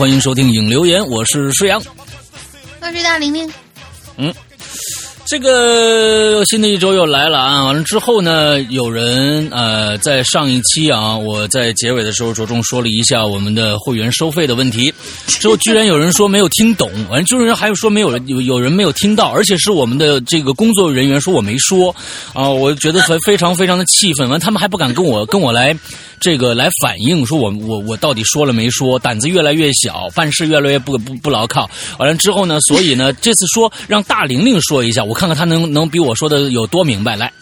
欢迎收听影留言，我是施阳，我是大玲玲。嗯。这个新的一周又来了啊！完了之后呢，有人呃，在上一期啊，我在结尾的时候着重说了一下我们的会员收费的问题，之后 居然有人说没有听懂，完了就是还有说没有有有人没有听到，而且是我们的这个工作人员说我没说啊，我觉得非非常非常的气愤，完他们还不敢跟我跟我来。这个来反映说，我我我到底说了没说？胆子越来越小，办事越来越不不不牢靠。完了之后呢，所以呢，这次说让大玲玲说一下，我看看她能能比我说的有多明白。来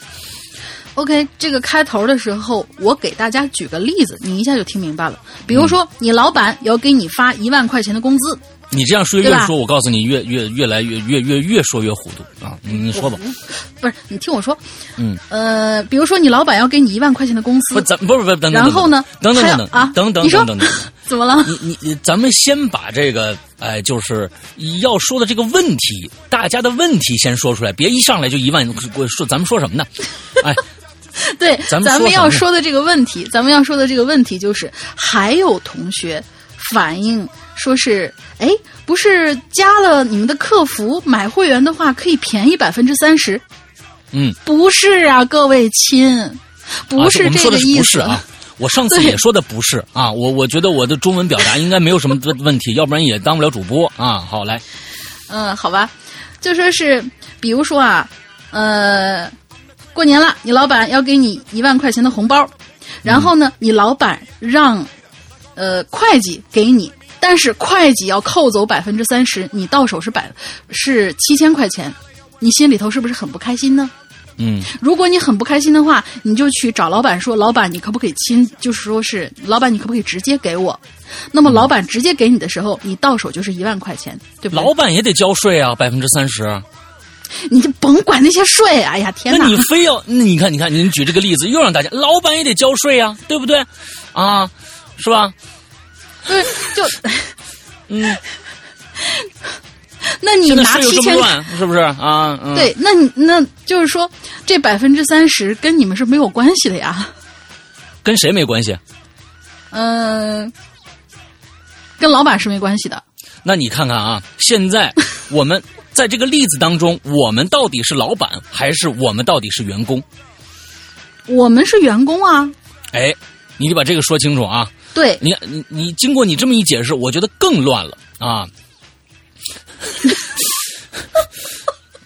，OK，这个开头的时候，我给大家举个例子，你一下就听明白了。比如说，你老板要给你发一万块钱的工资。你这样说越说，我告诉你，越越越来越越越越说越糊涂啊！你你说吧，不是你听我说，嗯呃，比如说你老板要给你一万块钱的工资，不怎不是不是等等，然后呢，等等等等啊，等等等等，怎么了？你你你，咱们先把这个哎，就是要说的这个问题，大家的问题先说出来，别一上来就一万说，咱们说什么呢？哎，对，咱们咱们要说的这个问题，咱们要说的这个问题就是，还有同学反映。说是，哎，不是加了你们的客服买会员的话，可以便宜百分之三十。嗯，不是啊，各位亲，不是这个意思。不是啊，我上次也说的不是啊。我我觉得我的中文表达应该没有什么问题，要不然也当不了主播啊。好来，嗯，好吧，就说是，比如说啊，呃，过年了，你老板要给你一万块钱的红包，然后呢，你老板让呃会计给你。但是会计要扣走百分之三十，你到手是百是七千块钱，你心里头是不是很不开心呢？嗯，如果你很不开心的话，你就去找老板说：“老板，你可不可以亲？就是说是老板，你可不可以直接给我？”那么老板直接给你的时候，你到手就是一万块钱，对不对？老板也得交税啊，百分之三十。你就甭管那些税，哎呀天哪！那你非要那你看你看，您举这个例子又让大家，老板也得交税啊，对不对？啊，是吧？对，就，嗯，那你拿七千，是不是啊？对，那你那就是说，这百分之三十跟你们是没有关系的呀？跟谁没关系？嗯，跟老板是没关系的。那你看看啊，现在 我们在这个例子当中，我们到底是老板，还是我们到底是员工？我们是员工啊。哎，你得把这个说清楚啊。对，你你你，经过你这么一解释，我觉得更乱了啊。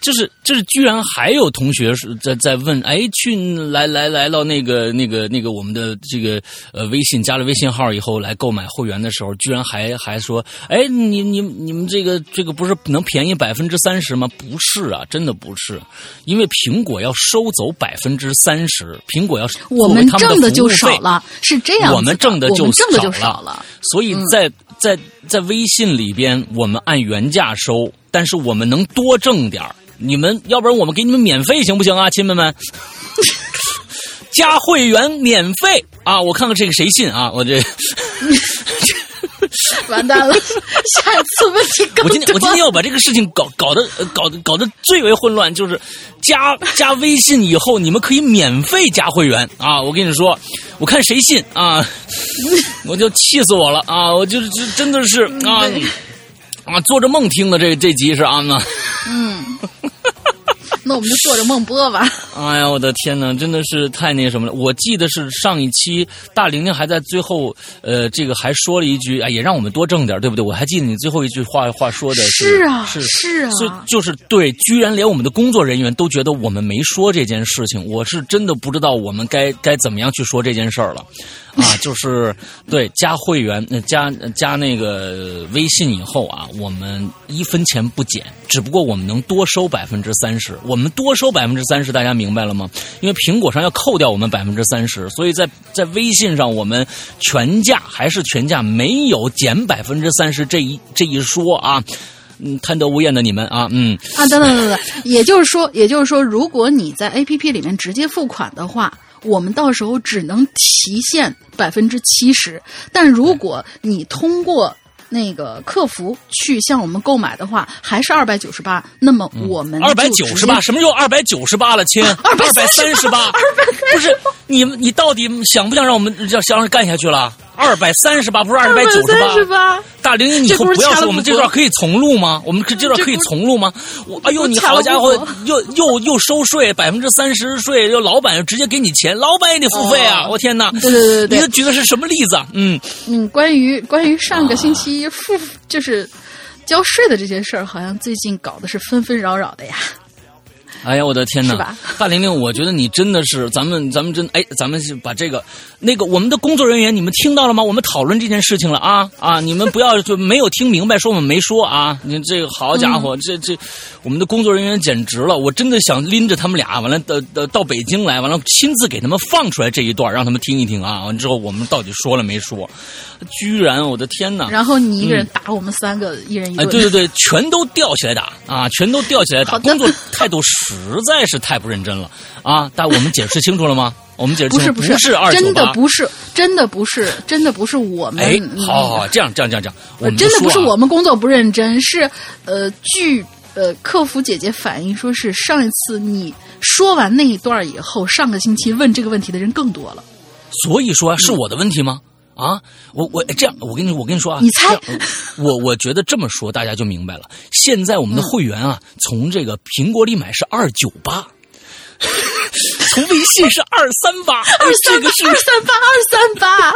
就是，就是，居然还有同学是在在问，哎，去来来来到那个那个那个我们的这个呃微信加了微信号以后来购买会员的时候，居然还还说，哎，你你你们这个这个不是能便宜百分之三十吗？不是啊，真的不是，因为苹果要收走百分之三十，苹果要我们挣的就少了，是这样，我们挣的就少了，所以在在在微信里边，我们按原价收，但是我们能多挣点儿。你们要不然我们给你们免费行不行啊，亲们们？加会员免费啊！我看看这个谁信啊？我这 完蛋了，下一次问题更多。我今天我今天要把这个事情搞搞得搞得搞得最为混乱，就是加加微信以后，你们可以免费加会员啊！我跟你说，我看谁信啊？我就气死我了啊！我就是真的是啊。啊，做着梦听的这这集是安呢。嗯，那我们就做着梦播吧。哎呀，我的天哪，真的是太那什么了！我记得是上一期大玲玲还在最后，呃，这个还说了一句，哎，也让我们多挣点，对不对？我还记得你最后一句话话说的是啊，是是啊，所以就是对，居然连我们的工作人员都觉得我们没说这件事情，我是真的不知道我们该该怎么样去说这件事儿了。啊，就是对加会员、加加那个微信以后啊，我们一分钱不减，只不过我们能多收百分之三十。我我们多收百分之三十，大家明白了吗？因为苹果上要扣掉我们百分之三十，所以在在微信上我们全价还是全价，没有减百分之三十这一这一说啊。嗯，贪得无厌的你们啊，嗯啊，等等等等，也就是说，也就是说，如果你在 A P P 里面直接付款的话。我们到时候只能提现百分之七十，但如果你通过那个客服去向我们购买的话，还是二百九十八。那么我们二百九十八，什么又二百九十八了，亲？二百三十八，不是你，你到底想不想让我们想想干下去了？二百三十八，不是二百九十八。大玲，你以后不要说我们这段可以重录吗？我们这段可以重录吗？我哎呦，你好家伙，又又又收税，百分之三十税，又老板直接给你钱，老板也得付费啊！我天哪！对对对对，你举的是什么例子？嗯嗯，关于关于上个星期付就是交税的这些事儿，好像最近搞的是纷纷扰扰的呀。哎呀，我的天哪！范玲玲，我觉得你真的是咱们，咱们真哎，咱们把这个那个我们的工作人员，你们听到了吗？我们讨论这件事情了啊啊！你们不要就没有听明白，说我们没说啊！你这个好家伙，这这我们的工作人员简直了！我真的想拎着他们俩，完了到到到北京来，完了亲自给他们放出来这一段，让他们听一听啊！完之后我们到底说了没说？居然，我的天哪！然后你一个人打我们三个，一人一顿。对对对，全都吊起来打啊！全都吊起来打，工作态度实在是太不认真了啊！但我们解释清楚了吗？我们解释不是不是是二真的不是真的不是真的不是我们。哎，好好好，这样这样这样这样，我们真的不是我们工作不认真，是呃，据呃客服姐姐反映，说是上一次你说完那一段以后，上个星期问这个问题的人更多了。所以说是我的问题吗？啊，我我这样，我跟你我跟你说啊，你猜，我我觉得这么说大家就明白了。现在我们的会员啊，从这个苹果里买是二九八，从微信是二三八，二三八二三八二三八，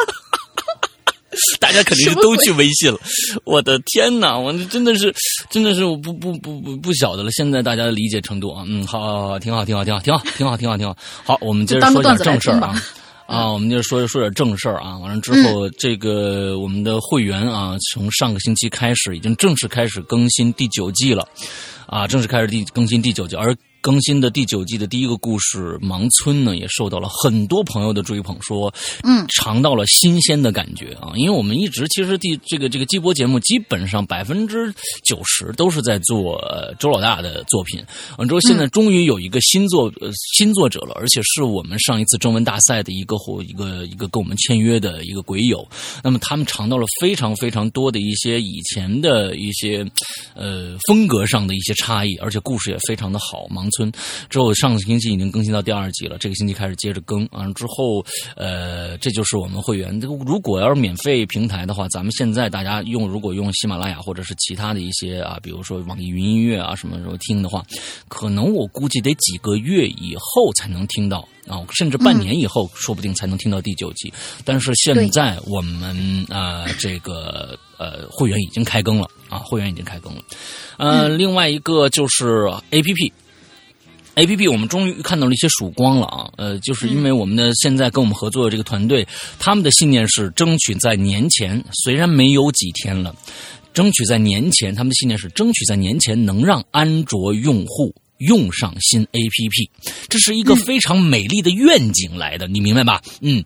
大家肯定是都去微信了。我的天哪，我真的是真的是我不不不不不晓得了。现在大家的理解程度啊，嗯，好，好，好，挺好，挺好，挺好，挺好，挺好，挺好，挺好。好，我们接着说点正事儿啊。啊，我们就说说点正事儿啊。完了之后，这个我们的会员啊，从上个星期开始，已经正式开始更新第九季了，啊，正式开始第更新第九季，而。更新的第九季的第一个故事《盲村》呢，也受到了很多朋友的追捧，说，嗯，尝到了新鲜的感觉啊！因为我们一直其实第这个这个季播节目基本上百分之九十都是在做周老大的作品，完之后现在终于有一个新作呃新作者了，而且是我们上一次征文大赛的一个或一个一个跟我们签约的一个鬼友，那么他们尝到了非常非常多的一些以前的一些呃风格上的一些差异，而且故事也非常的好，盲村。村之后，上个星期已经更新到第二集了。这个星期开始接着更啊。之后，呃，这就是我们会员。如果要是免费平台的话，咱们现在大家用，如果用喜马拉雅或者是其他的一些啊，比如说网易云音乐啊什么时候听的话，可能我估计得几个月以后才能听到啊，甚至半年以后，说不定才能听到第九集。但是现在我们啊，这个呃，会员已经开更了啊，会员已经开更了。呃，另外一个就是 A P P。A P P，我们终于看到了一些曙光了啊！呃，就是因为我们的现在跟我们合作的这个团队，他们的信念是争取在年前，虽然没有几天了，争取在年前，他们的信念是争取在年前能让安卓用户用上新 A P P，这是一个非常美丽的愿景来的，你明白吧？嗯。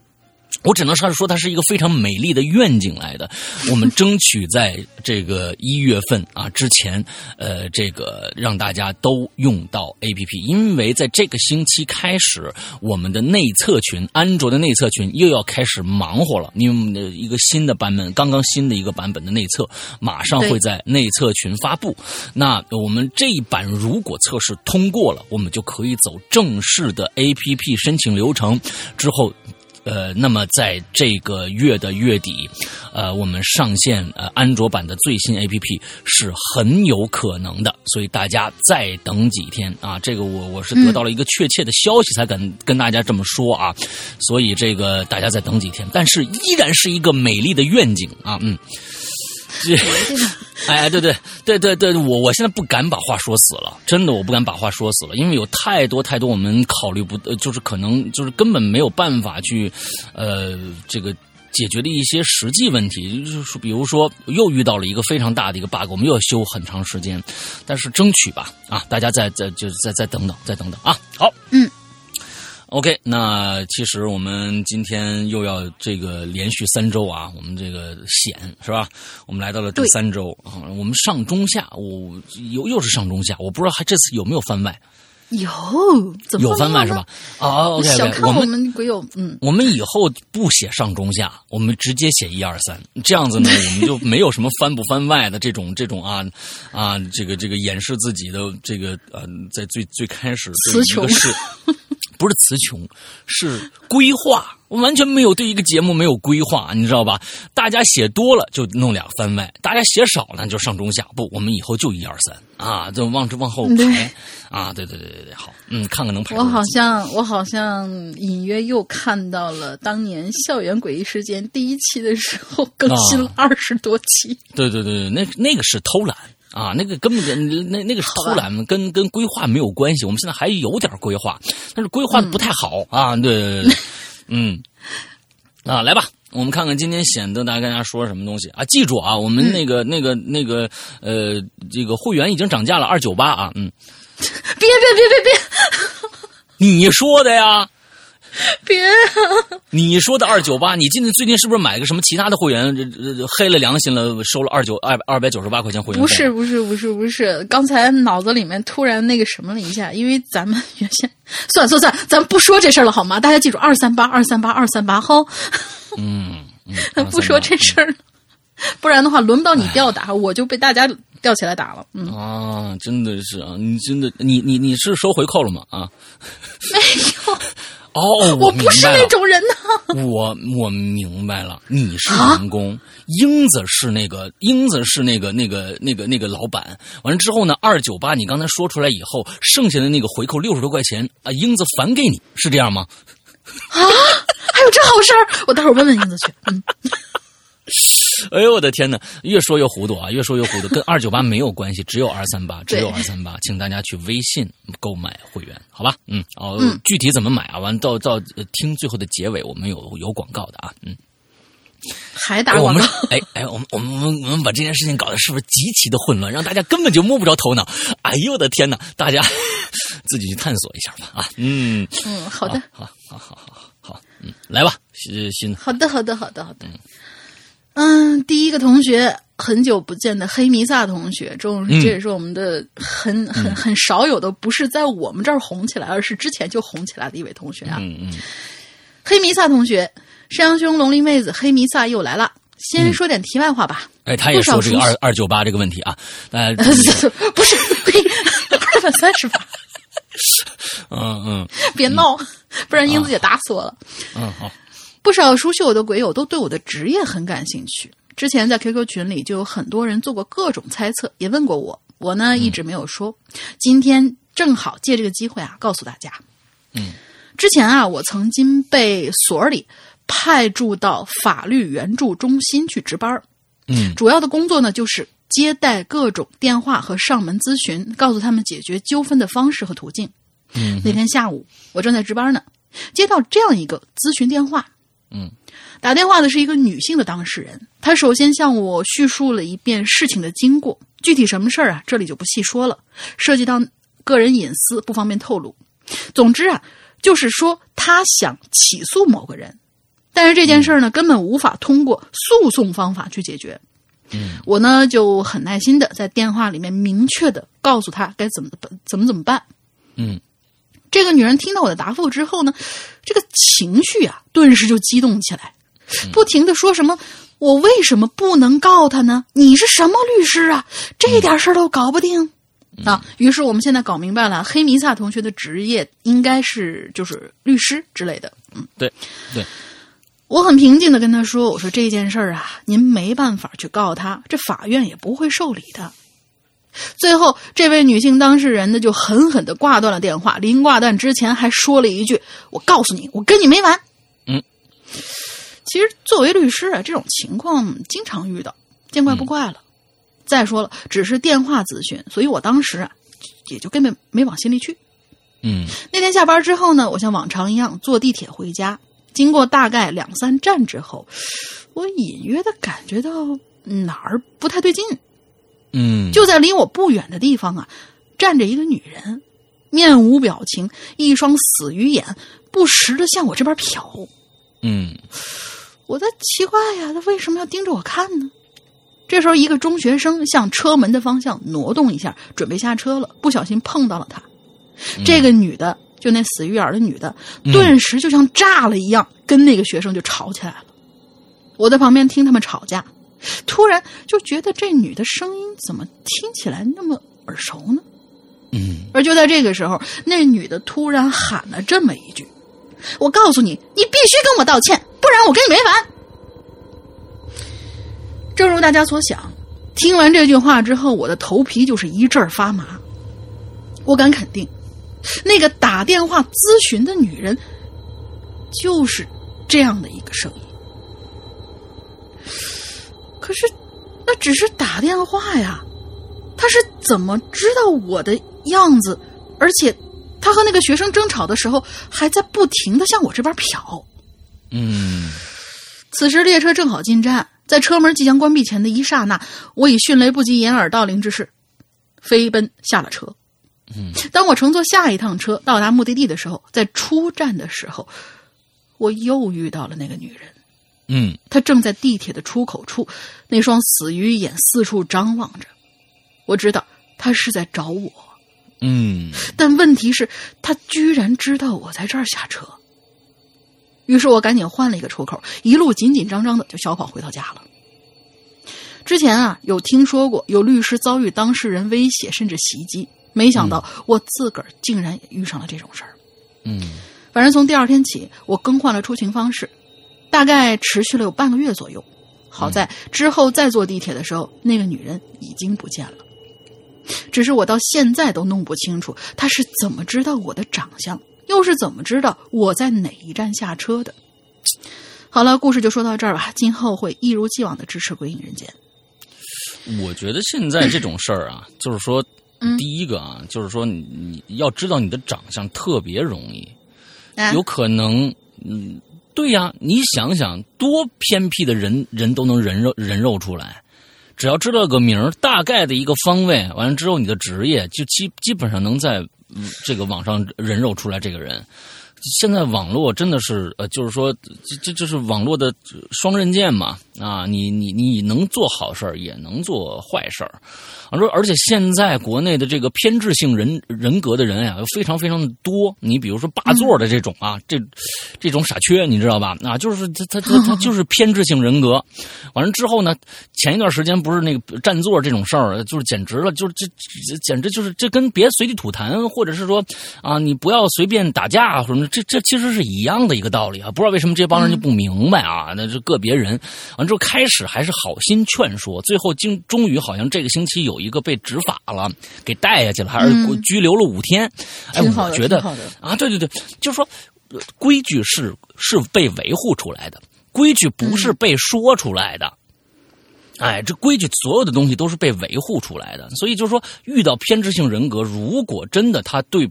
我只能说是说，它是一个非常美丽的愿景来的。我们争取在这个一月份啊之前，呃，这个让大家都用到 APP，因为在这个星期开始，我们的内测群，安卓的内测群又要开始忙活了。因为我们的一个新的版本，刚刚新的一个版本的内测，马上会在内测群发布。那我们这一版如果测试通过了，我们就可以走正式的 APP 申请流程之后。呃，那么在这个月的月底，呃，我们上线呃安卓版的最新 APP 是很有可能的，所以大家再等几天啊！这个我我是得到了一个确切的消息才敢跟大家这么说啊，所以这个大家再等几天，但是依然是一个美丽的愿景啊，嗯。这，哎，对对对对对，我我现在不敢把话说死了，真的，我不敢把话说死了，因为有太多太多我们考虑不，就是可能就是根本没有办法去，呃，这个解决的一些实际问题，就是比如说又遇到了一个非常大的一个 bug，我们又要修很长时间，但是争取吧，啊，大家再再就再再等等，再等等啊，好，嗯。OK，那其实我们今天又要这个连续三周啊，我们这个险是吧？我们来到了第三周啊，我们上中下，我又又是上中下，我不知道还这次有没有番外？有，怎么有番外是吧？啊，OK，我们鬼友，嗯，我们以后不写上中下，我们直接写一二三，这样子呢，我们就没有什么番不番外的这种这种啊啊，这个这个掩饰自己的这个呃，在最最开始词穷是。不是词穷，是规划我完全没有对一个节目没有规划，你知道吧？大家写多了就弄俩番外，大家写少了就上中下。不，我们以后就一二三啊，就往这往后排啊。对对对对对，好，嗯，看看能排。我好像我好像隐约又看到了当年《校园诡异事件》第一期的时候更新了二十多期。对对对对，那那个是偷懒。啊，那个根本跟那那个是偷懒，跟跟规划没有关系。我们现在还有点规划，但是规划的不太好啊。对对对，嗯，啊，来吧，我们看看今天显得大家跟大家说什么东西啊？记住啊，我们那个那个那个呃，这个会员已经涨价了，二九八啊，嗯，别别别别别，你说的呀。别！你说的二九八，你今天最近是不是买个什么其他的会员，这这黑了良心了，收了二九二二百九十八块钱会员？不是不是不是不是，刚才脑子里面突然那个什么了一下，因为咱们原先算算算，咱不说这事儿了好吗？大家记住二三八二三八二三八哈。嗯，不说这事儿，不然的话轮不到你吊打，我就被大家吊起来打了。嗯啊，真的是啊，你真的你你你是收回扣了吗？啊，没有。哦，我不是那种人呢。我我明白了，你是员工，英子是那个英子是那个那个那个那个老板。完了之后呢，二九八你刚才说出来以后，剩下的那个回扣六十多块钱啊，英子返给你，是这样吗？啊，还有这好事儿？我待会儿问问英子去。嗯。哎呦我的天哪！越说越糊涂啊，越说越糊涂，跟二九八没有关系，只有二三八，只有二三八，请大家去微信购买会员，好吧？嗯，哦，具体怎么买啊？完到到听最后的结尾，我们有有广告的啊，嗯，还打广告？哎哎，我们我们我们把这件事情搞得是不是极其的混乱，让大家根本就摸不着头脑？哎呦我的天哪！大家自己去探索一下吧啊，嗯嗯，好的，好好好好好，嗯，来吧，新新好的好的好的好的。嗯，第一个同学很久不见的黑弥撒同学，这种这也是我们的很很很少有的，不是在我们这儿红起来，而是之前就红起来的一位同学啊。嗯嗯，黑弥撒同学，山羊兄、龙鳞妹子，黑弥撒又来了。先说点题外话吧。哎，他也说这个二二九八这个问题啊，呃，不是二百三十八。嗯嗯，别闹，不然英子姐打死我了。嗯好。不少熟悉我的鬼友都对我的职业很感兴趣。之前在 QQ 群里就有很多人做过各种猜测，也问过我，我呢一直没有说。今天正好借这个机会啊，告诉大家。嗯，之前啊，我曾经被所里派驻到法律援助中心去值班嗯，主要的工作呢就是接待各种电话和上门咨询，告诉他们解决纠纷的方式和途径。嗯，那天下午我正在值班呢，接到这样一个咨询电话。嗯，打电话的是一个女性的当事人，她首先向我叙述了一遍事情的经过，具体什么事儿啊，这里就不细说了，涉及到个人隐私，不方便透露。总之啊，就是说她想起诉某个人，但是这件事儿呢，根本无法通过诉讼方法去解决。嗯，我呢就很耐心的在电话里面明确的告诉她该怎么怎么怎么办。嗯。这个女人听到我的答复之后呢，这个情绪啊，顿时就激动起来，不停的说什么：“我为什么不能告他呢？你是什么律师啊？这点事儿都搞不定啊！”于是我们现在搞明白了，黑弥撒同学的职业应该是就是律师之类的。嗯，对，对，我很平静的跟他说：“我说这件事儿啊，您没办法去告他，这法院也不会受理的。”最后，这位女性当事人呢，就狠狠的挂断了电话。临挂断之前，还说了一句：“我告诉你，我跟你没完。”嗯，其实作为律师啊，这种情况经常遇到，见怪不怪了。再说了，只是电话咨询，所以我当时啊，也就根本没往心里去。嗯，那天下班之后呢，我像往常一样坐地铁回家。经过大概两三站之后，我隐约的感觉到哪儿不太对劲。嗯，就在离我不远的地方啊，站着一个女人，面无表情，一双死鱼眼不时的向我这边瞟。嗯，我在奇怪呀，他为什么要盯着我看呢？这时候，一个中学生向车门的方向挪动一下，准备下车了，不小心碰到了他。这个女的，就那死鱼眼的女的，顿时就像炸了一样，跟那个学生就吵起来了。我在旁边听他们吵架。突然就觉得这女的声音怎么听起来那么耳熟呢？嗯，而就在这个时候，那女的突然喊了这么一句：“我告诉你，你必须跟我道歉，不然我跟你没完。正如大家所想，听完这句话之后，我的头皮就是一阵发麻。我敢肯定，那个打电话咨询的女人就是这样的一个声音。可是，那只是打电话呀，他是怎么知道我的样子？而且，他和那个学生争吵的时候，还在不停的向我这边瞟。嗯，此时列车正好进站，在车门即将关闭前的一刹那，我以迅雷不及掩耳盗铃之势飞奔下了车。嗯，当我乘坐下一趟车到达目的地的时候，在出站的时候，我又遇到了那个女人。嗯，他正在地铁的出口处，那双死鱼眼四处张望着。我知道他是在找我，嗯，但问题是，他居然知道我在这儿下车。于是我赶紧换了一个出口，一路紧紧张张的就小跑回到家了。之前啊，有听说过有律师遭遇当事人威胁甚至袭击，没想到我自个儿竟然也遇上了这种事儿。嗯，反正从第二天起，我更换了出行方式，大概持续了有半个月左右。好在之后再坐地铁的时候，那个女人已经不见了。只是我到现在都弄不清楚，她是怎么知道我的长相，又是怎么知道我在哪一站下车的。好了，故事就说到这儿吧。今后会一如既往的支持《鬼影人间》。我觉得现在这种事儿啊，就是说，嗯第一个啊，就是说你你要知道你的长相特别容易，哎有可能，嗯，对呀，你想想，多偏僻的人人都能人肉人肉出来，只要知道个名，大概的一个方位，完了之后你的职业就基基本上能在这个网上人肉出来这个人。现在网络真的是呃，就是说，这这就是网络的双刃剑嘛啊！你你你能做好事儿，也能做坏事儿。啊，说而且现在国内的这个偏执性人人格的人呀，非常非常的多。你比如说霸座的这种啊，这 这种傻缺，你知道吧？啊，就是他他他他就是偏执性人格。完了之后呢，前一段时间不是那个占座这种事儿，就是简直了，就是这这简直就是这跟别随地吐痰，或者是说啊，你不要随便打架什么的，这这其实是一样的一个道理啊。不知道为什么这帮人就不明白啊？那是个别人。完之后开始还是好心劝说，最后竟终于好像这个星期有一个被执法了，给带下去了，还是嗯拘留了五天。哎，我觉得啊，对对对，就是说呃规矩是是被维护出来的，规矩不是被说出来的。哎，这规矩所有的东西都是被维护出来的，所以就是说，遇到偏执性人格，如果真的他对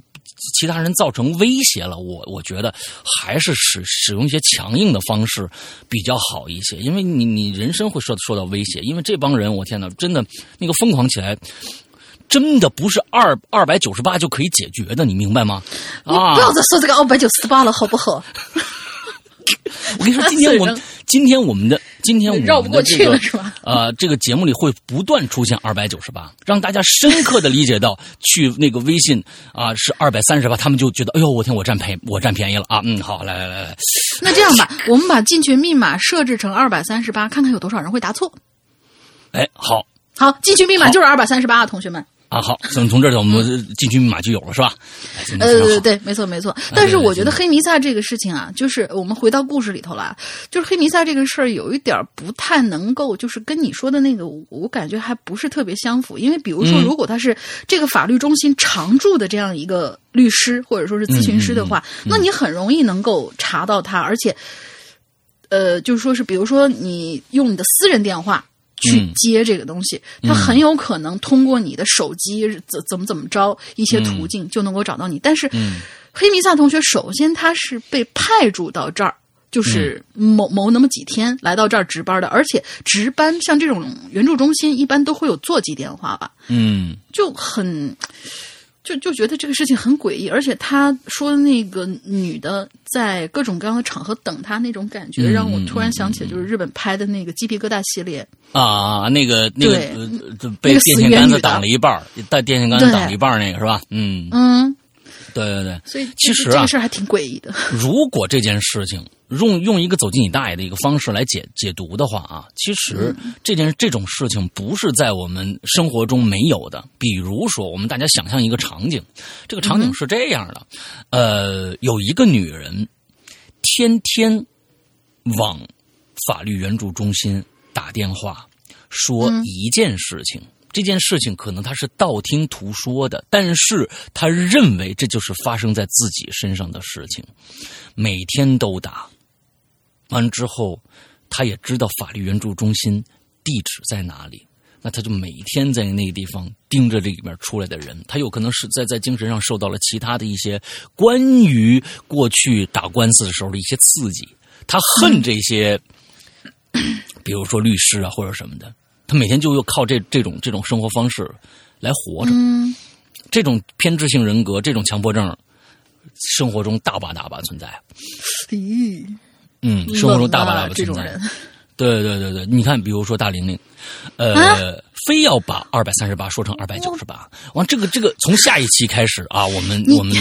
其他人造成威胁了，我我觉得还是使使用一些强硬的方式比较好一些，因为你你人身会受受到威胁，因为这帮人，我天哪，真的那个疯狂起来。真的不是二二百九十八就可以解决的，你明白吗？啊，不要再说这个二百九十八了，好不好？我跟你说，今天我们 今天我们的今天我绕不过去们的这个了是吧呃这个节目里会不断出现二百九十八，让大家深刻的理解到去那个微信啊、是二百三十八，他们就觉得哎呦我天我占便宜我占便宜了啊嗯好来来来来，那这样吧，我们把进群密码设置成二百三十八，看看有多少人会答错。哎好好，进群密码就是二百三十八啊，同学们。啊好，从从这儿我们进军密码就有了是吧？呃，对对，没错没错。但是我觉得黑弥撒这个事情啊，就是我们回到故事里头来，就是黑弥撒这个事儿有一点儿不太能够，就是跟你说的那个，我我感觉还不是特别相符。因为比如说，嗯如果他是这个法律中心常驻的这样一个律师或者说是咨询师的话，那你很容易能够查到他，而且，呃，就是说是比如说你用你的私人电话。去嗯。接这个东西，他很有可能通过你的手机怎怎么怎么着一些途径就能够找到你。但是，嗯。黑弥撒同学首先他是被派驻到这儿，就是某某那么几天来到这儿值班的，而且值班像这种援助中心一般都会有座机电话吧，嗯。就很。就就觉得这个事情很诡异，而且他说那个女的在各种各样的场合等他那种感觉，嗯让我突然想起就是日本拍的那个鸡皮疙瘩系列，啊那个那个被那个电线杆子挡了一半儿带电线杆子挡了一半儿那个是吧？嗯，嗯，对对对。所以其实啊这个事儿还挺诡异的。如果这件事情用用一个走进你大爷的一个方式来解解读的话啊，其实这件这种事情不是在我们生活中没有的。比如说，我们大家想象一个场景，这个场景是这样的：呃，有一个女人，天天往法律援助中心打电话，说一件事情。这件事情可能他是道听途说的，但是他认为这就是发生在自己身上的事情，每天都打。完之后，他也知道法律援助中心地址在哪里，那他就每天在那个地方盯着这里面出来的人。他有可能是在在精神上受到了其他的一些关于过去打官司的时候的一些刺激，他恨这些，比如说律师啊或者什么的。他每天就又靠这这种这种生活方式来活着，这种偏执性人格，这种强迫症，生活中大把大把存在。咦，嗯，生活中大把大把存在。人，对对对对，你看，比如说大玲玲，呃，非要把二百三十八说成二百九十八，完这个这个从下一期开始啊，我们我们这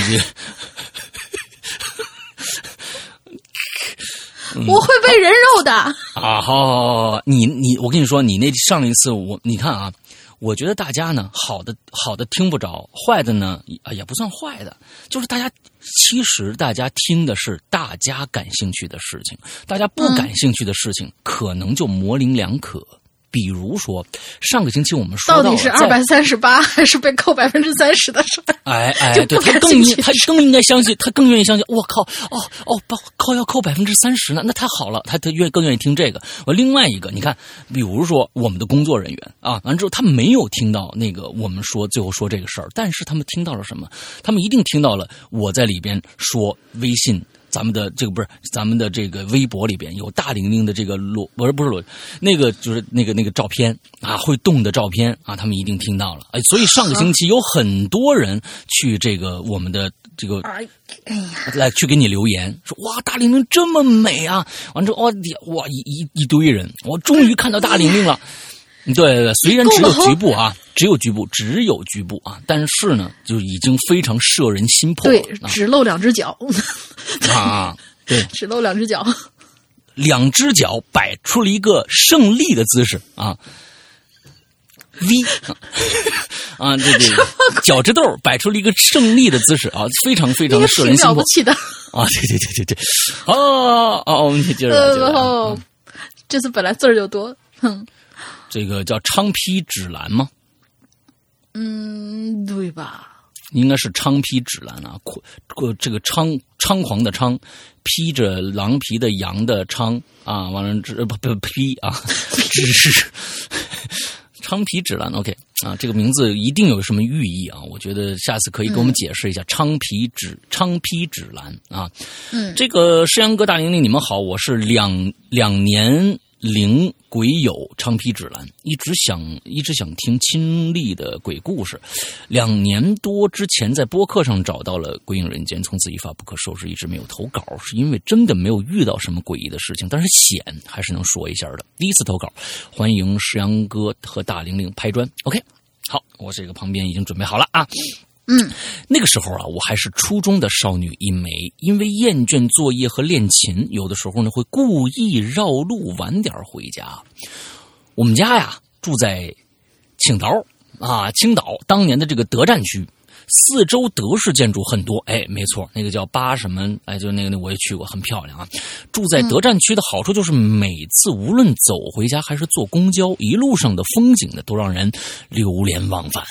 我会被人肉的。啊，好，好，好，好，你你，我跟你说，你那上一次我你看啊，我觉得大家呢，好的好的听不着，坏的呢啊也不算坏的，就是大家其实大家听的是大家感兴趣的事情，大家不感兴趣的事情、可能就模棱两可。比如说，上个星期我们说了到底是在二百三十八还是被扣百分之三十的事儿？哎哎，对他更他更应该相信，他更愿意相信。我靠，哦哦，不扣要扣百分之三十呢，那太好了，他他愿更愿意听这个。我另外一个，你看，比如说我们的工作人员啊，完之后他没有听到那个我们说最后说这个事儿，但是他们听到了什么？他们一定听到了我在里边说微信。咱们的这个不是咱们的这个微博里边有大玲玲的这个裸，不是不是裸，那个就是那个那个照片啊，会动的照片啊，他们一定听到了。哎，所以上个星期有很多人去这个我们的这个哎哎呀，来去给你留言，说哇大玲玲这么美啊！完之后哇你哇一一一堆人，我终于看到大玲玲了。对对对，虽然只有局部啊，只有局部，只有局部啊，但是呢，就已经非常摄人心魄对了，只露两只脚，啊啊！对，只露两只脚。两只脚摆出了一个胜利的姿势啊，V 啊，这这个脚趾头摆出了一个胜利的姿势啊，非常非常的摄人心魄了不起的。啊！对对对对对，哦哦，我们接着来接着来然后这次本来字儿就多，哼，这个叫昌批指兰吗？嗯，对吧？应该是昌批指兰啊，扩扩这个猖猖狂的猖，披着狼皮的羊的昌啊，完了之不不披啊，只 是昌皮指兰 OK 啊，这个名字一定有什么寓意啊？我觉得下次可以给我们解释一下昌皮指昌批指兰啊。嗯，这个诗阳哥大玲玲，你们好，我是两两年灵鬼友昌批指南，一直想一直想听亲历的鬼故事。两年多之前在播客上找到了《鬼影人间》，从此一发不可收拾，一直没有投稿，是因为真的没有遇到什么诡异的事情，但是险还是能说一下的。第一次投稿，欢迎石阳哥和大玲玲拍砖。OK，好，我这个旁边已经准备好了啊。嗯，那个时候啊，我还是初中的少女一枚，因为厌倦作业和练琴，有的时候呢会故意绕路晚点回家。我们家呀住在青岛啊，青岛当年的这个德占区，四周德式建筑很多。哎，没错，那个叫八什么？哎，就那个那我也去过，很漂亮啊。住在德占区的好处就是，每次无论走回家还是坐公交，一路上的风景呢都让人流连忘返。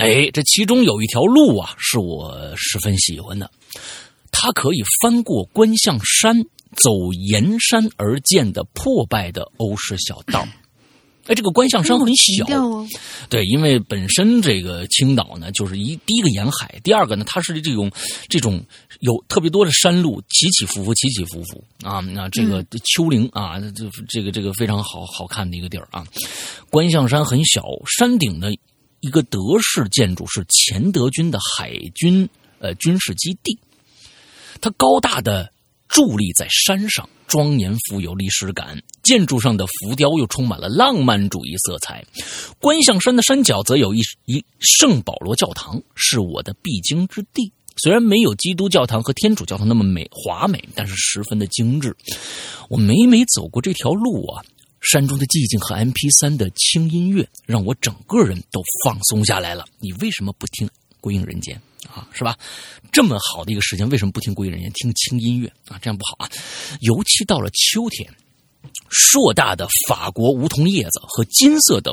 哎，这其中有一条路啊，是我十分喜欢的，它可以翻过观象山，走沿山而建的破败的欧式小道。哎，这个观象山很小，哦，对，因为本身这个青岛呢，就是一第一个沿海，第二个呢，它是这种这种有特别多的山路，起起伏伏，起起伏伏啊。那这个丘陵啊，这这个这个非常好好看的一个地儿啊。观象山很小，山顶的一个德式建筑是前德军的海军呃军事基地，它高大的伫立在山上，庄严富有历史感。建筑上的浮雕又充满了浪漫主义色彩。观象山的山脚则有一一圣保罗教堂，是我的必经之地。虽然没有基督教堂和天主教堂那么美华美，但是十分的精致。我每每走过这条路啊，山中的寂静和 M P 三的轻音乐，让我整个人都放松下来了。你为什么不听《归影人间》啊，是吧？这么好的一个时间，为什么不听归隐人间，听轻音乐啊？这样不好啊！尤其到了秋天，硕大的法国梧桐叶子和金色的。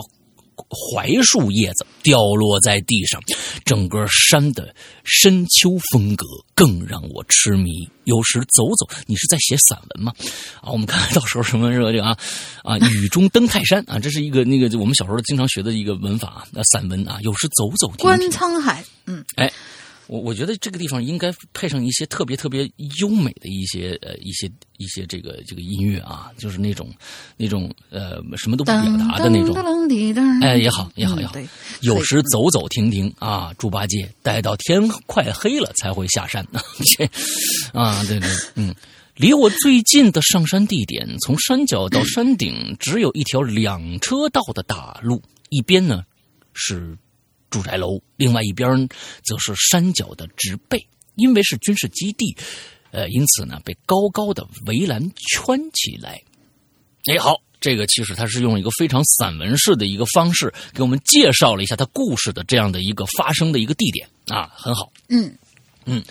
槐树叶子掉落在地上，整个山的深秋风格更让我痴迷。有时走走，你是在写散文吗？啊，我们看到时候什么这个啊啊，雨中登泰山啊，这是一个那个我们小时候经常学的一个文法啊，散文啊。有时走走观沧海，嗯，哎。我我觉得这个地方应该配上一些特别特别优美的一些呃一些一些这个这个音乐啊，就是那种那种呃什么都不表达的那种，哎也好也好也好。有时走走停停啊，猪八戒待到天快黑了才会下山 这啊对对嗯，离我最近的上山地点，从山脚到山顶只有一条两车道的大路，一边呢是。住宅楼，另外一边则是山脚的植被，因为是军事基地，呃，因此呢被高高的围栏圈起来。哎，好，这个其实他是用一个非常散文式的一个方式给我们介绍了一下他故事的这样的一个发生的一个地点啊，很好。嗯嗯，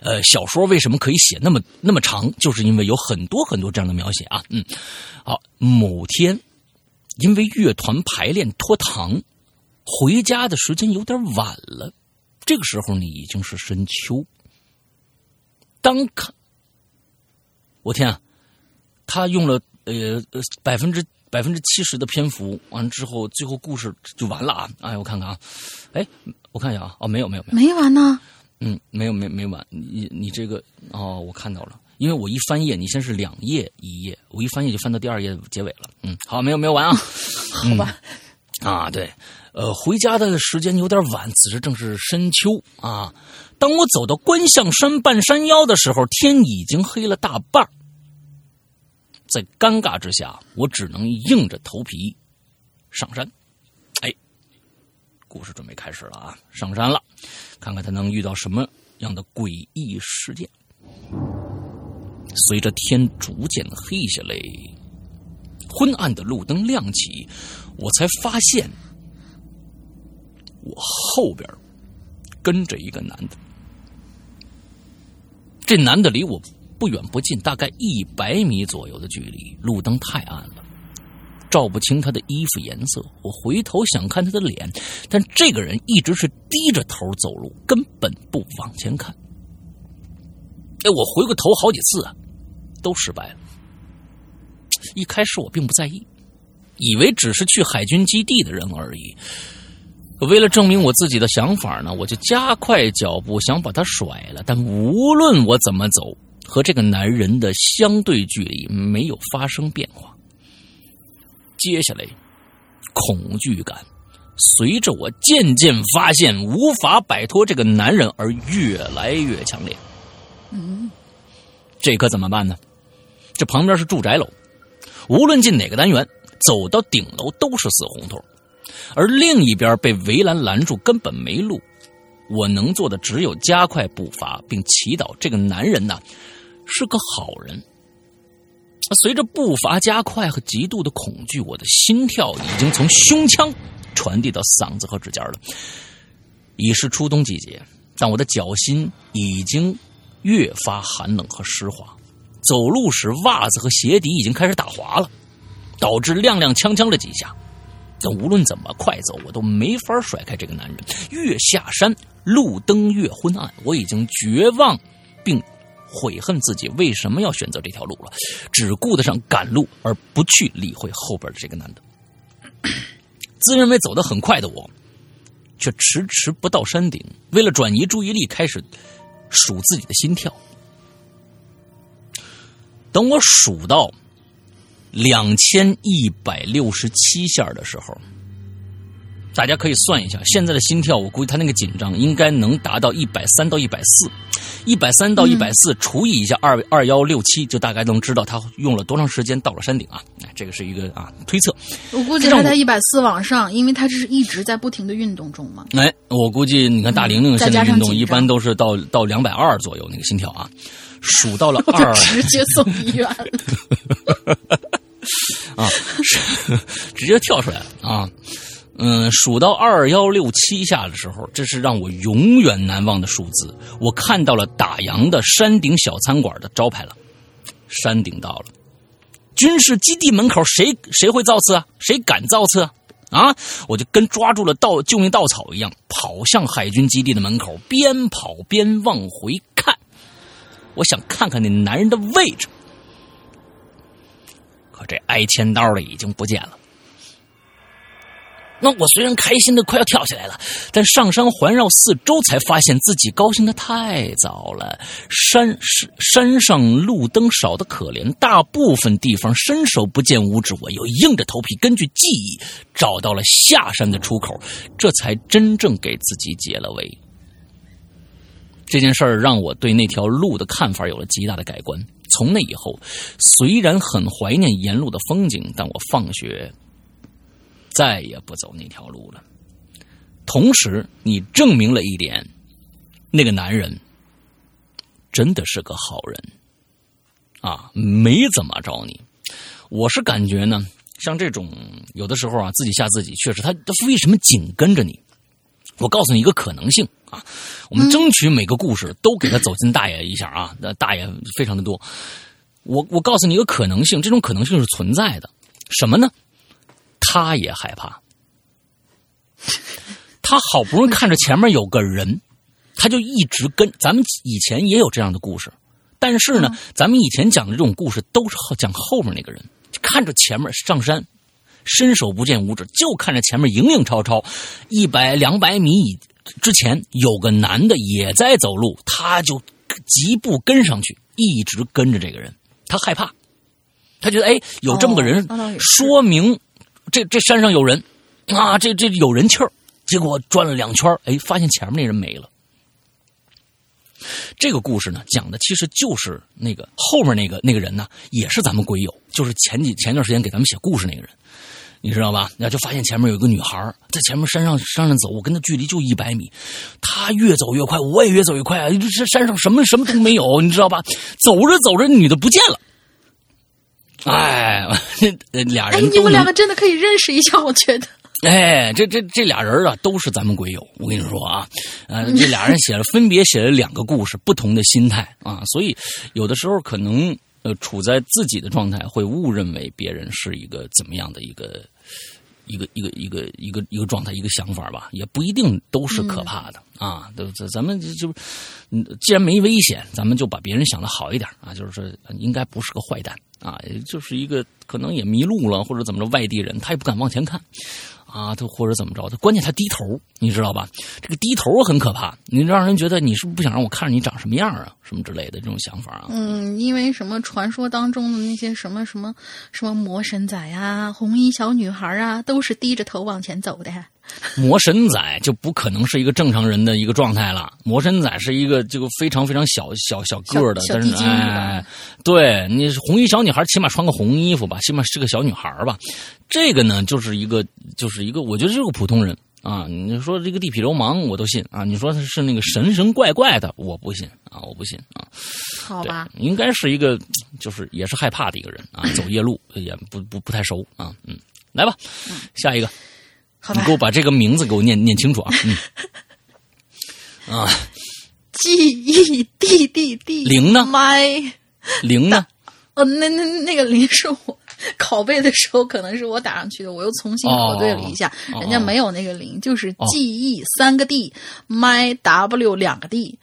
呃，小说为什么可以写那么那么长，就是因为有很多很多这样的描写啊。嗯，好，某天因为乐团排练拖堂。回家的时间有点晚了，这个时候你已经是深秋。当看，我天啊，他用了呃百分之百分之七十的篇幅，完之后最后故事就完了啊！哎，我看看啊，哎，我看一下啊，哦，没有没有没有，没完呢。嗯，没有没没完，你你这个哦，我看到了，因为我一翻页，你先是两页一页，我一翻页就翻到第二页结尾了。嗯，好，没有没有完啊，好吧。啊，对。呃，回家的时间有点晚，此时正是深秋啊。当我走到观象山半山腰的时候，天已经黑了大半在尴尬之下，我只能硬着头皮上山。哎，故事准备开始了啊！上山了，看看他能遇到什么样的诡异事件。随着天逐渐黑下来，昏暗的路灯亮起，我才发现。我后边跟着一个男的，这男的离我不远不近，大概一百米左右的距离。路灯太暗了，照不清他的衣服颜色。我回头想看他的脸，但这个人一直是低着头走路，根本不往前看。哎，我回过头好几次啊，都失败了。一开始我并不在意，以为只是去海军基地的人而已。为了证明我自己的想法呢，我就加快脚步想把他甩了。但无论我怎么走，和这个男人的相对距离没有发生变化。接下来，恐惧感随着我渐渐发现无法摆脱这个男人而越来越强烈。嗯，这可怎么办呢？这旁边是住宅楼，无论进哪个单元，走到顶楼都是死胡同。而另一边被围栏拦住，根本没路。我能做的只有加快步伐，并祈祷这个男人呐是个好人。随着步伐加快和极度的恐惧，我的心跳已经从胸腔传递到嗓子和指尖了。已是初冬季节，但我的脚心已经越发寒冷和湿滑。走路时，袜子和鞋底已经开始打滑了，导致踉踉跄跄了几下。但无论怎么快走，我都没法甩开这个男人。越下山，路灯越昏暗，我已经绝望，并悔恨自己为什么要选择这条路了。只顾得上赶路，而不去理会后边的这个男的。自认为走得很快的我，却迟迟不到山顶。为了转移注意力，开始数自己的心跳。等我数到。两千一百六十七下的时候，大家可以算一下现在的心跳。我估计他那个紧张应该能达到一百三到一百四，一百三到一百四除以一下二二幺六七，就大概能知道他用了多长时间到了山顶啊！这个是一个啊推测。我估计他在一百四往上，因为他这是一直在不停的运动中嘛。哎，我估计你看大玲玲现在运动一般都是到到两百二左右那个心跳啊，数到了 二，直接送医院了。啊，直接跳出来了啊！嗯，数到二幺六七下的时候，这是让我永远难忘的数字。我看到了打烊的山顶小餐馆的招牌了，山顶到了。军事基地门口谁谁会造次啊？谁敢造次啊？啊！我就跟抓住了稻救命稻草一样，跑向海军基地的门口，边跑边往回看。我想看看那男人的位置，可这挨千刀的已经不见了。那我虽然开心的快要跳起来了，但上山环绕四周，才发现自己高兴的太早了。山山山上路灯少的可怜，大部分地方伸手不见五指。我又硬着头皮，根据记忆找到了下山的出口，这才真正给自己解了围。这件事儿让我对那条路的看法有了极大的改观。从那以后，虽然很怀念沿路的风景，但我放学。再也不走那条路了。同时，你证明了一点，那个男人真的是个好人啊，没怎么着你。我是感觉呢，像这种有的时候啊，自己吓自己，确实他他为什么紧跟着你？我告诉你一个可能性啊，我们争取每个故事都给他走进大爷一下啊，那大爷非常的多。我我告诉你一个可能性，这种可能性是存在的，什么呢？他也害怕，他好不容易看着前面有个人，他就一直跟。咱们以前也有这样的故事，但是呢，咱们以前讲的这种故事都是讲后面那个人，看着前面上山，伸手不见五指，就看着前面影影绰绰，一百两百米以之前有个男的也在走路，他就疾步跟上去，一直跟着这个人。他害怕，他觉得哎，有这么个人，说明。这这山上有人，啊，这这有人气儿。结果转了两圈，哎，发现前面那人没了。这个故事呢，讲的其实就是那个后面那个那个人呢，也是咱们鬼友，就是前几前段时间给咱们写故事那个人，你知道吧？那就发现前面有一个女孩在前面山上山上走，我跟她距离就一百米，她越走越快，我也越走越快啊！这山上什么什么都没有，你知道吧？走着走着，女的不见了。哎，俩人，你们两个真的可以认识一下，我觉得。哎，这这这俩人啊，都是咱们鬼友。我跟你说啊，呃，这俩人写了，分别写了两个故事，不同的心态啊，所以有的时候可能呃，处在自己的状态，会误认为别人是一个怎么样的一个一个一个一个一个一个状态，一个想法吧，也不一定都是可怕的啊。都咱咱们就嗯，既然没危险，咱们就把别人想的好一点啊，就是说应该不是个坏蛋。啊，就是一个可能也迷路了，或者怎么着，外地人他也不敢往前看，啊，他或者怎么着，他关键他低头，你知道吧？这个低头很可怕，你让人觉得你是不是不想让我看着你长什么样啊，什么之类的这种想法啊。嗯，因为什么传说当中的那些什么什么什么魔神仔啊、红衣小女孩啊，都是低着头往前走的。魔神仔就不可能是一个正常人的一个状态了。魔神仔是一个这个非常非常小小小个的，但是哎，对你红衣小女孩起码穿个红衣服吧，起码是个小女孩吧。这个呢，就是一个就是一个，我觉得就是个普通人啊。你说这个地痞流氓我都信啊，你说他是那个神神怪怪的，我不信啊，我不信啊。好吧，应该是一个就是也是害怕的一个人啊，走夜路也不不不太熟啊。嗯，来吧，下一个。你给我把这个名字给我念念清楚啊！嗯，啊，G E D D D 零呢？My 零呢？哦，那那那个零是我拷贝的时候可能是我打上去的，我又重新核对了一下，人家没有那个零，就是 G E 三个 D，My W 两个 D，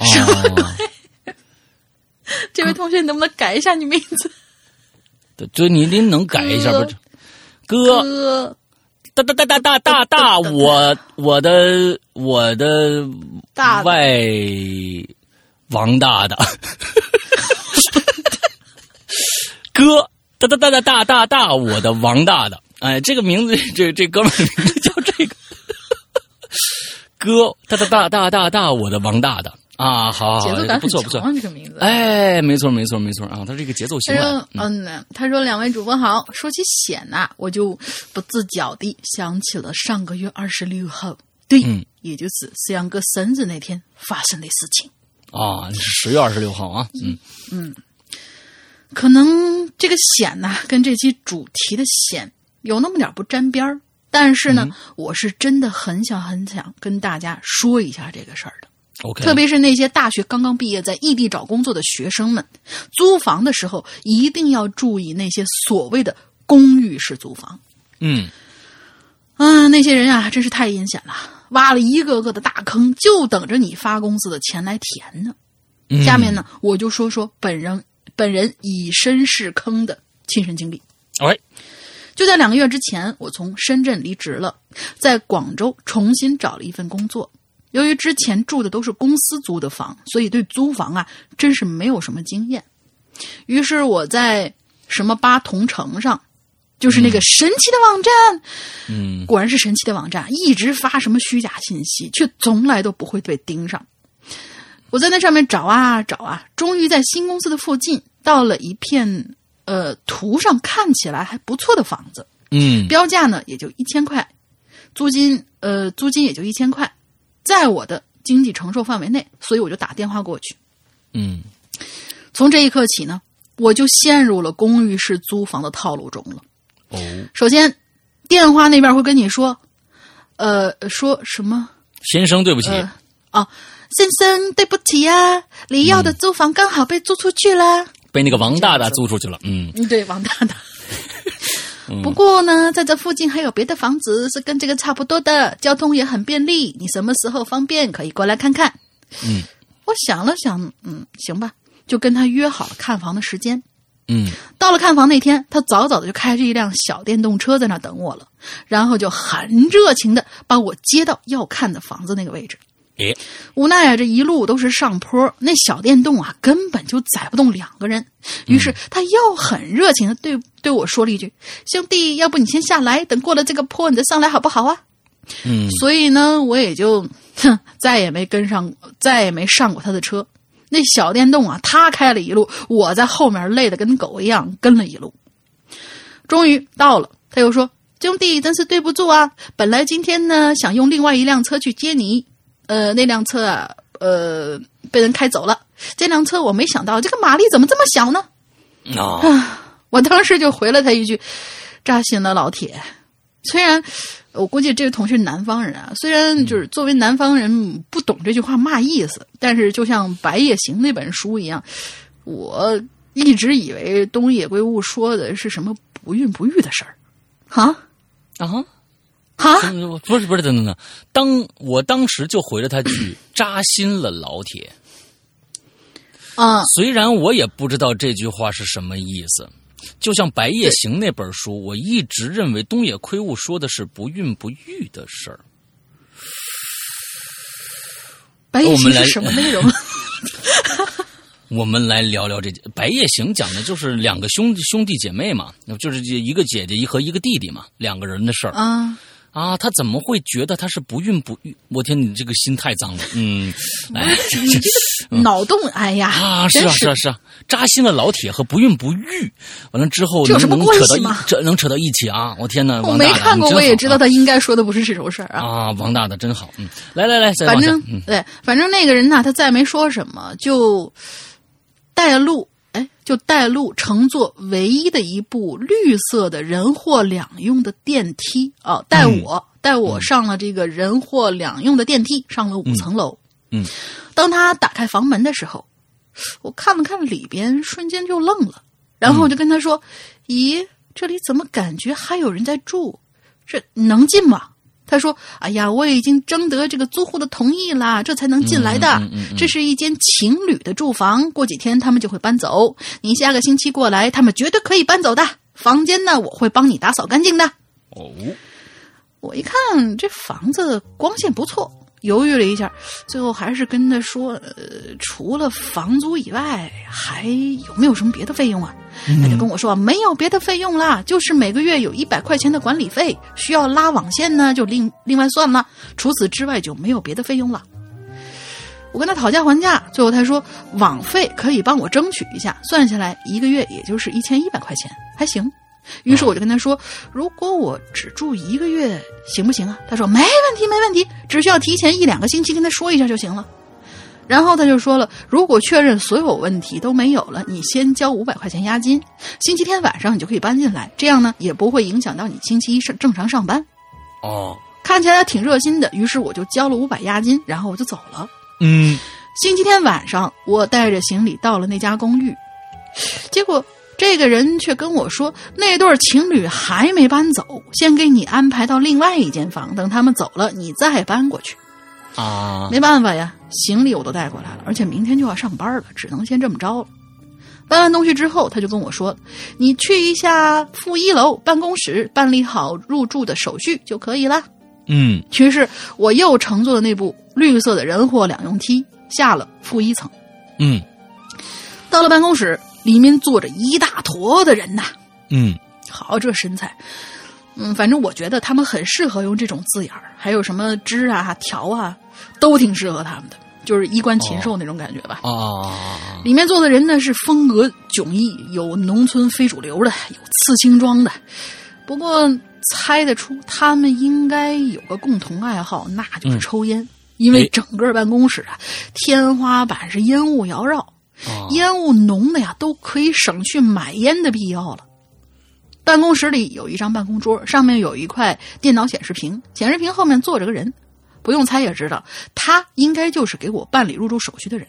什么鬼？这位同学，你能不能改一下你名字？对，就你您能改一下不？哥。大大大大大大大，我我的我的大外王大大，哥，大大大大大大大，我的王大大，哎，这个名字，这这哥们名字叫这个，哥，大大大大大大，我的王大大。啊，好，节奏感不错不错，这个名字，哎，没错没错没错啊，他这个节奏型。嗯，他说两位主播好，说起险呐，我就不自觉地想起了上个月二十六号，对，也就是思阳哥生日那天发生的事情。啊，是十月二十六号啊，嗯嗯，可能这个险呐，跟这期主题的险有那么点不沾边儿，但是呢，我是真的很想很想跟大家说一下这个事儿的。OK，特别是那些大学刚刚毕业在异地找工作的学生们，租房的时候一定要注意那些所谓的公寓式租房。嗯啊，那些人啊，真是太阴险了，挖了一个个的大坑，就等着你发工资的钱来填呢。嗯，下面呢，我就说说本人本人以身试坑的亲身经历。喂，就在两个月之前，我从深圳离职了，在广州重新找了一份工作。由于之前住的都是公司租的房，所以对租房啊真是没有什么经验。于是我在什么八同城上，就是那个神奇的网站，嗯。果然是神奇的网站，一直发什么虚假信息，却从来都不会被盯上。我在那上面找啊找啊，终于在新公司的附近到了一片呃图上看起来还不错的房子，嗯。标价呢也就一千块，租金呃租金也就一千块，在我的经济承受范围内，所以我就打电话过去。嗯从这一刻起呢，我就陷入了公寓式租房的套路中了。哦，首先，电话那边会跟你说，呃，说什么？先生，对不起，呃，哦，先生，对不起呀、你要的租房刚好被租出去了。被那个王大大租出去了。嗯嗯，对，王大大。不过呢，在这附近还有别的房子是跟这个差不多的，交通也很便利。你什么时候方便可以过来看看？嗯，我想了想，嗯，行吧，就跟他约好了看房的时间。嗯到了看房那天，他早早的就开着一辆小电动车在那等我了，然后就很热情的把我接到要看的房子那个位置。诶，无奈啊，这一路都是上坡，那小电动啊根本就载不动两个人。于是他又很热情的对对我说了一句：“兄弟，要不你先下来，等过了这个坡你再上来好不好啊？”嗯所以呢，我也就哼 再也没跟上，再也没上过他的车。那小电动啊，他开了一路，我在后面累得跟狗一样跟了一路。终于到了，他又说：“兄弟，真是对不住啊！本来今天呢想用另外一辆车去接你，呃，那辆车啊，呃，被人开走了。这辆车我没想到这个马力怎么这么小呢？啊，我当时就回了他一句：“扎心了，老铁。”虽然我估计这位同学是南方人啊，虽然就是作为南方人不懂这句话嘛意思，但是就像《白夜行》那本书一样，我一直以为东野圭吾说的是什么不孕不育的事儿，哈啊，哈，不是不是，等等等，当我当时就回了他句“扎心了，老铁啊”，虽然我也不知道这句话是什么意思。就像《白夜行》那本书，我一直认为东野圭吾说的是不孕不育的事儿。白夜我们来行是什么内容？我们来聊聊这《白夜行》，讲的就是两个兄弟兄弟姐妹嘛，就是一个姐姐和一个弟弟嘛，两个人的事儿啊，啊。他怎么会觉得他是不孕不育？我天，你这个心太脏了。嗯，哎你这个脑洞，哎呀，啊，是啊，是啊，是啊，扎心了老铁和不孕不育，完了之后这有什么能能扯到一关系吗这能扯到一起啊！我天哪，我没看过，我也知道啊他应该说的不是这种事儿啊。啊，王大大真好，嗯，来来来，反正、嗯对，反正那个人呐，他再没说什么，就带路，哎，就带路乘坐唯一的一部绿色的人货两用的电梯。啊，带我、带我上了这个人货两用的电梯，上了五层楼。嗯，当他打开房门的时候，我看了看里边，瞬间就愣了，然后我就跟他说：“咦，这里怎么感觉还有人在住？这能进吗？”他说：“哎呀，我已经征得这个租户的同意啦，这才能进来的。嗯嗯嗯嗯这是一间情侣的住房，过几天他们就会搬走。你下个星期过来，他们绝对可以搬走的。房间呢，我会帮你打扫干净的。”哦，我一看这房子光线不错，犹豫了一下，最后还是跟他说：“呃，除了房租以外，还有没有什么别的费用啊？”他就跟我说：“没有别的费用啦，就是每个月有一百块钱的管理费，需要拉网线呢，就另另外算了。除此之外就没有别的费用了。”我跟他讨价还价，最后他说网费可以帮我争取一下，算下来一个月也就是一千一百块钱，还行。于是我就跟他说，如果我只住一个月，行不行啊？他说没问题，没问题，只需要提前一两个星期跟他说一下就行了。然后他就说了，如果确认所有问题都没有了，你先交五百块钱押金，星期天晚上你就可以搬进来，这样呢也不会影响到你星期一上正常上班。哦，看起来挺热心的，于是我就交了五百押金，然后我就走了。嗯星期天晚上，我带着行李到了那家公寓，结果这个人却跟我说，那对情侣还没搬走，先给你安排到另外一间房，等他们走了，你再搬过去。啊，没办法呀，行李我都带过来了，而且明天就要上班了，只能先这么着了。搬完东西之后，他就跟我说：“你去一下负一楼办公室，办理好入住的手续就可以了。”嗯于是我又乘坐了那部绿色的人货两用梯，下了负一层。嗯到了办公室，里面坐着一大坨的人呐，嗯好这身材，嗯，反正我觉得他们很适合用这种字眼儿，还有什么枝啊、条啊，都挺适合他们的，就是衣冠禽兽那种感觉吧。哦，里面坐的人呢是风格迥异，有农村非主流的，有刺青装的。不过猜得出他们应该有个共同爱好，那就是抽烟。因为整个办公室啊，天花板是烟雾缭绕，啊烟雾浓的呀，都可以省去买烟的必要了。办公室里有一张办公桌，上面有一块电脑显示屏，显示屏后面坐着个人，不用猜也知道，他应该就是给我办理入住手续的人。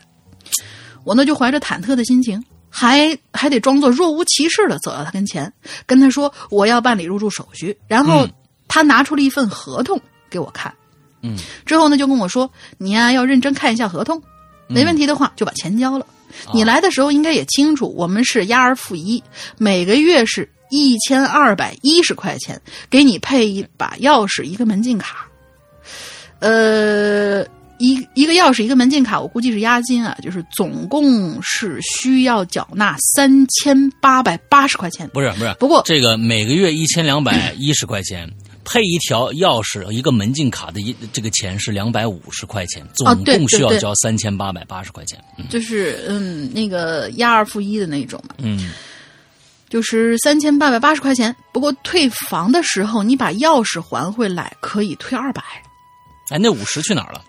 我呢就怀着忐忑的心情，还还得装作若无其事的走到他跟前，跟他说我要办理入住手续，然后嗯他拿出了一份合同给我看，嗯之后呢就跟我说你呀、要认真看一下合同，没问题的话就把钱交了。你来的时候应该也清楚，我们是押二付一，每个月是一千二百一十块钱，给你配一把钥匙，一个门禁卡。呃，一一个钥匙，一个门禁卡，我估计是押金啊，就是总共是需要缴纳三千八百八十块钱。不是不是，不过这个每个月一千两百一十块钱，配一条钥匙、一个门禁卡的一这个钱是两百五十块钱，总共需要交三千八百八十块钱。嗯就是嗯，那个押二付一的那种嘛，嗯就是三千八百八十块钱。不过退房的时候，你把钥匙还回来，可以退二百。哎，那五十去哪儿了？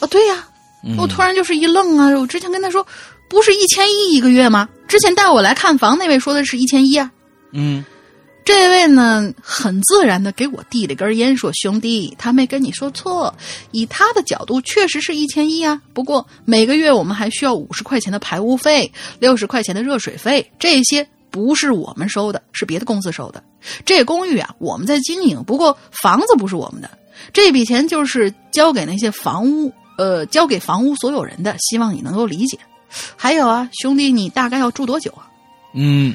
哦，对呀、嗯我突然就是一愣啊！我之前跟他说，不是一千一一个月吗？之前带我来看房那位说的是一千一啊。嗯这位呢，很自然的给我递了根烟，说：“兄弟，他没跟你说错，以他的角度确实是一千一啊。不过每个月我们还需要五十块钱的排污费，六十块钱的热水费，这些不是我们收的，是别的公司收的。这公寓啊，我们在经营，不过房子不是我们的，这笔钱就是交给那些房屋，呃，交给房屋所有人的。希望你能够理解。还有啊，兄弟，你大概要住多久啊？”嗯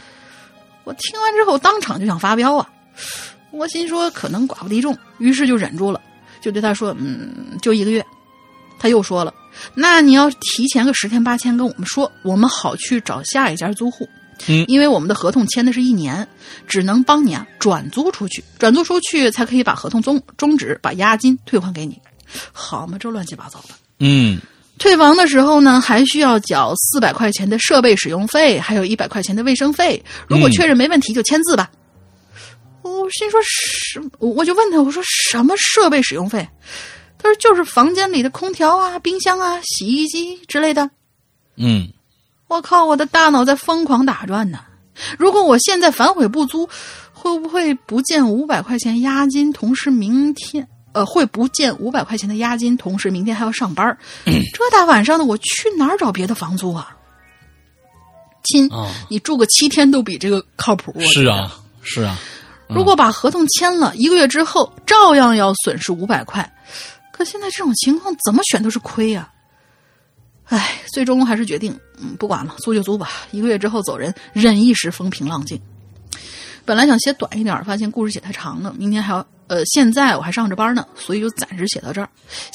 我听完之后当场就想发飙啊！我心说可能寡不敌众，于是就忍住了，就对他说：“嗯，就一个月。”他又说了：“那你要提前个十天八天跟我们说，我们好去找下一家租户。嗯因为我们的合同签的是一年，只能帮你啊转租出去，转租出去才可以把合同终终止，把押金退还给你。好嘛，这乱七八糟的。嗯退房的时候呢，还需要缴四百块钱的设备使用费，还有一百块钱的卫生费。如果嗯确认没问题，就签字吧。我心说什，我我就问他，我说什么设备使用费？他说就是房间里的空调啊、冰箱啊、洗衣机之类的。嗯我靠，我的大脑在疯狂打转呢。如果我现在反悔不租，会不会不见五百块钱押金？同时明天呃会不见五百块钱的押金，同时明天还要上班儿这大晚上的，我去哪儿找别的房租啊？亲，啊，你住个七天都比这个靠谱。是啊是啊，如果把合同签了一个月之后，照样要损失五百块。可现在这种情况，怎么选都是亏呀、唉，最终还是决定，嗯，不管了，租就租吧。一个月之后走人，忍一时风平浪静。本来想写短一点，发现故事写太长了，明天还要，呃，现在我还上着班呢，所以就暂时写到这儿。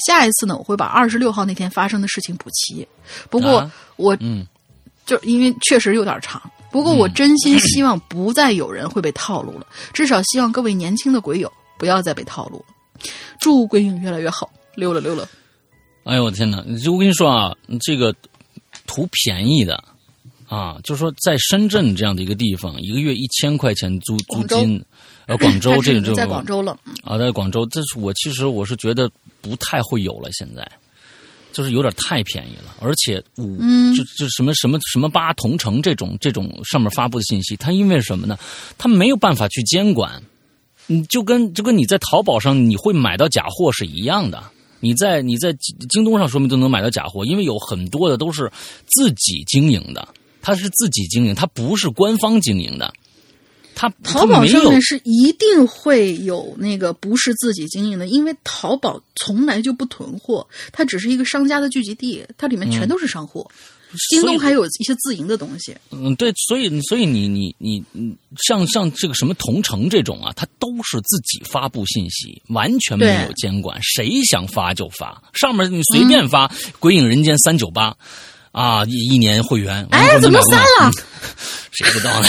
下一次呢，我会把二十六号那天发生的事情补齐。不过、啊我嗯就因为确实有点长，不过我真心希望不再有人会被套路了，至少希望各位年轻的鬼友不要再被套路了。祝鬼影越来越好，溜了溜了。哎呦我的天哪！就我跟你说啊，这个图便宜的啊，就是说在深圳这样的一个地方，一个月一千块钱租租金，呃，广州这个就在广州了，嗯啊，在广州，这是我其实我是觉得不太会有了，现在就是有点太便宜了，而且五、嗯就就什么什么什么八同城这种这种上面发布的信息，它因为什么呢？它没有办法去监管，你就跟就跟你在淘宝上你会买到假货是一样的。你在你在京东上说明都能买到假货，因为有很多的都是自己经营的，它是自己经营，它不是官方经营的。它淘宝上面是一定会有那个不是自己经营的，因为淘宝从来就不囤货，它只是一个商家的聚集地，它里面全都是商货。京东还有一些自营的东西。嗯，对，所以所以你你你你像像这个什么同城这种啊，它都是自己发布信息，完全没有监管，谁想发就发，上面你随便发，鬼影人间三九八。啊，一一年会员，哎，怎么删了？谁知道呢？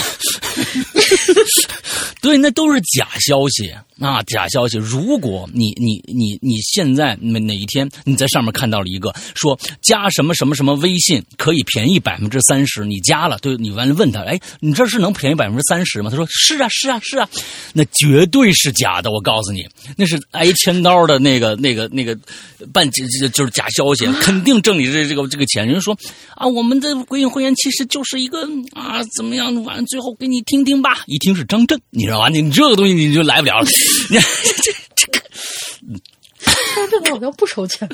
对，那都是假消息啊，假消息。如果你你你你现在哪哪一天你在上面看到了一个说加什么什么什么微信可以便宜百分之三十，你加了，对，你完了问他，哎，你这是能便宜百分之三十吗？他说是啊，是啊，是啊，那绝对是假的，我告诉你，那是挨千刀的那个那个那个办就就是假消息，肯定挣你这这个这个钱。人说。啊，我们的鬼影会员其实就是一个啊，怎么样？完最后给你听听吧。一听是张震，你知道吧？你这个东西你就来不了了。你 这这个，张震好像不收钱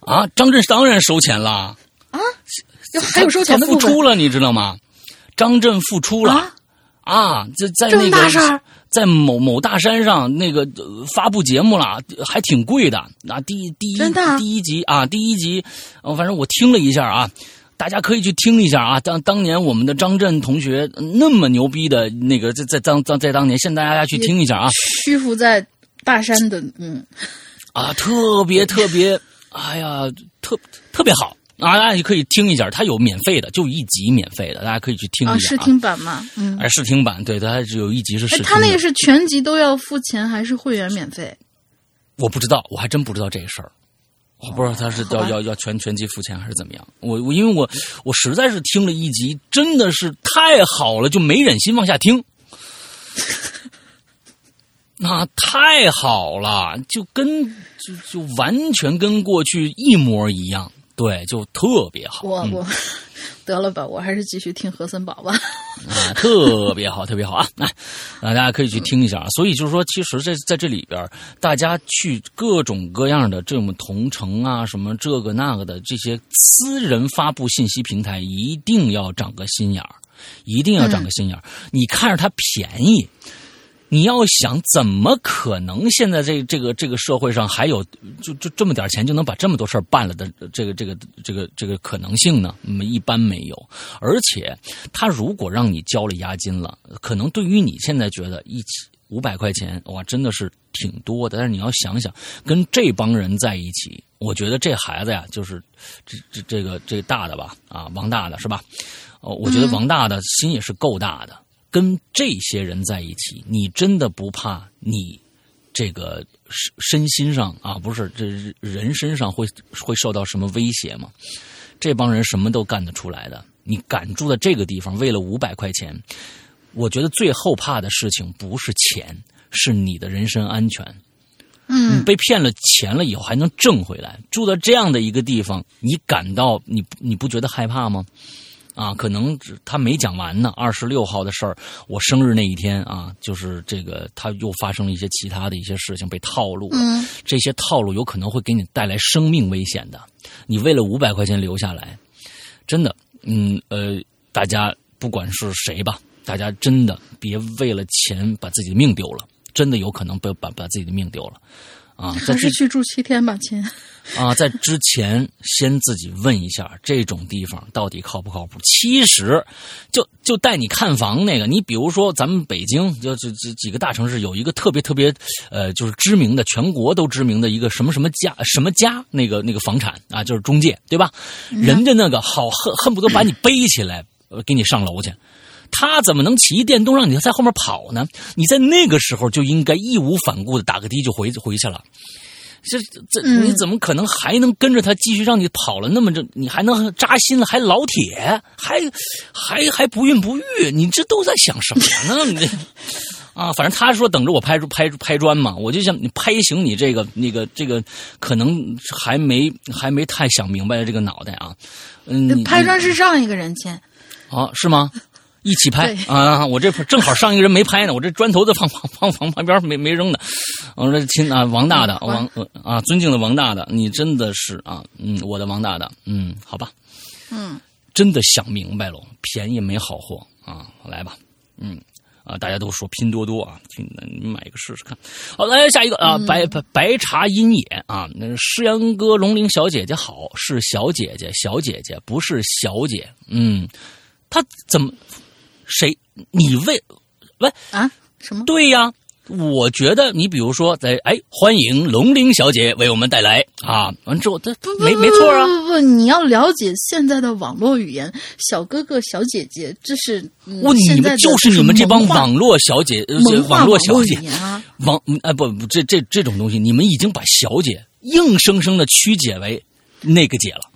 啊？张震当然收钱了啊！还有收钱的付出了，你知道吗？张震付出了啊！在在那个。在某某大山上那个发布节目了，还挺贵的。啊，第第一第一集啊，第一集，反正我听了一下啊，大家可以去听一下啊。当当年我们的张震同学那么牛逼的那个，在在当当在当年，现在大家去听一下啊。屈服在大山的，嗯，啊，特别特别，哎呀，特特别好。啊，大家也可以听一下，它有免费的，就一集免费的，大家可以去听一下。试听版嘛，嗯，哎，试听版，对，它只有一集是试听。他那个是全集都要付钱，还是会员免费？我不知道，我还真不知道这个事儿，我不知道他是要要要全全集付钱还是怎么样。我我因为我我实在是听了一集，真的是太好了，就没忍心往下听。那太好了，就跟就就完全跟过去一模一样。对，就特别好。我我得了吧，我还是继续听和森宝吧。啊，特别好，特别好啊！来，大家可以去听一下啊。所以就是说，其实在在这里边，大家去各种各样的这种同城啊，什么这个那个的这些私人发布信息平台，一定要长个心眼儿，一定要长个心眼儿。你看着它便宜。你要想怎么可能现在这这个这个社会上还有就就这么点钱就能把这么多事儿办了的这个这个这个这个可能性呢？嗯，一般没有。而且他如果让你交了押金了，可能对于你现在觉得一起五百块钱哇真的是挺多的，但是你要想想跟这帮人在一起，我觉得这孩子呀就是这这这个这大的吧啊王大的是吧？哦，我觉得王大的心也是够大的。跟这些人在一起，你真的不怕你这个身身心上啊，不是这人身上会会受到什么威胁吗？这帮人什么都干得出来的。你敢住在这个地方，为了五百块钱，我觉得最后怕的事情不是钱，是你的人身安全。嗯，你被骗了钱了以后还能挣回来，住在这样的一个地方，你感到你你不觉得害怕吗？啊，可能他没讲完呢。二十六号的事儿，我生日那一天啊，就是这个他又发生了一些其他的一些事情，被套路了。这些套路有可能会给你带来生命危险的。你为了五百块钱留下来，真的，嗯呃，大家不管是谁吧，大家真的别为了钱把自己的命丢了，真的有可能被把把自己的命丢了。啊，还是去住七天吧，亲。啊，在之前先自己问一下这种地方到底靠不靠谱。其实，就就带你看房那个，你比如说咱们北京，就就几个大城市有一个特别特别，呃，就是知名的，全国都知名的一个什么什么家什么家那个那个房产啊，就是中介，对吧？人家那个好恨恨不得把你背起来，给你上楼去。他怎么能骑电动让你在后面跑呢？你在那个时候就应该义无反顾的打个的就回回去了。这这你怎么可能还能跟着他继续让你跑了那么着？你还能扎心了？还老铁？还还还不孕不育？你这都在想什么呢？你啊，反正他说等着我拍拍拍砖嘛，我就想你拍醒你这个那个这个可能还没还没太想明白的这个脑袋啊。嗯，拍砖是上一个人签。啊，是吗？一起拍啊！我这正好上一个人没拍呢，我这砖头子放放放放旁边没没扔呢。我说亲啊，王大大，王呃啊，尊敬的王大大，你真的是啊，嗯，我的王大大，嗯，好吧，嗯，真的想明白了，便宜没好货啊，来吧，嗯。啊，大家都说拼多多啊，拼你买一个试试看。好，来下一个啊，白白白茶阴野啊，那诗阳哥龙鳞小姐姐好，是小姐姐，小姐姐不是小姐，嗯，她怎么谁？你为喂啊？什么？对呀，我觉得你比如说在哎，欢迎龙玲小姐为我们带来啊，完之后她没没错啊，不不不，你要了解现在的网络语言，小哥哥、小姐姐，这是嗯我你们就是你们这帮网络小姐，呃网络小姐。网嗯哎不不这这这种东西，你们已经把小姐硬生生的曲解为那个姐了。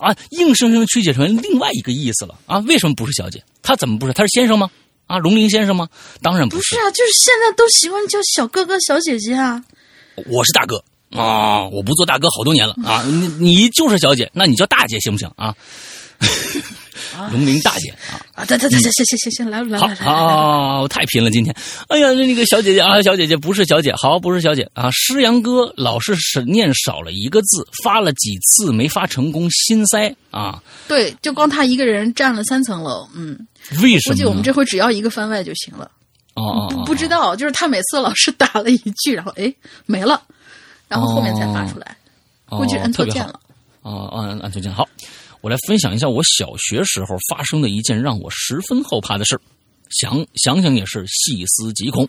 啊，硬生生地曲解成另外一个意思了啊！为什么不是小姐？他怎么不是？他是先生吗？啊，龙鳞先生吗？当然不是，不是啊，就是现在都喜欢叫小哥哥、小姐姐啊。我是大哥啊！我不做大哥好多年了啊！你你就是小姐，那你叫大姐行不行啊？龙鳞大姐啊！啊，对对对，行行行行行，来来好来来来，啊，我太拼了今天。哎呀，那个小姐姐啊，小姐姐不是小姐，好不是小姐啊。诗阳哥老是是念少了一个字，发了几次没发成功，心塞啊。对，就光他一个人占了三层楼，嗯，为什么？估计我们这回只要一个番外就行了。哦不不知道，就是他每次老是打了一句，然后哎没了，然后后面才发出来，哦估计摁错键了。哦，按按错键好。我来分享一下我小学时候发生的一件让我十分后怕的事想想想也是细思极恐。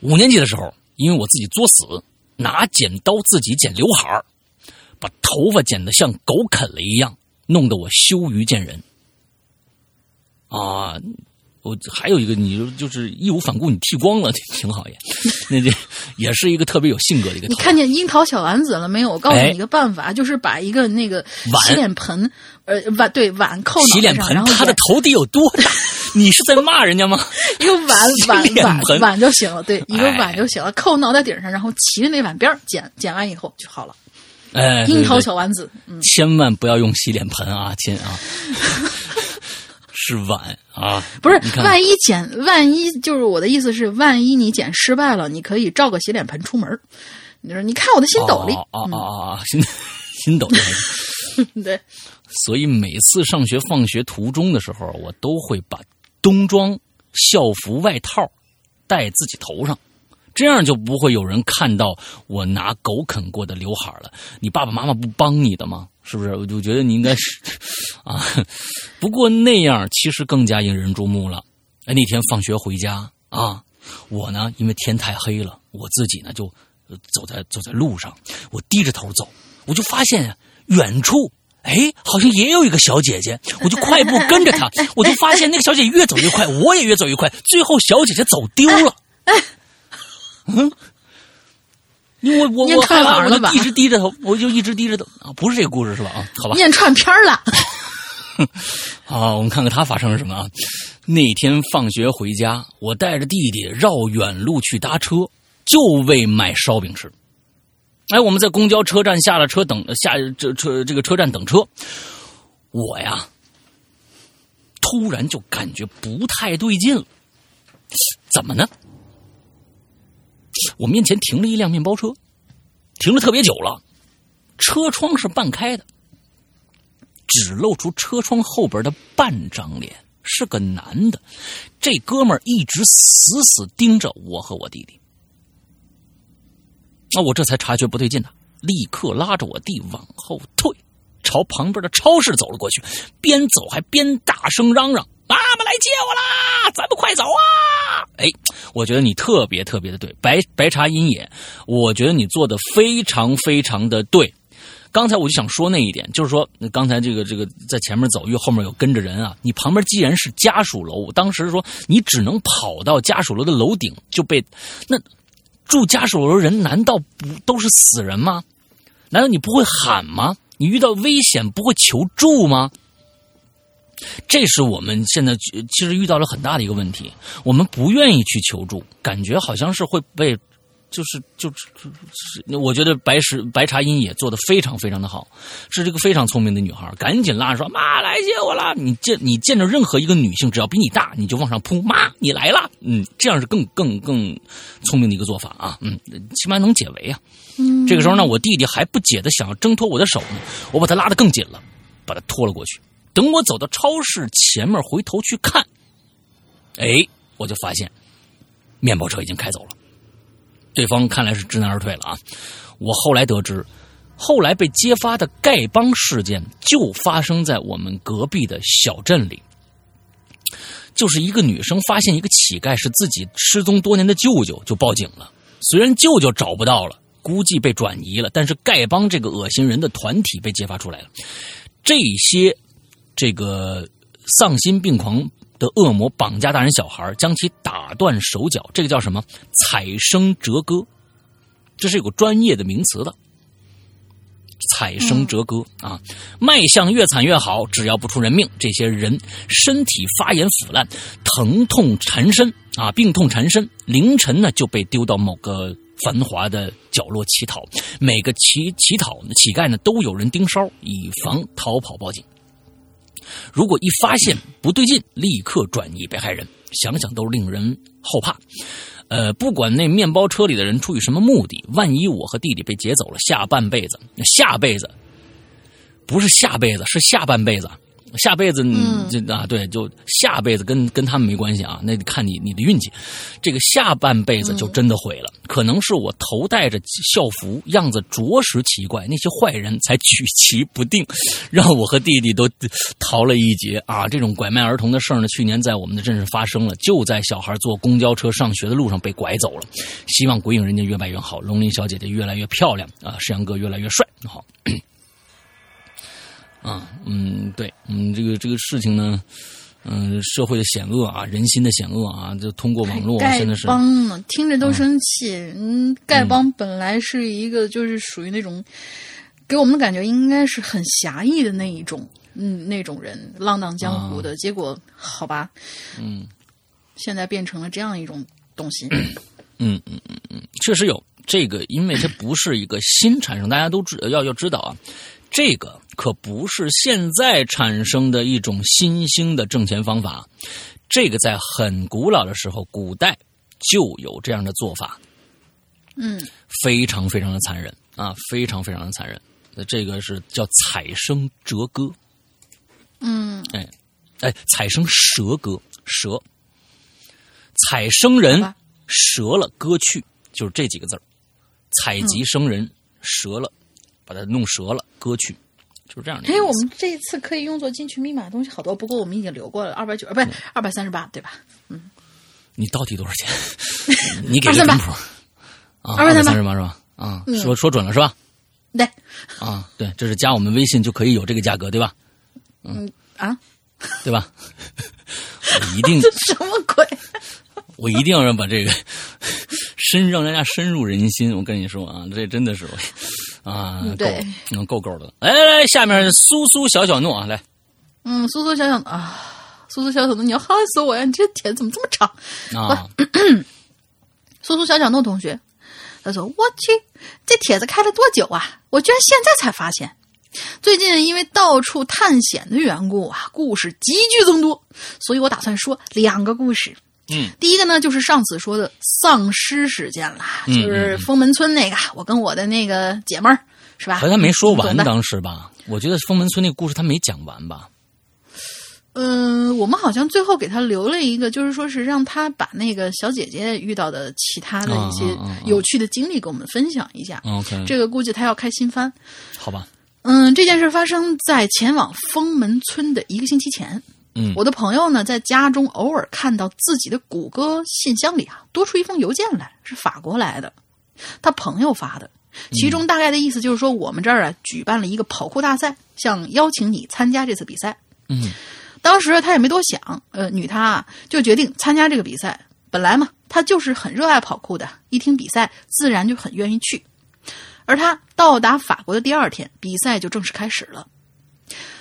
五年级的时候，因为我自己作死，拿剪刀自己剪刘海，把头发剪得像狗啃了一样，弄得我羞于见人。啊，我还有一个，你就就是义无反顾，你剃光了，挺好也。那这也是一个特别有性格的一个。你看见樱桃小丸子了没有？我告诉哎你一个办法，就是把一个那个洗脸盆，呃，碗对碗扣洗脸盆然，后他的头得有多大？你是在骂人家吗？一个碗碗碗碗就行了，对，一个哎碗就行了，扣脑袋顶上，然后骑着那碗边儿剪，剪完以后就好了。哎，樱桃小丸子，嗯，千万不要用洗脸盆啊，亲啊，是碗啊，不是万一剪，万一就是我的意思是，万一你剪失败了，你可以照个洗脸盆出门儿你说，你看我的新斗笠，哦哦哦哦哦，新新斗笠。嗯，对，所以每次上学放学途中的时候，我都会把冬装校服外套戴自己头上，这样就不会有人看到我拿狗啃过的刘海了。你爸爸妈妈不帮你的吗？是不是？我就觉得你应该是啊。不过那样其实更加引人注目了。哎，那天放学回家啊，我呢因为天太黑了，我自己呢就呃走在走在路上，我低着头走，我就发现啊远处。哎，好像也有一个小姐姐，我就快步跟着她，我就发现那个小姐姐越走越快，我也越走越快，最后小姐姐走丢了。嗯，因为我我念我害怕，我串行了吧一直低着头，我就一直低着头啊，不是这个故事是吧？啊，好吧，念串片儿了，好，我们看看他发生了什么啊？那天放学回家，我带着弟弟绕远路去搭车，就为买烧饼吃。哎，我们在公交车站下了车等下这车这个车站等车，我呀，突然就感觉不太对劲了，怎么呢？我面前停了一辆面包车，停了特别久了，车窗是半开的。只露出车窗后边的半张脸，是个男的。这哥们儿一直死死盯着我和我弟弟。那我这才察觉不对劲呐，立刻拉着我弟往后退，朝旁边的超市走了过去，边走还边大声嚷嚷：“妈妈来接我啦！咱们快走啊！”哎，我觉得你特别特别的对，白白茶阴也，我觉得你做的非常非常的对。刚才我就想说那一点，就是说刚才这个这个在前面走，因为后面有跟着人啊。你旁边既然是家属楼，当时说你只能跑到家属楼的楼顶就被那住家属楼的人难道不都是死人吗？难道你不会喊吗？你遇到危险不会求助吗？这是我们现在其实遇到了很大的一个问题，我们不愿意去求助，感觉好像是会被就是就是，我觉得白石白茶音也做的非常非常的好，是这个非常聪明的女孩，赶紧拉着说妈来接我了。你见你见着任何一个女性，只要比你大，你就往上扑，妈你来了，嗯，这样是更更更聪明的一个做法啊，嗯，起码能解围啊。嗯，这个时候呢，我弟弟还不解的想要挣脱我的手呢，我把他拉得更紧了，把他拖了过去。等我走到超市前面回头去看，哎，我就发现面包车已经开走了。对方看来是知难而退了啊！我后来得知，后来被揭发的丐帮事件就发生在我们隔壁的小镇里。就是一个女生发现一个乞丐是自己失踪多年的舅舅，就报警了。虽然舅舅找不到了，估计被转移了，但是丐帮这个恶心人的团体被揭发出来了。这些这个丧心病狂的恶魔绑架大人小孩，将其打断手脚，这个叫什么？采生折割，这是有个专业的名词的。采生折割、啊，卖相越惨越好，只要不出人命，这些人身体发炎腐烂，疼痛缠身啊，病痛缠身，凌晨呢就被丢到某个繁华的角落乞讨，每个乞乞讨乞丐呢都有人盯梢，以防逃跑报警。如果一发现不对劲，立刻转移被害人，想想都令人后怕。呃，不管那面包车里的人出于什么目的，万一我和弟弟被劫走了，下半辈子，下辈子不是下辈子，是下半辈子。下辈子，这啊，对，就下辈子跟跟他们没关系啊，那得看你你的运气。这个下半辈子就真的毁了，可能是我头戴着校服，样子着实奇怪，那些坏人才举棋不定，让我和弟弟都逃了一劫啊！这种拐卖儿童的事儿呢，去年在我们的镇上发生了，就在小孩坐公交车上学的路上被拐走了。希望鬼影人家越办越好，龙鳞小姐姐越来越漂亮啊，石阳哥越来越帅，好。啊，嗯，对，嗯，这个这个事情呢，嗯，社会的险恶啊，人心的险恶啊，就通过网络真的是丐帮呢，听着都生气。嗯，丐帮本来是一个就是属于那种，给我们的感觉应该是很侠义的那一种，嗯，那种人浪荡江湖的。结果好吧，嗯，现在变成了这样一种东西。嗯嗯嗯嗯，确实有这个，因为它不是一个新产生，大家都知要要知道啊。这个可不是现在产生的一种新兴的挣钱方法，这个在很古老的时候，古代就有这样的做法。嗯，非常非常的残忍啊，非常非常的残忍。那这个是叫采生折割。嗯，哎哎，采生蛇割蛇，采生人折了割去，就是这几个字儿。采集生人折了。把它弄折了，割去，就是这样的。哎，我们这一次可以用作进去密码的东西好多，不过我们已经留过了二百九，不是二百三十八，对吧？嗯。你到底多少钱？你给个准谱。啊，二百三十八是吧？啊，说说准了是吧？对。啊，对，这是加我们微信就可以有这个价格，对吧？嗯啊，对吧？我一定。这什么鬼？我一定要让把这个深让大家深入人心。我跟你说啊，这真的是。啊，对，能够够的。来来来，下面苏苏小小诺啊，来，嗯，苏苏小小啊，苏苏小小诺，你要害死我呀！你这帖怎么这么长啊？苏苏小小诺同学，他说：“我去，这帖子开了多久啊？我居然现在才发现。最近因为到处探险的缘故啊，故事急剧增多，所以我打算说两个故事。嗯，第一个呢，就是上次说的丧尸事件了，就是封门村那个，我跟我的那个姐们儿，是吧？好像没说完当时吧？我觉得封门村那个故事他没讲完吧？嗯，我们好像最后给他留了一个，就是说是让他把那个小姐姐遇到的其他的一些有趣的经历给我们分享一下。OK，这个估计他要开新番。好吧。嗯，这件事发生在前往封门村的一个星期前。嗯，我的朋友呢，在家中偶尔看到自己的谷歌信箱里啊，多出一封邮件来，是法国来的，他朋友发的，其中大概的意思就是说，我们这儿啊举办了一个跑酷大赛，想邀请你参加这次比赛。嗯，当时他也没多想，呃，女他啊就决定参加这个比赛。本来嘛，他就是很热爱跑酷的，一听比赛自然就很愿意去。而他到达法国的第二天，比赛就正式开始了。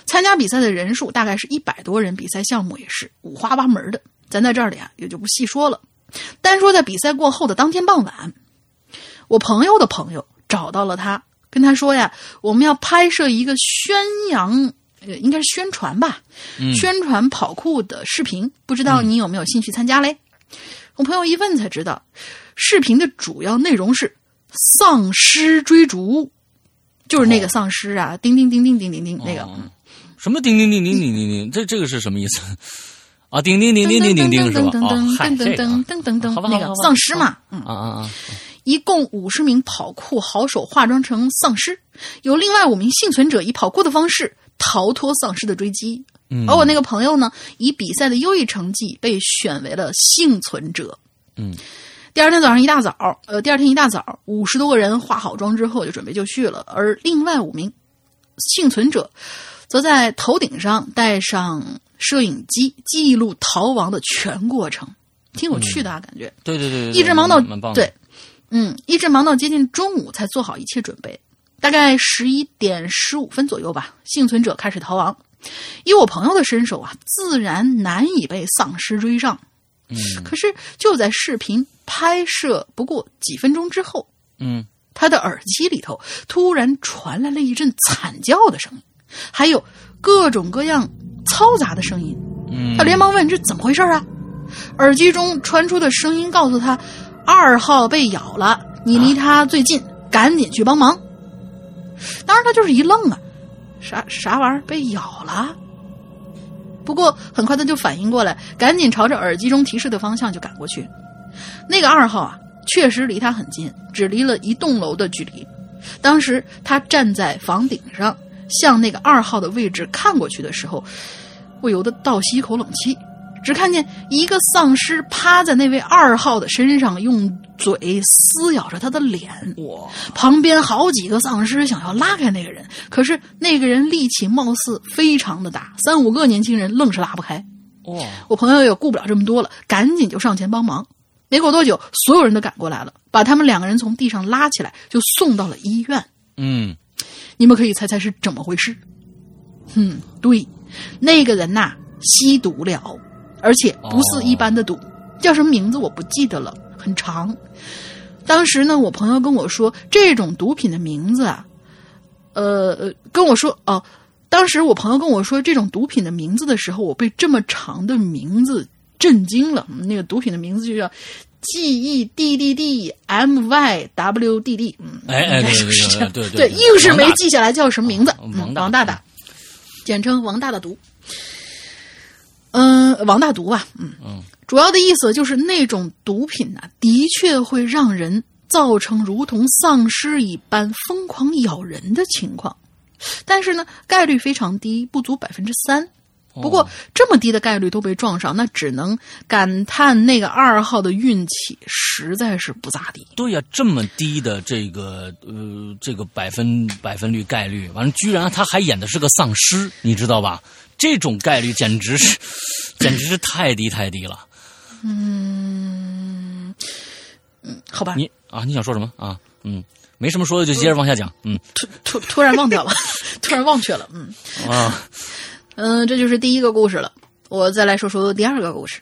参加比赛的人数大概是一百多人，比赛项目也是五花八门的，咱在这里啊也就不细说了。单说在比赛过后的当天傍晚，我朋友的朋友找到了他，跟他说呀，我们要拍摄一个宣扬，呃，应该是宣传吧，嗯宣传跑酷的视频，不知道你有没有兴趣参加嘞？我朋友一问才知道，视频的主要内容是丧尸追逐，就是那个丧尸啊，叮叮叮叮叮叮叮那个。哦什么叮叮叮叮叮叮叮？这这个是什么意思？啊，叮叮叮叮叮叮叮是吧？噔哦，嗨，噔这个啊噔噔噔好吧噔，那个丧尸嘛，嗯，啊啊啊！一共五十名跑酷好手化妆成丧尸，由另外五名幸存者以跑酷的方式逃脱丧尸的追击。嗯而我那个朋友呢，以比赛的优异成绩被选为了幸存者。嗯，第二天早上一大早，呃，第二天一大早，五十多个人化好妆之后就准备就绪了，而另外五名幸存者则在头顶上带上摄影机，记录逃亡的全过程，挺有趣的啊，感觉。对对对对，一直忙到。对，嗯，一直忙到接近中午才做好一切准备。大概十一点十五分左右吧，幸存者开始逃亡。以我朋友的身手啊，自然难以被丧尸追上。嗯可是就在视频拍摄不过几分钟之后，嗯他的耳机里头突然传来了一阵惨叫的声音，还有各种各样嘈杂的声音。嗯，他连忙问：“这怎么回事啊？”耳机中传出的声音告诉他：“二号被咬了，你离他最近，赶紧去帮忙。”当时他就是一愣啊，啥啥玩意儿被咬了？不过很快他就反应过来，赶紧朝着耳机中提示的方向就赶过去。那个二号啊，确实离他很近，只离了一栋楼的距离。当时他站在房顶上，向那个二号的位置看过去的时候，不由得倒吸一口冷气。只看见一个丧尸趴在那位二号的身上，用嘴撕咬着他的脸。哇，旁边好几个丧尸想要拉开那个人，可是那个人力气貌似非常的大，三五个年轻人愣是拉不开。哇，我朋友也顾不了这么多了，赶紧就上前帮忙。没过多久，所有人都赶过来了，把他们两个人从地上拉起来，就送到了医院。嗯你们可以猜猜是怎么回事？嗯，对，那个人呐、吸毒了，而且不是一般的毒，叫什么名字我不记得了，很长。当时呢，我朋友跟我说，这种毒品的名字啊，呃，呃跟我说哦，当时我朋友跟我说这种毒品的名字的时候，我被这么长的名字震惊了。那个毒品的名字就叫 G E D D D M Y W D D，嗯，哎哎应该对对是是这样对对硬是没记下来叫什么名字。王嗯大王大大，简称王大大毒。嗯，王大毒吧，嗯嗯，主要的意思就是那种毒品呐、的确会让人造成如同丧尸一般疯狂咬人的情况，但是呢，概率非常低，不足百分之三。不过这么低的概率都被撞上，那只能感叹那个二号的运气实在是不咋地。对呀、这么低的这个呃这个百分百分率概率，完了居然他还演的是个丧尸，你知道吧？这种概率简直是 简直是太低太低了。嗯嗯好吧，你啊，你想说什么啊？嗯，没什么说的，就接着往下讲。嗯突突突然忘掉了，突然忘却了。嗯啊，嗯，这就是第一个故事了。我再来说说第二个故事。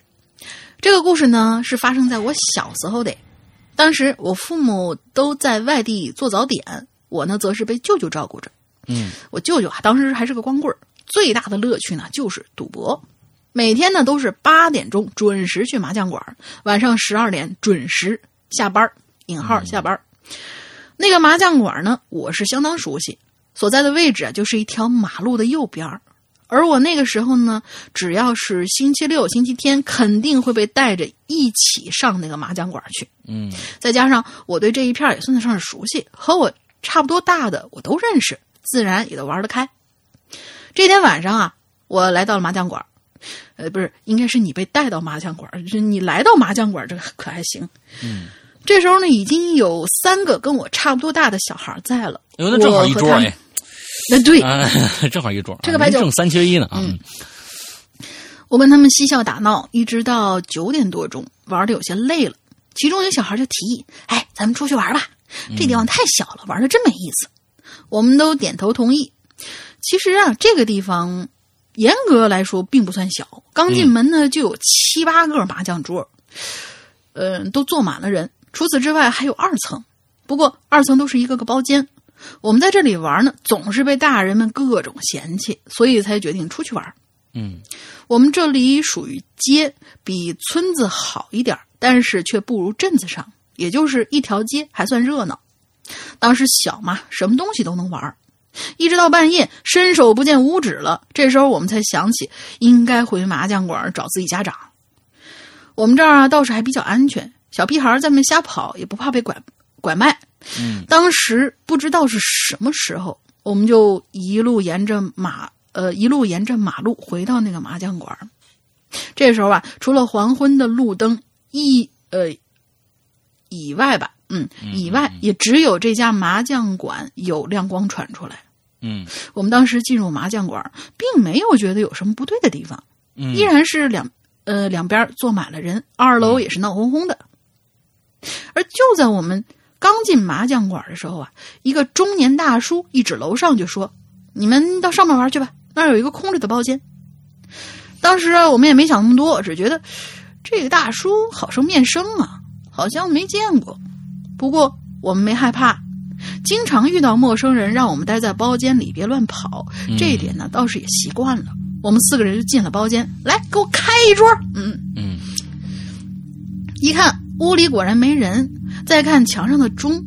这个故事呢是发生在我小时候的，当时我父母都在外地做早点，我呢则是被舅舅照顾着。嗯我舅舅啊，当时还是个光棍儿，最大的乐趣呢就是赌博。每天呢都是八点钟准时去麻将馆，晚上十二点准时下班儿（引号下班儿）那个麻将馆呢，我是相当熟悉，所在的位置啊就是一条马路的右边儿而我那个时候呢，只要是星期六、星期天，肯定会被带着一起上那个麻将馆去。嗯再加上我对这一片儿也算得上是熟悉，和我差不多大的我都认识，自然也都玩得开。这天晚上啊，我来到了麻将馆儿，呃，不是，应该是你被带到麻将馆是你来到麻将馆儿，这个可还行。嗯，这时候呢，已经有三个跟我差不多大的小孩儿在了。哎呦，那正好一桌我和他们哎，那对，啊，正好一桌，这个白酒啊正三缺一呢啊。嗯我跟他们嬉笑打闹，一直到九点多钟，玩的有些累了。其中有小孩就提议：“哎，咱们出去玩吧，这地方太小了，玩的真没意思。”我们都点头同意。其实啊，这个地方严格来说并不算小，刚进门呢就有七八个麻将桌，嗯、都坐满了人。除此之外，还有二层，不过二层都是一个个包间，我们在这里玩呢，总是被大人们各种嫌弃，所以才决定出去玩。嗯我们这里属于街，比村子好一点，但是却不如镇子上，也就是一条街，还算热闹。当时小嘛，什么东西都能玩，一直到半夜伸手不见五指了，这时候我们才想起应该回麻将馆找自己家长。我们这儿啊倒是还比较安全，小屁孩儿在那瞎跑也不怕被拐拐卖。嗯当时不知道是什么时候，我们就一路沿着马呃一路沿着马路回到那个麻将馆儿。这时候啊，除了黄昏的路灯一呃以外吧，嗯，以外也只有这家麻将馆有亮光传出来。嗯我们当时进入麻将馆，并没有觉得有什么不对的地方，嗯依然是两呃两边坐满了人，二楼也是闹哄哄的。而就在我们刚进麻将馆的时候啊，一个中年大叔一指楼上就说：“你们到上面玩去吧，那儿有一个空着的包间。”当时啊，我们也没想那么多，只觉得这个大叔好生面生啊，好像没见过。不过我们没害怕，经常遇到陌生人让我们待在包间里别乱跑，这一点呢倒是也习惯了。我们四个人就进了包间，来给我开一桌。嗯，嗯一看屋里果然没人，再看墙上的钟，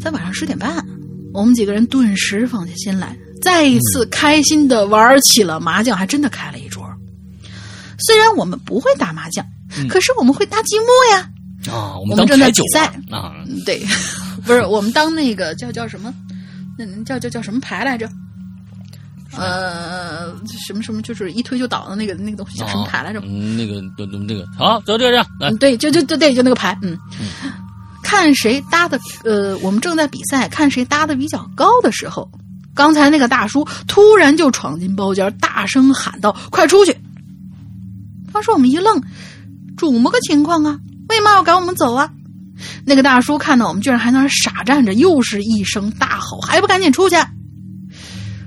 在晚上十点半，我们几个人顿时放下心来，再一次开心的玩起了麻将，还真的开了一桌。虽然我们不会打麻将，可是我们会搭积木呀。啊，我我们正在比赛。啊，嗯，对，不是我们当那个叫叫什么，那叫叫叫什么牌来着？呃，什么什么，就是一推就倒的那个那个东西叫什么牌来着？嗯，那个那那个好，就这样来。嗯，，对，就就就对，就那个牌，嗯，看谁搭的，呃，我们正在比赛，看谁搭的比较高的时候，刚才那个大叔突然就闯进包间，大声喊道：“快出去！”当时我们一愣，怎么个情况啊？为嘛要赶我们走啊？那个大叔看到我们居然还在那傻站着，又是一声大吼：“还不赶紧出去！”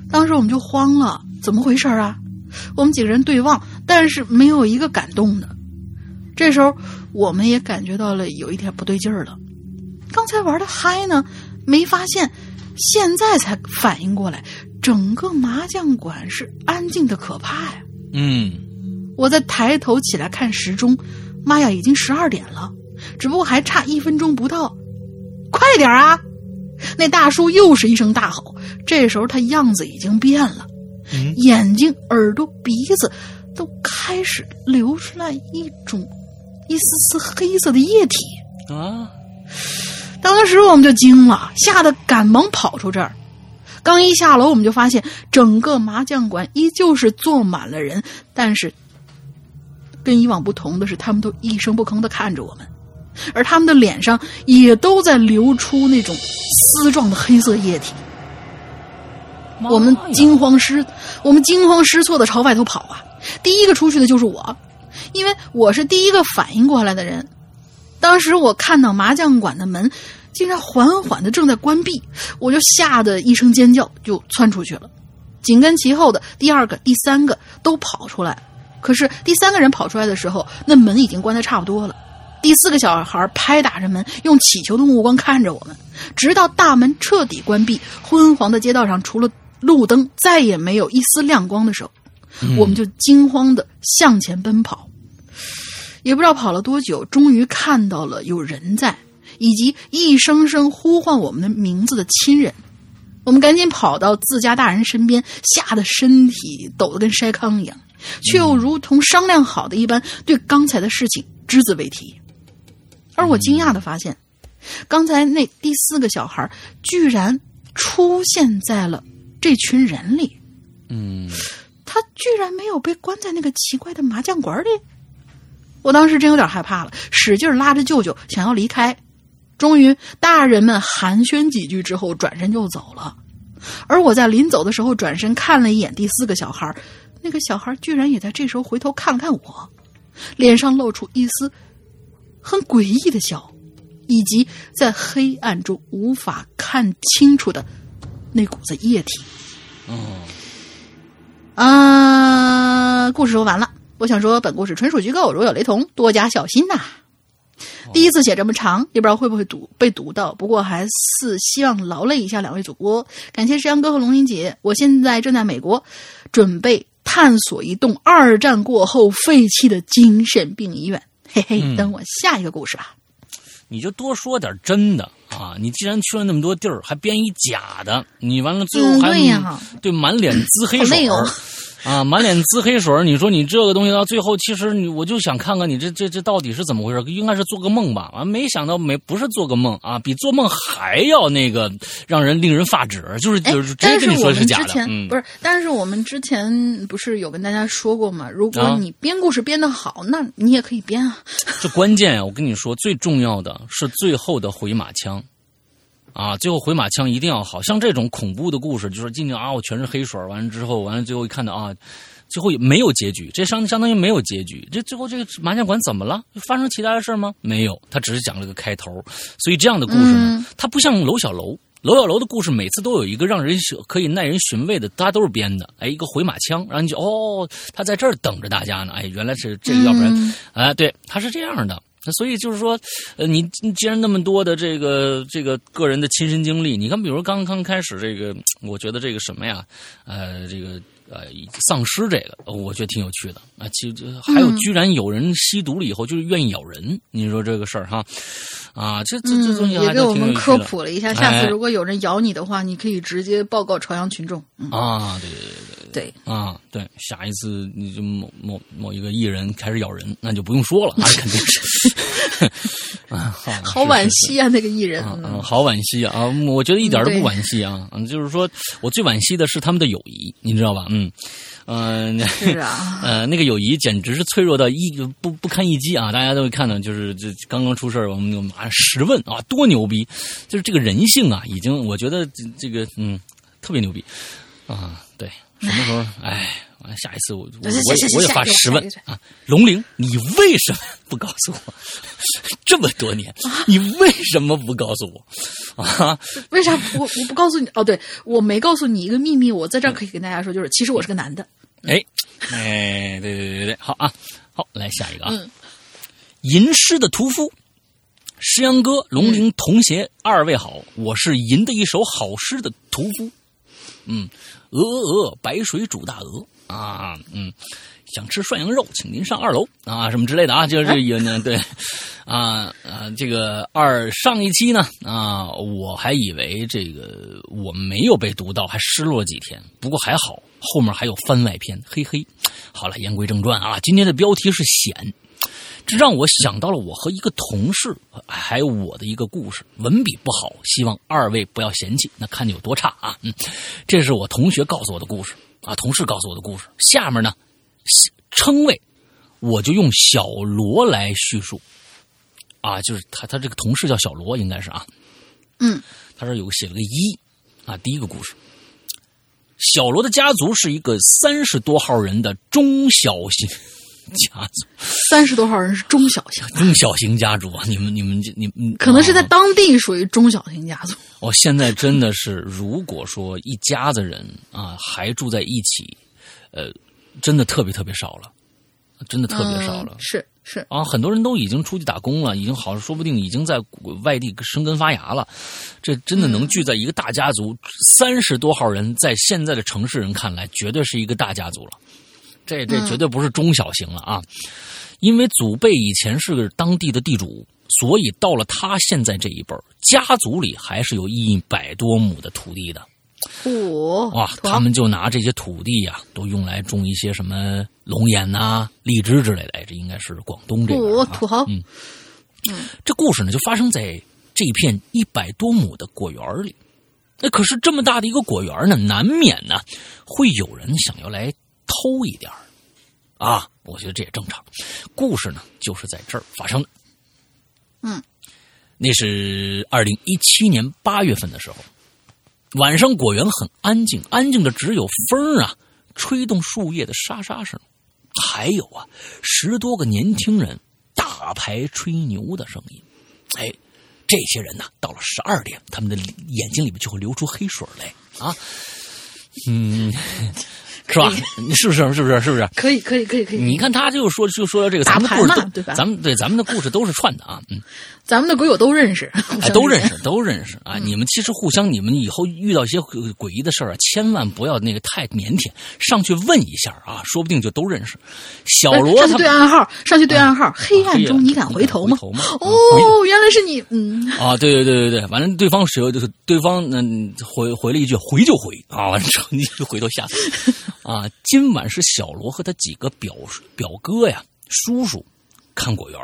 当时我们就慌了，怎么回事啊？我们几个人对望，但是没有一个敢动的。这时候，我们也感觉到了有一点不对劲儿了。刚才玩的嗨呢，没发现，现在才反应过来，整个麻将馆是安静的可怕呀！嗯我再抬头起来看时钟，妈呀，已经十二点了，只不过还差一分钟不到，快点啊！那大叔又是一声大吼，这时候他样子已经变了，嗯眼睛、耳朵、鼻子都开始流出来一种一丝丝黑色的液体。啊，当时我们就惊了，吓得赶忙跑出这儿。刚一下楼，我们就发现整个麻将馆依旧是坐满了人，但是跟以往不同的是，他们都一声不吭的看着我们，而他们的脸上也都在流出那种丝状的黑色液体。我们惊慌失，我们惊慌失措的朝外头跑啊！第一个出去的就是我，因为我是第一个反应过来的人。当时我看到麻将馆的门竟然缓缓的正在关闭，我就吓得一声尖叫，就窜出去了。紧跟其后的第二个、第三个都跑出来，可是第三个人跑出来的时候，那门已经关的差不多了。第四个小孩拍打着门，用乞求的目光看着我们，直到大门彻底关闭，昏黄的街道上除了路灯再也没有一丝亮光的时候，我们就惊慌的向前奔跑。也不知道跑了多久，终于看到了有人在，以及一声声呼唤我们的名字的亲人。我们赶紧跑到自家大人身边，吓得身体抖得跟筛糠一样，却又如同商量好的一般，对刚才的事情只字未提。而我惊讶的发现，刚才那第四个小孩居然出现在了这群人里，嗯他居然没有被关在那个奇怪的麻将馆里。我当时真有点害怕了，使劲拉着舅舅想要离开。终于，大人们寒暄几句之后，转身就走了。而我在临走的时候，转身看了一眼第四个小孩，那个小孩居然也在这时候回头看了看我，脸上露出一丝很诡异的笑，以及在黑暗中无法看清楚的那股子液体。哦，啊，故事说完了。我想说，本故事纯属虚构，如有雷同，多加小心呐、第一次写这么长，也不知道会不会读被读到。不过还是希望劳累一下两位主播，感谢石阳哥和龙吟姐。我现在正在美国，准备探索一栋二战过后废弃的精神病医院。嘿嘿，等我下一个故事吧。你就多说点真的啊！你既然去了那么多地儿，还编一假的，你完了最后还、嗯、对满脸滋黑水儿。啊，满脸滋黑水你说你这个东西到最后，其实你我就想看看你这这这到底是怎么回事？应该是做个梦吧？完没想到没不是做个梦啊，比做梦还要那个让人令人发指，就是就是直接跟你说是假的。嗯，不是，但是我们之前不是有跟大家说过吗？如果你编故事编得好，那你也可以编啊。这关键啊！我跟你说，最重要的是最后的回马枪。啊，最后回马枪一定要好像这种恐怖的故事，就是进去啊，我全是黑水，完了之后，完了最后一看到啊，最后也没有结局，这相相当于没有结局。这最后这个麻将馆怎么了？发生其他的事吗？没有，他只是讲了个开头。所以这样的故事呢，它不像楼小楼，楼小楼的故事每次都有一个让人可以耐人寻味的，大家都是编的。哎，一个回马枪，然后你就哦，他在这儿等着大家呢。哎，原来是这个，要不然，哎，对，他是这样的。所以就是说，呃，你既然那么多的这个这个个人的亲身经历，你看，比如刚刚开始这个，我觉得这个什么呀，呃，这个呃丧尸这个，我觉得挺有趣的啊。其实还有，居然有人吸毒了以后就是愿意咬人，你说这个事儿哈，啊，这这这东西也给我们科普了一下。下次如果有人咬你的话，你可以直接报告朝阳群众。啊，对对对对对啊，对，下一次你就某某某一个艺人开始咬人，那就不用说了，那肯定是。啊，好惋惜啊，那个艺人，嗯，好惋惜啊！我觉得一点都不惋惜啊，嗯，就是说我最惋惜的是他们的友谊，你知道吧？嗯，嗯，是啊，呃，那个友谊简直是脆弱到一不不堪一击啊！大家都会看到，就是这刚刚出事我们就马上十问啊，多牛逼！就是这个人性啊，已经我觉得这个嗯特别牛逼啊！对，什么时候？哎。下一次我我我我也发十问啊，龙玲，你为什么不告诉我？这么多年，你为什么不告诉我？啊？为啥我我不告诉你？哦，对，我没告诉你一个秘密，我在这儿可以跟大家说，就是其实我是个男的。哎哎，对对对对，好啊，好，来下一个啊，吟诗的屠夫，诗阳哥，龙玲童鞋，二位好，我是吟的一首好诗的屠夫。嗯，鹅鹅鹅，白水煮大鹅。啊，嗯，想吃涮羊肉，请您上二楼啊，什么之类的啊，就是有呢，对，啊 啊，这个二上一期呢啊，我还以为这个我没有被读到，还失落几天，不过还好，后面还有番外篇，嘿嘿。好了，言归正传啊，今天的标题是险，这让我想到了我和一个同事，还有我的一个故事，文笔不好，希望二位不要嫌弃，那看你有多差啊，嗯，这是我同学告诉我的故事。啊，同事告诉我的故事，下面呢，称谓我就用小罗来叙述。啊，就是他，他这个同事叫小罗，应该是啊。嗯，他这有写了个一啊，第一个故事，小罗的家族是一个三十多号人的中小型家族。三十多号人是中小型，中小型家族啊！你们、你们、你们，可能是在当地属于中小型家族。哦，现在真的是，如果说一家子人啊还住在一起，呃，真的特别特别少了，真的特别少了。是是啊，很多人都已经出去打工了，已经好，说不定已经在外地生根发芽了。这真的能聚在一个大家族，三十多号人，在现在的城市人看来，绝对是一个大家族了。这这绝对不是中小型了啊！因为祖辈以前是当地的地主。所以到了他现在这一辈家族里还是有一百多亩的土地的。哦，哇，他们就拿这些土地呀，都用来种一些什么龙眼呐、荔枝之类的。哎，这应该是广东这边。土豪。嗯嗯，这故事呢，就发生在这片一百多亩的果园里。那可是这么大的一个果园呢，难免呢会有人想要来偷一点啊，我觉得这也正常。故事呢，就是在这儿发生的。嗯，那是二零一七年八月份的时候，晚上果园很安静，安静的只有风啊吹动树叶的沙沙声，还有啊十多个年轻人打牌吹牛的声音。哎，这些人呢，到了十二点，他们的眼睛里面就会流出黑水来啊。嗯，是吧？你是不是？是不是？是不是？可以，可以，可以，可以。你看他就说就说这个咱们的故事，对吧？咱们对咱们的故事都是串的啊，嗯。咱们的鬼友都认识，哎，都认识，都认识啊！你们其实互相，你们以后遇到一些诡异的事儿啊，千万不要那个太腼腆，上去问一下啊，说不定就都认识。小罗上去对暗号，上去对暗号，黑暗中你敢回头吗？哦，原来是你，嗯。啊，对对对对对，反正对方是就是对方嗯回回了一句回就回啊，完之后你就回头吓死啊！今晚是小罗和他几个表表哥呀、叔叔看果园。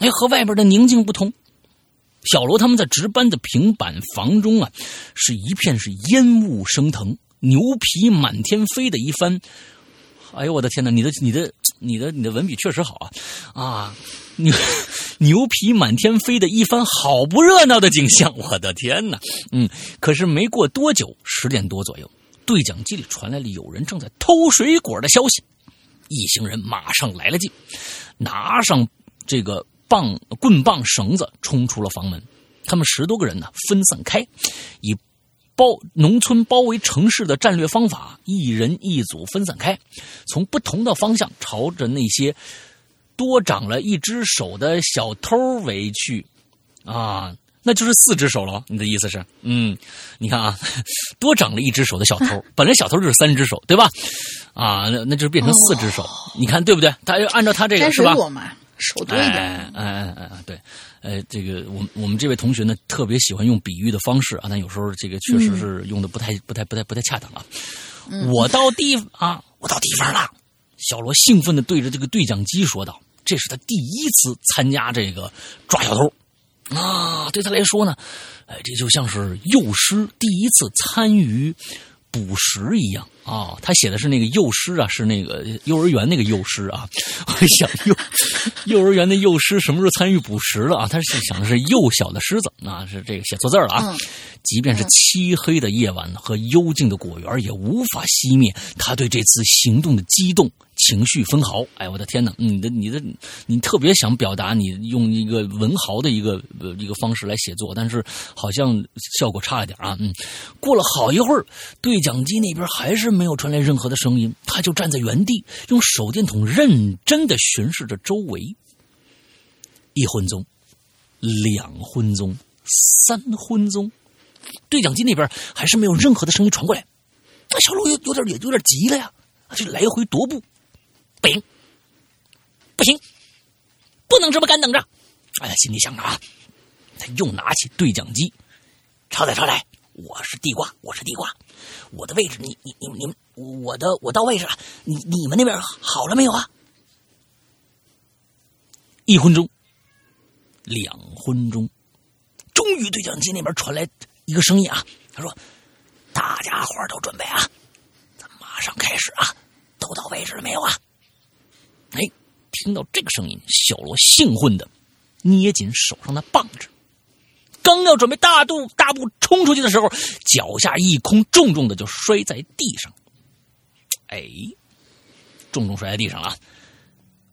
哎，和外边的宁静不同。小罗他们在值班的平板房中啊，是一片是烟雾升腾、牛皮满天飞的一番。哎呦，我的天哪！你的、你的、你的、你的文笔确实好啊！啊，牛牛皮满天飞的一番好不热闹的景象，我的天哪！嗯，可是没过多久，十点多左右，对讲机里传来了有人正在偷水果的消息。一行人马上来了劲，拿上这个。棒棍棒绳子冲出了房门，他们十多个人呢分散开，以包农村包围城市的战略方法，一人一组分散开，从不同的方向朝着那些多长了一只手的小偷围去。啊，那就是四只手了。你的意思是？嗯，你看啊，多长了一只手的小偷，本来小偷就是三只手，对吧？啊，那那就是变成四只手，你看对不对？他按照他这个是吧？手多一点，哎哎哎对，呃，这个我我们这位同学呢，特别喜欢用比喻的方式啊，但有时候这个确实是用的不太不太不太不太恰当啊。我到地啊，我到地方了。小罗兴奋的对着这个对讲机说道：“这是他第一次参加这个抓小偷啊，对他来说呢，哎，这就像是幼师第一次参与捕食一样。”啊，他写的是那个幼师啊，是那个幼儿园那个幼师啊。我想幼 幼儿园的幼师什么时候参与捕食了啊？他是想的是幼小的狮子啊，是这个写错字了啊。即便是漆黑的夜晚和幽静的果园，也无法熄灭他对这次行动的激动。情绪分毫，哎，我的天哪！你的、你的、你特别想表达，你用一个文豪的一个一个方式来写作，但是好像效果差了点啊。嗯，过了好一会儿，对讲机那边还是没有传来任何的声音，他就站在原地，用手电筒认真的巡视着周围。一分钟，两分钟，三分钟，对讲机那边还是没有任何的声音传过来。那小罗有有点也有点急了呀，就来回踱步。不行，不行，不能这么干等着！哎呀，心里想着啊，他又拿起对讲机，超载超载，我是地瓜，我是地瓜，我的位置，你你你你们，我的我到位置了，你你们那边好了没有啊？一分钟，两分钟，终于对讲机那边传来一个声音啊，他说：“大家伙都准备啊，咱马上开始啊，都到位置了没有啊？”哎，听到这个声音，小罗兴奋的捏紧手上的棒子，刚要准备大步大步冲出去的时候，脚下一空，重重的就摔在地上。哎，重重摔在地上了。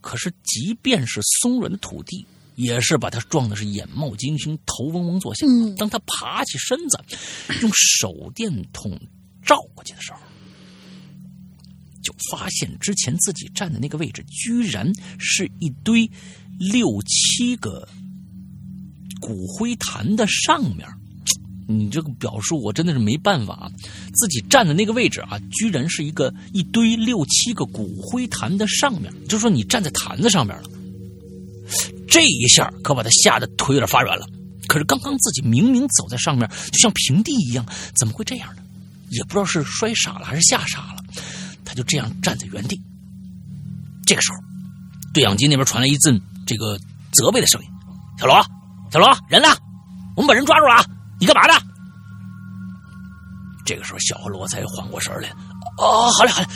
可是，即便是松软的土地，也是把他撞的是眼冒金星，头嗡嗡作响。当他爬起身子，用手电筒照过去的时候。就发现之前自己站的那个位置，居然是一堆六七个骨灰坛的上面。你这个表述我真的是没办法啊！自己站的那个位置啊，居然是一个一堆六七个骨灰坛的上面，就说你站在坛子上面了。这一下可把他吓得腿有点发软了。可是刚刚自己明明走在上面，就像平地一样，怎么会这样呢？也不知道是摔傻了还是吓傻了。他就这样站在原地。这个时候，对讲机那边传来一阵这个责备的声音：“小罗，小罗，人呢？我们把人抓住了啊！你干嘛呢？”这个时候，小罗才缓过神来：“哦，好嘞，好嘞，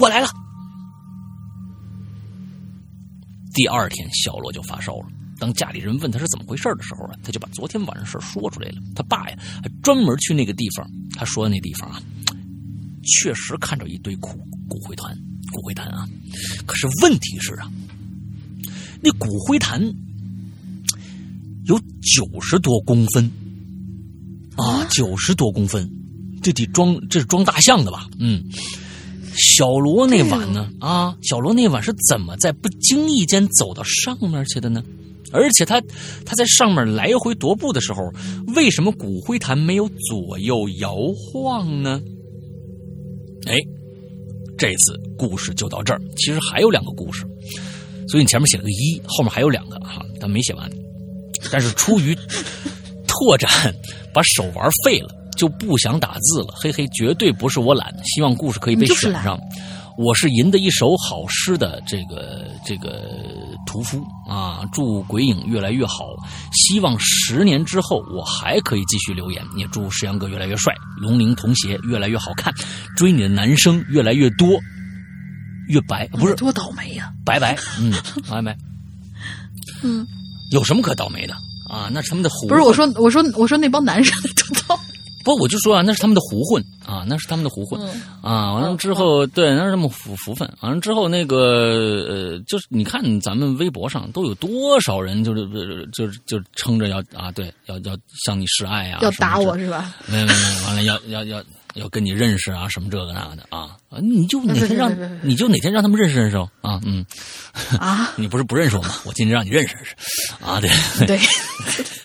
我来了。”第二天，小罗就发烧了。当家里人问他是怎么回事的时候啊，他就把昨天晚上事说出来了。他爸呀，还专门去那个地方。他说的那地方啊，确实看着一堆骨。骨灰坛，骨灰坛啊！可是问题是啊，那骨灰坛有九十多公分啊，九十多公分，这得装这是装大象的吧？嗯，小罗那晚呢？啊，小罗那晚是怎么在不经意间走到上面去的呢？而且他他在上面来回踱步的时候，为什么骨灰坛没有左右摇晃呢？哎，这次故事就到这儿。其实还有两个故事，所以你前面写了个一，后面还有两个哈，但没写完。但是出于拓展，把手玩废了，就不想打字了。嘿嘿，绝对不是我懒，希望故事可以被选上。我是吟的一首好诗的这个这个屠夫啊，祝鬼影越来越好，希望十年之后我还可以继续留言。也祝石阳哥越来越帅，龙鳞童鞋越来越好看，追你的男生越来越多，越白不是多倒霉呀，白白，嗯，白白，嗯，有什么可倒霉的啊？那是他们的胡不是我说我说我说那帮男生多倒霉。不，我就说啊，那是他们的胡混啊，那是他们的胡混啊。完了之后，对，那是他们福福分。完了之后，那个呃，就是你看咱们微博上都有多少人，就是就是就是撑着要啊，对，要要向你示爱啊，要打我是吧？没有没有，完了要要要要跟你认识啊，什么这个那的啊啊，你就哪天让你就哪天让他们认识认识啊，嗯啊，你不是不认识我吗？我今天让你认识认识啊，对对。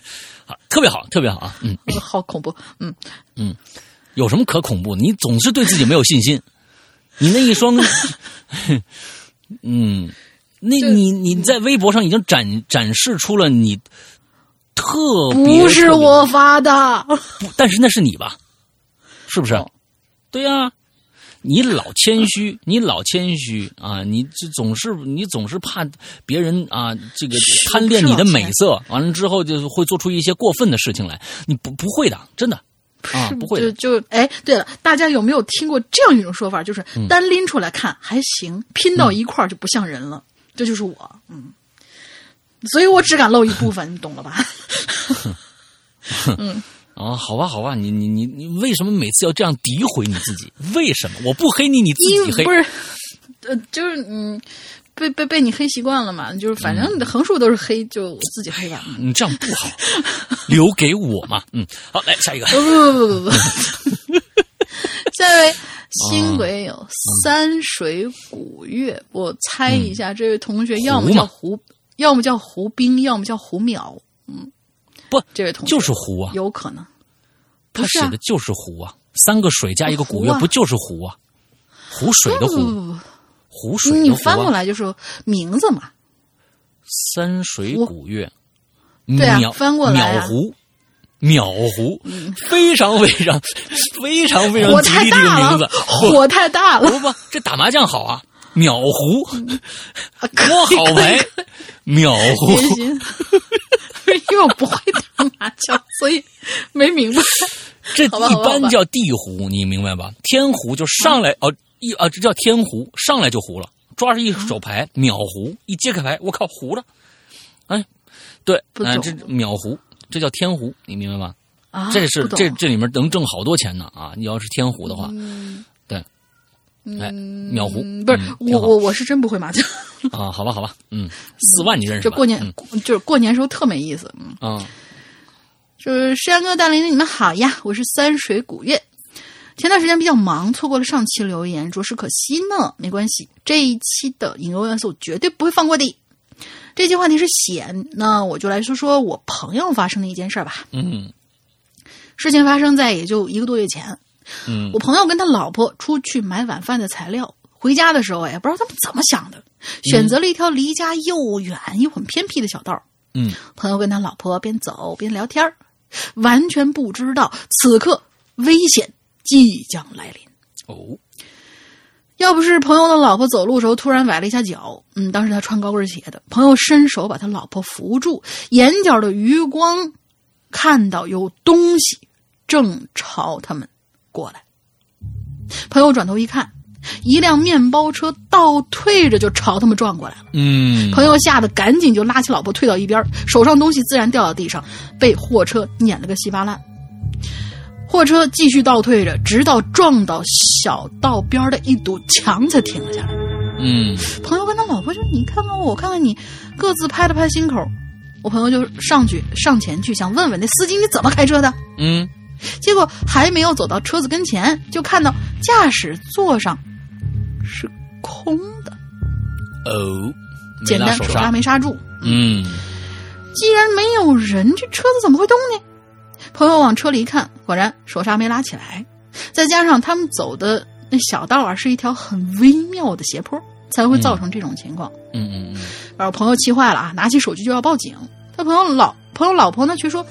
特别好，特别好啊！嗯，好恐怖，嗯嗯，有什么可恐怖？你总是对自己没有信心。你那一双，嗯，那你你在微博上已经展展示出了你特别不是我发的，但是那是你吧？是不是？对呀。你老谦虚，你老谦虚啊！你这总是你总是怕别人啊，这个贪恋你的美色，完了之后就会做出一些过分的事情来。你不不会的，真的啊，不会。就就哎，对了，大家有没有听过这样一种说法？就是单拎出来看还行，拼到一块儿就不像人了。这就是我，嗯，所以我只敢露一部分，你懂了吧？嗯。啊，好吧，好吧，你你你你为什么每次要这样诋毁你自己？为什么我不黑你，你自己黑？不是，呃，就是嗯，被被被你黑习惯了嘛，就是反正横竖都是黑，就自己黑吧。你这样不好，留给我嘛。嗯，好，来下一个。不不不不不，下一位新鬼有三水古月，我猜一下，这位同学要么叫胡，要么叫胡冰，要么叫胡淼。嗯。不，这位同学就是胡啊，有可能，他写的就是湖啊，三个水加一个古月，不就是湖啊？湖水的湖，湖水。你翻过来就是名字嘛。三水古月，对啊，翻过来淼湖，淼湖，非常非常非常非常吉利的名字，火太大了。不不，这打麻将好啊，淼湖，多好牌，淼湖。因为我不会打麻将，所以没明白。这一般叫地胡，你明白吧？天胡就上来哦，一啊，这叫天胡，上来就胡了。抓着一手牌秒胡，一揭开牌，我靠，胡了。哎，对，哎，这秒胡，这叫天胡，你明白吗？啊，这是这这里面能挣好多钱呢啊！你要是天胡的话，对。哎，秒胡不是我我我是真不会麻将啊！好吧好吧，嗯，四万你认识？这过年就是过年时候特没意思，嗯啊，就是山哥大林，你们好呀！我是三水古月，前段时间比较忙，错过了上期留言，着实可惜呢。没关系，这一期的引流元素绝对不会放过的。这期话题是险，那我就来说说我朋友发生的一件事吧。嗯，事情发生在也就一个多月前。嗯，我朋友跟他老婆出去买晚饭的材料，回家的时候，也不知道他们怎么想的，选择了一条离家又远又很偏僻的小道。嗯，朋友跟他老婆边走边聊天完全不知道此刻危险即将来临。哦，要不是朋友的老婆走路时候突然崴了一下脚，嗯，当时他穿高跟鞋的，朋友伸手把他老婆扶住，眼角的余光看到有东西正朝他们。过来，朋友转头一看，一辆面包车倒退着就朝他们撞过来了。嗯，朋友吓得赶紧就拉起老婆退到一边，手上东西自然掉到地上，被货车碾了个稀巴烂。货车继续倒退着，直到撞到小道边的一堵墙才停了下来。嗯，朋友跟他老婆说你看看我，我看看你，各自拍了拍心口。我朋友就上去上前去想问问那司机你怎么开车的？嗯。结果还没有走到车子跟前，就看到驾驶座上是空的。哦，简单，手刹没刹住。嗯既然没有人，这车子怎么会动呢？朋友往车里一看，果然手刹没拉起来，再加上他们走的那小道啊，是一条很微妙的斜坡，才会造成这种情况。嗯嗯嗯，然后朋友气坏了啊，拿起手机就要报警。他朋友老朋友老婆呢，却说：“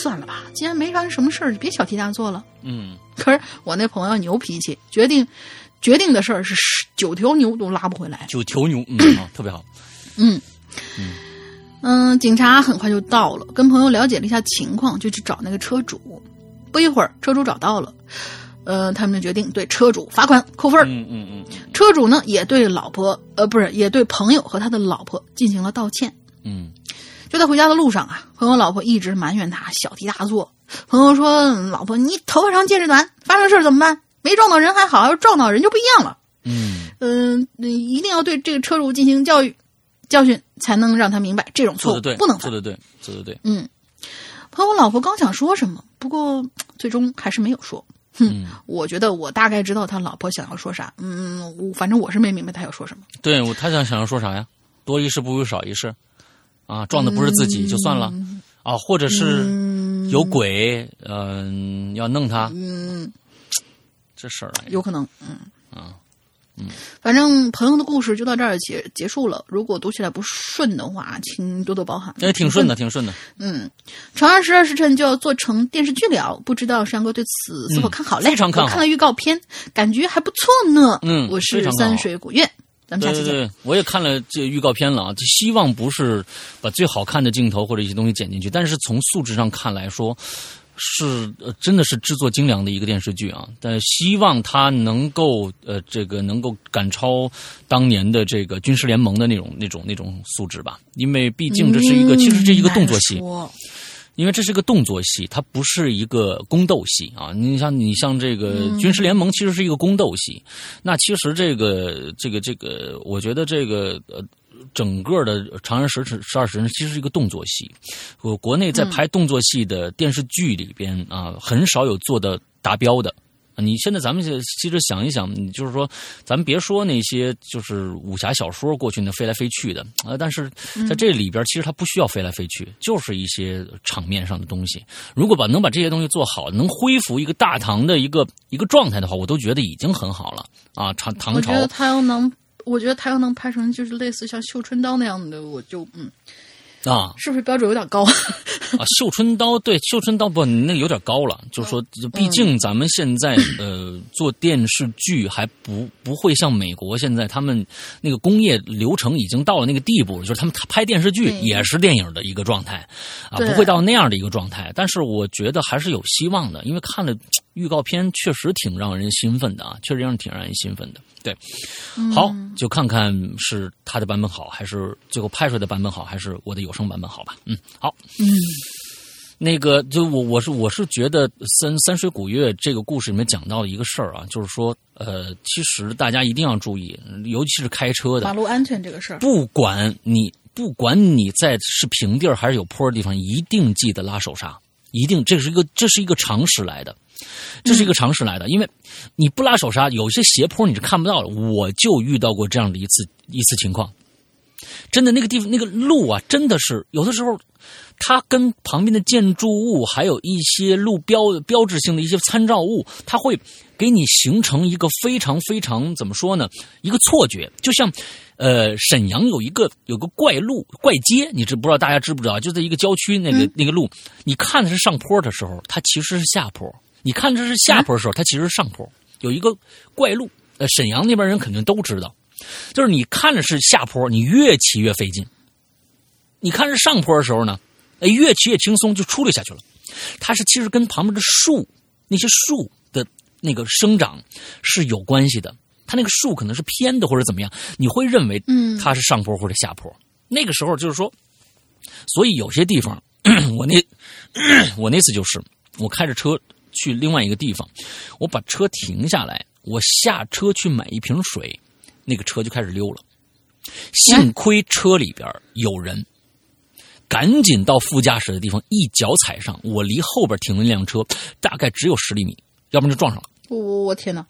算了吧，既然没发生什么事儿，就别小题大做了。嗯”可是我那朋友牛脾气，决定决定的事儿是十九条牛都拉不回来。九头牛，嗯啊，特别好，嗯嗯，警察很快就到了，跟朋友了解了一下情况，就去找那个车主。不一会儿，车主找到了，呃，他们就决定对车主罚款扣分儿。嗯嗯嗯车主呢也对老婆，呃，不是，也对朋友和他的老婆进行了道歉。嗯就在回家的路上啊，朋友老婆一直埋怨他小题大做。朋友说：“老婆，你头发长见识短，发生事儿怎么办？没撞到人还好，要撞到人就不一样了。嗯，嗯、一定要对这个车主进行教育教训，才能让他明白这种错不能犯。做的对，做的对，嗯，朋友老婆刚想说什么，不过最终还是没有说。哼，嗯我觉得我大概知道他老婆想要说啥。嗯，我反正我是没明白他要说什么。对我他想想要说啥呀？多一事不如少一事，啊，撞的不是自己就算了，啊，或者是嗯，有鬼，嗯、要弄他，嗯，这事儿哎，有可能。嗯啊，反正朋友的故事就到这儿结结束了。如果读起来不顺的话，请多多包涵。哎，挺顺的，挺顺的，嗯，《长安十二时辰》就要做成电视剧了，不知道山哥对此是否看好嘞？嗯非常看好我看了预告片，感觉还不错呢。嗯我是三水古月，咱们下期见。对对对，我也看了这预告片了啊，就希望不是把最好看的镜头或者一些东西剪进去，但是从素质上看来说，是呃真的是制作精良的一个电视剧啊。但希望它能够呃这个能够赶超当年的这个军事联盟的那种那种那种素质吧，因为毕竟这是一个、嗯其实这是一个动作戏因为这是个动作戏，它不是一个宫斗戏啊。你像你像这个嗯军事联盟，其实是一个宫斗戏。那其实这个这个这个，我觉得这个呃。整个的《长安十尺十二时辰》其实是一个动作戏，我国内在拍动作戏的电视剧里边啊，很少有做的达标的。啊你现在咱们其实想一想，你就是说，咱们别说那些就是武侠小说过去那飞来飞去的啊，但是在这里边，其实它不需要飞来飞去，就是一些场面上的东西。如果把能把这些东西做好，能恢复一个大唐的一个一个状态的话，我都觉得已经很好了啊。唐唐朝我觉得他要能，我觉得他要能拍成就是类似像《绣春刀》那样的，我就嗯，啊是不是标准有点高？啊，绣春刀对绣春刀不，你那个有点高了。就是说，毕竟咱们现在呃做电视剧还不不会像美国现在他们那个工业流程已经到了那个地步，就是他们拍电视剧也是电影的一个状态啊，不会到那样的一个状态。但是我觉得还是有希望的，因为看了预告片确实挺让人兴奋的啊，确实让挺让人兴奋的。对，好，就看看是他的版本好，还是最后拍出来的版本好，还是我的有声版本好吧？嗯，好。嗯，那个，就我我是我是觉得三三水古月这个故事里面讲到的一个事儿啊，就是说，呃，其实大家一定要注意，尤其是开车的，马路安全这个事儿，不管你不管你在是平地儿还是有坡的地方，一定记得拉手刹，一定这是一个这是一个常识来的，这是一个常识来的，因为你不拉手刹，有些斜坡你是看不到的。我就遇到过这样的一次一次情况，真的那个地方那个路啊，真的是有的时候。它跟旁边的建筑物，还有一些路标标志性的一些参照物，它会给你形成一个非常非常怎么说呢？一个错觉，就像，呃，沈阳有一个有个怪路怪街，你知不知道？大家知不知道？就在一个郊区那个、那个路，你看的是上坡的时候，它其实是下坡；你看这是下坡的时候，它其实是上坡。有一个怪路，呃，沈阳那边人肯定都知道，就是你看着是下坡，你越骑越费劲；你看着上坡的时候呢。哎，越骑越轻松，就出溜下去了。它是其实跟旁边的树那些树的那个生长是有关系的。它那个树可能是偏的或者怎么样，你会认为嗯它是上坡或者下坡。那个时候就是说，所以有些地方，我那 我那次就是我开着车去另外一个地方，我把车停下来，我下车去买一瓶水，那个车就开始溜了。幸亏车里边有人。赶紧到副驾驶的地方，一脚踩上。我离后边停了一辆车，大概只有十厘米，要不然就撞上了。我我我天哪！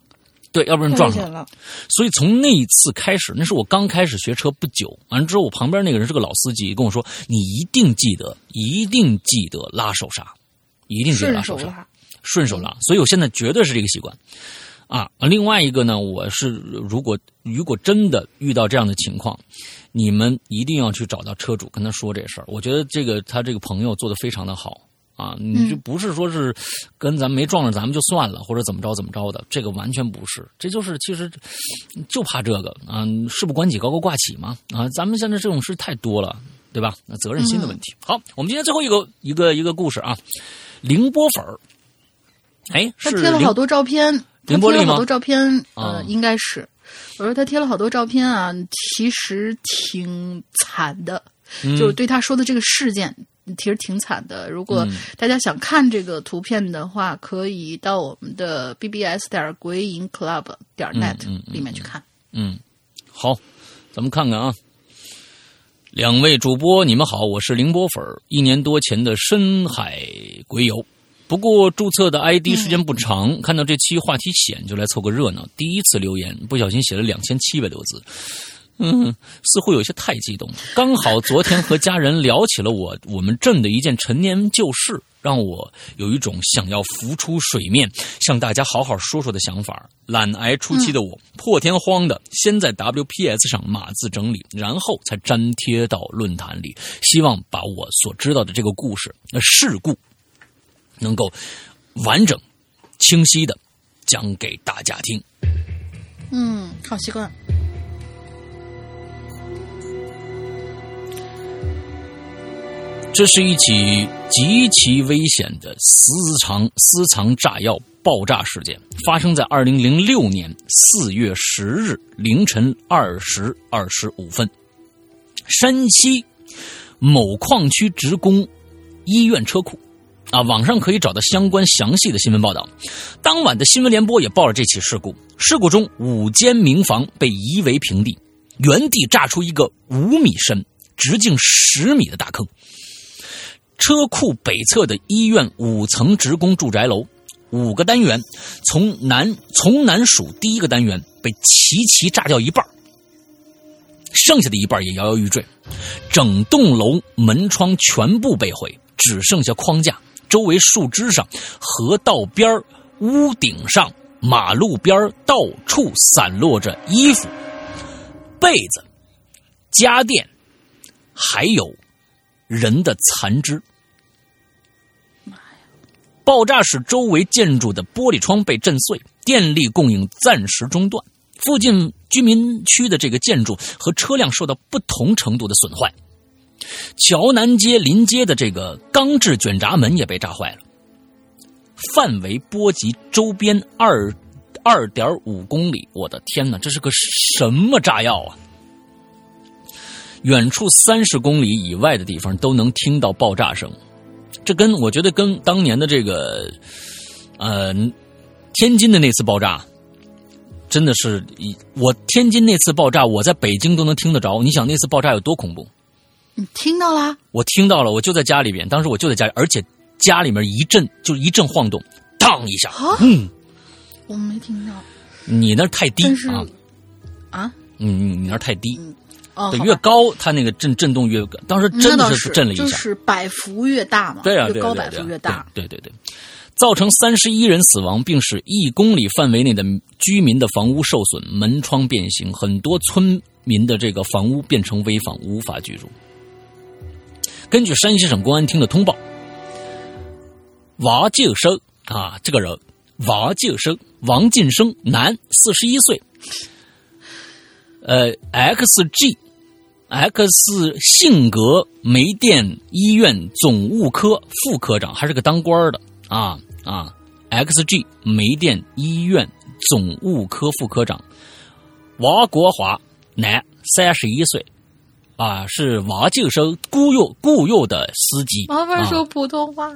对，要不然撞上了。所以从那一次开始，那是我刚开始学车不久。完了之后，我旁边那个人是个老司机，跟我说：“你一定记得，一定记得拉手刹，一定记得拉手刹，顺手拉。”所以我现在绝对是这个习惯。啊，另外一个呢，我是如果如果真的遇到这样的情况，你们一定要去找到车主，跟他说这事儿。我觉得这个他这个朋友做的非常的好啊，你就不是说是跟咱们没撞上咱们就算了，或者怎么着怎么着的，这个完全不是，这就是其实就怕这个啊，事不关己高高挂起嘛啊，咱们现在这种事太多了，对吧？那责任心的问题。好，我们今天最后一个一个一个故事啊，凌波粉儿，哎，他贴了好多照片。他贴了好多照片，呃，应该是。我说他贴了好多照片啊，其实挺惨的，就是对他说的这个事件，其实挺惨的。如果大家想看这个图片的话，可以到我们的 bbs 点鬼影 club 点 net 里面去看。嗯，好，咱们看看啊。两位主播，你们好，我是凌波粉儿，一年多前的深海鬼友。不过注册的 ID 时间不长，看到这期话题险就来凑个热闹。第一次留言，不小心写了两千七百多字，嗯，似乎有些太激动了。刚好昨天和家人聊起了我我们镇的一件陈年旧事，让我有一种想要浮出水面，向大家好好说说的想法。懒癌初期的我，破天荒的先在 WPS 上码字整理，然后才粘贴到论坛里，希望把我所知道的这个故事、那事故。能够完整、清晰的讲给大家听。嗯，好习惯。这是一起极其危险的私藏私藏炸药爆炸事件，发生在二零零六年四月十日凌晨二时二十五分，山西某矿区职工医院车库。啊，网上可以找到相关详细的新闻报道。当晚的新闻联播也报了这起事故。事故中，五间民房被夷为平地，原地炸出一个五米深、直径十米的大坑。车库北侧的医院五层职工住宅楼，五个单元，从南从南数第一个单元被齐齐炸掉一半，剩下的一半也摇摇欲坠，整栋楼门窗全部被毁，只剩下框架。周围树枝上、河道边屋顶上、马路边到处散落着衣服、被子、家电，还有人的残肢。爆炸使周围建筑的玻璃窗被震碎，电力供应暂时中断，附近居民区的这个建筑和车辆受到不同程度的损坏。桥南街临街的这个钢制卷闸门也被炸坏了，范围波及周边二二点五公里。我的天哪，这是个什么炸药啊！远处三十公里以外的地方都能听到爆炸声，这跟我觉得跟当年的这个呃天津的那次爆炸真的是，我天津那次爆炸，我在北京都能听得着。你想那次爆炸有多恐怖？你听到了？我听到了，我就在家里边。当时我就在家里，而且家里面一阵就一阵晃动，当一下。嗯，我没听到。你那太低啊！啊？嗯，你那太低。哦，对，越高它那个震震动越。当时真的是震了一下。就是百幅越大嘛。对啊，越高百伏越大。对对对，造成三十一人死亡，并使一公里范围内的居民的房屋受损，门窗变形，很多村民的这个房屋变成危房，无法居住。根据山西省公安厅的通报，王晋生啊，这个人，王晋生，王晋生，男，四十一岁，呃，X G，X 性格煤电医院总务科副科长，还是个当官的啊啊，X G 煤电医院总务科副科长，王国华，男，三十一岁。啊，是王晋生雇佣雇佣的司机。麻烦说普通话。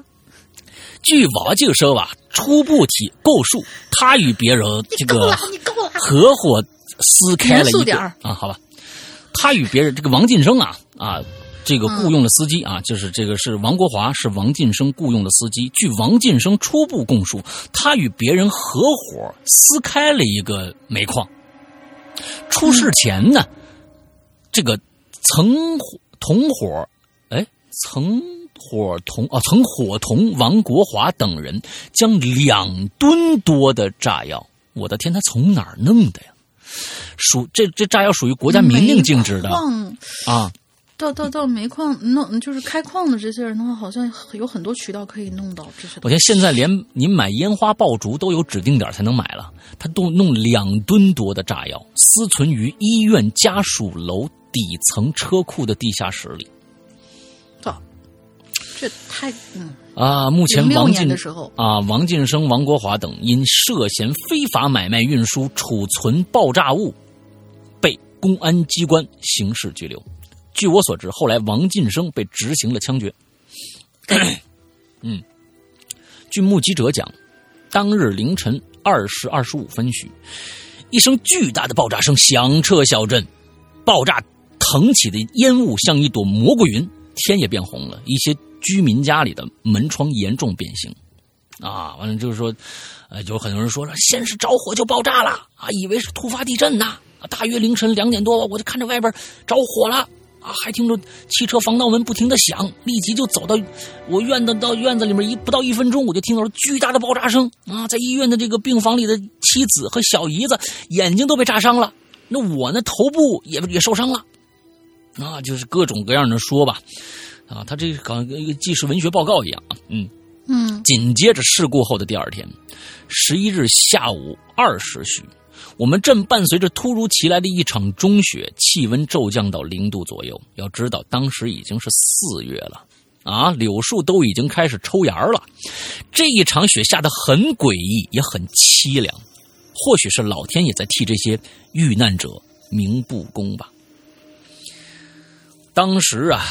据王晋生吧初步提供述，他与别人这个合伙撕开了一个啊，好吧，他与别人这个王晋生啊啊，这个雇佣的司机啊，就是这个是王国华，是王晋生雇佣的司机。据王晋生初步供述，他与别人合伙撕开了一个煤矿。出事前呢，这个曾同伙，哎，曾伙同啊，曾伙同王国华等人将两吨多的炸药，我的天，他从哪儿弄的呀？属这这炸药属于国家明令禁止的啊。到到到煤矿弄，就是开矿的这些人的话，好像有很多渠道可以弄到这些。我天，现在连您买烟花爆竹都有指定点才能买了。他都弄两吨多的炸药，私存于医院家属楼底层车库的地下室里。操，这太嗯啊！目前王进的时候啊，王晋生、王国华等因涉嫌非法买卖、运输、储存爆炸物，被公安机关刑事拘留。据我所知，后来王晋生被执行了枪决。嗯，据目击者讲，当日凌晨二时二十五分许，一声巨大的爆炸声响彻小镇，爆炸腾起的烟雾像一朵蘑菇云，天也变红了。一些居民家里的门窗严重变形。啊，完了就是说，呃，有很多人说了，先是着火就爆炸了啊，以为是突发地震呢。大约凌晨两点多，我就看着外边着火了。啊，还听着汽车防盗门不停的响，立即就走到我院子到院子里面，一不到一分钟，我就听到了巨大的爆炸声啊！在医院的这个病房里的妻子和小姨子眼睛都被炸伤了，那我呢头部也也受伤了，啊，就是各种各样的说吧，啊，他这好像一个纪实文学报告一样啊，嗯嗯。紧接着事故后的第二天，十一日下午二时许。我们正伴随着突如其来的一场中雪，气温骤降到零度左右。要知道，当时已经是四月了，啊，柳树都已经开始抽芽了。这一场雪下得很诡异，也很凄凉。或许是老天也在替这些遇难者鸣不公吧。当时啊，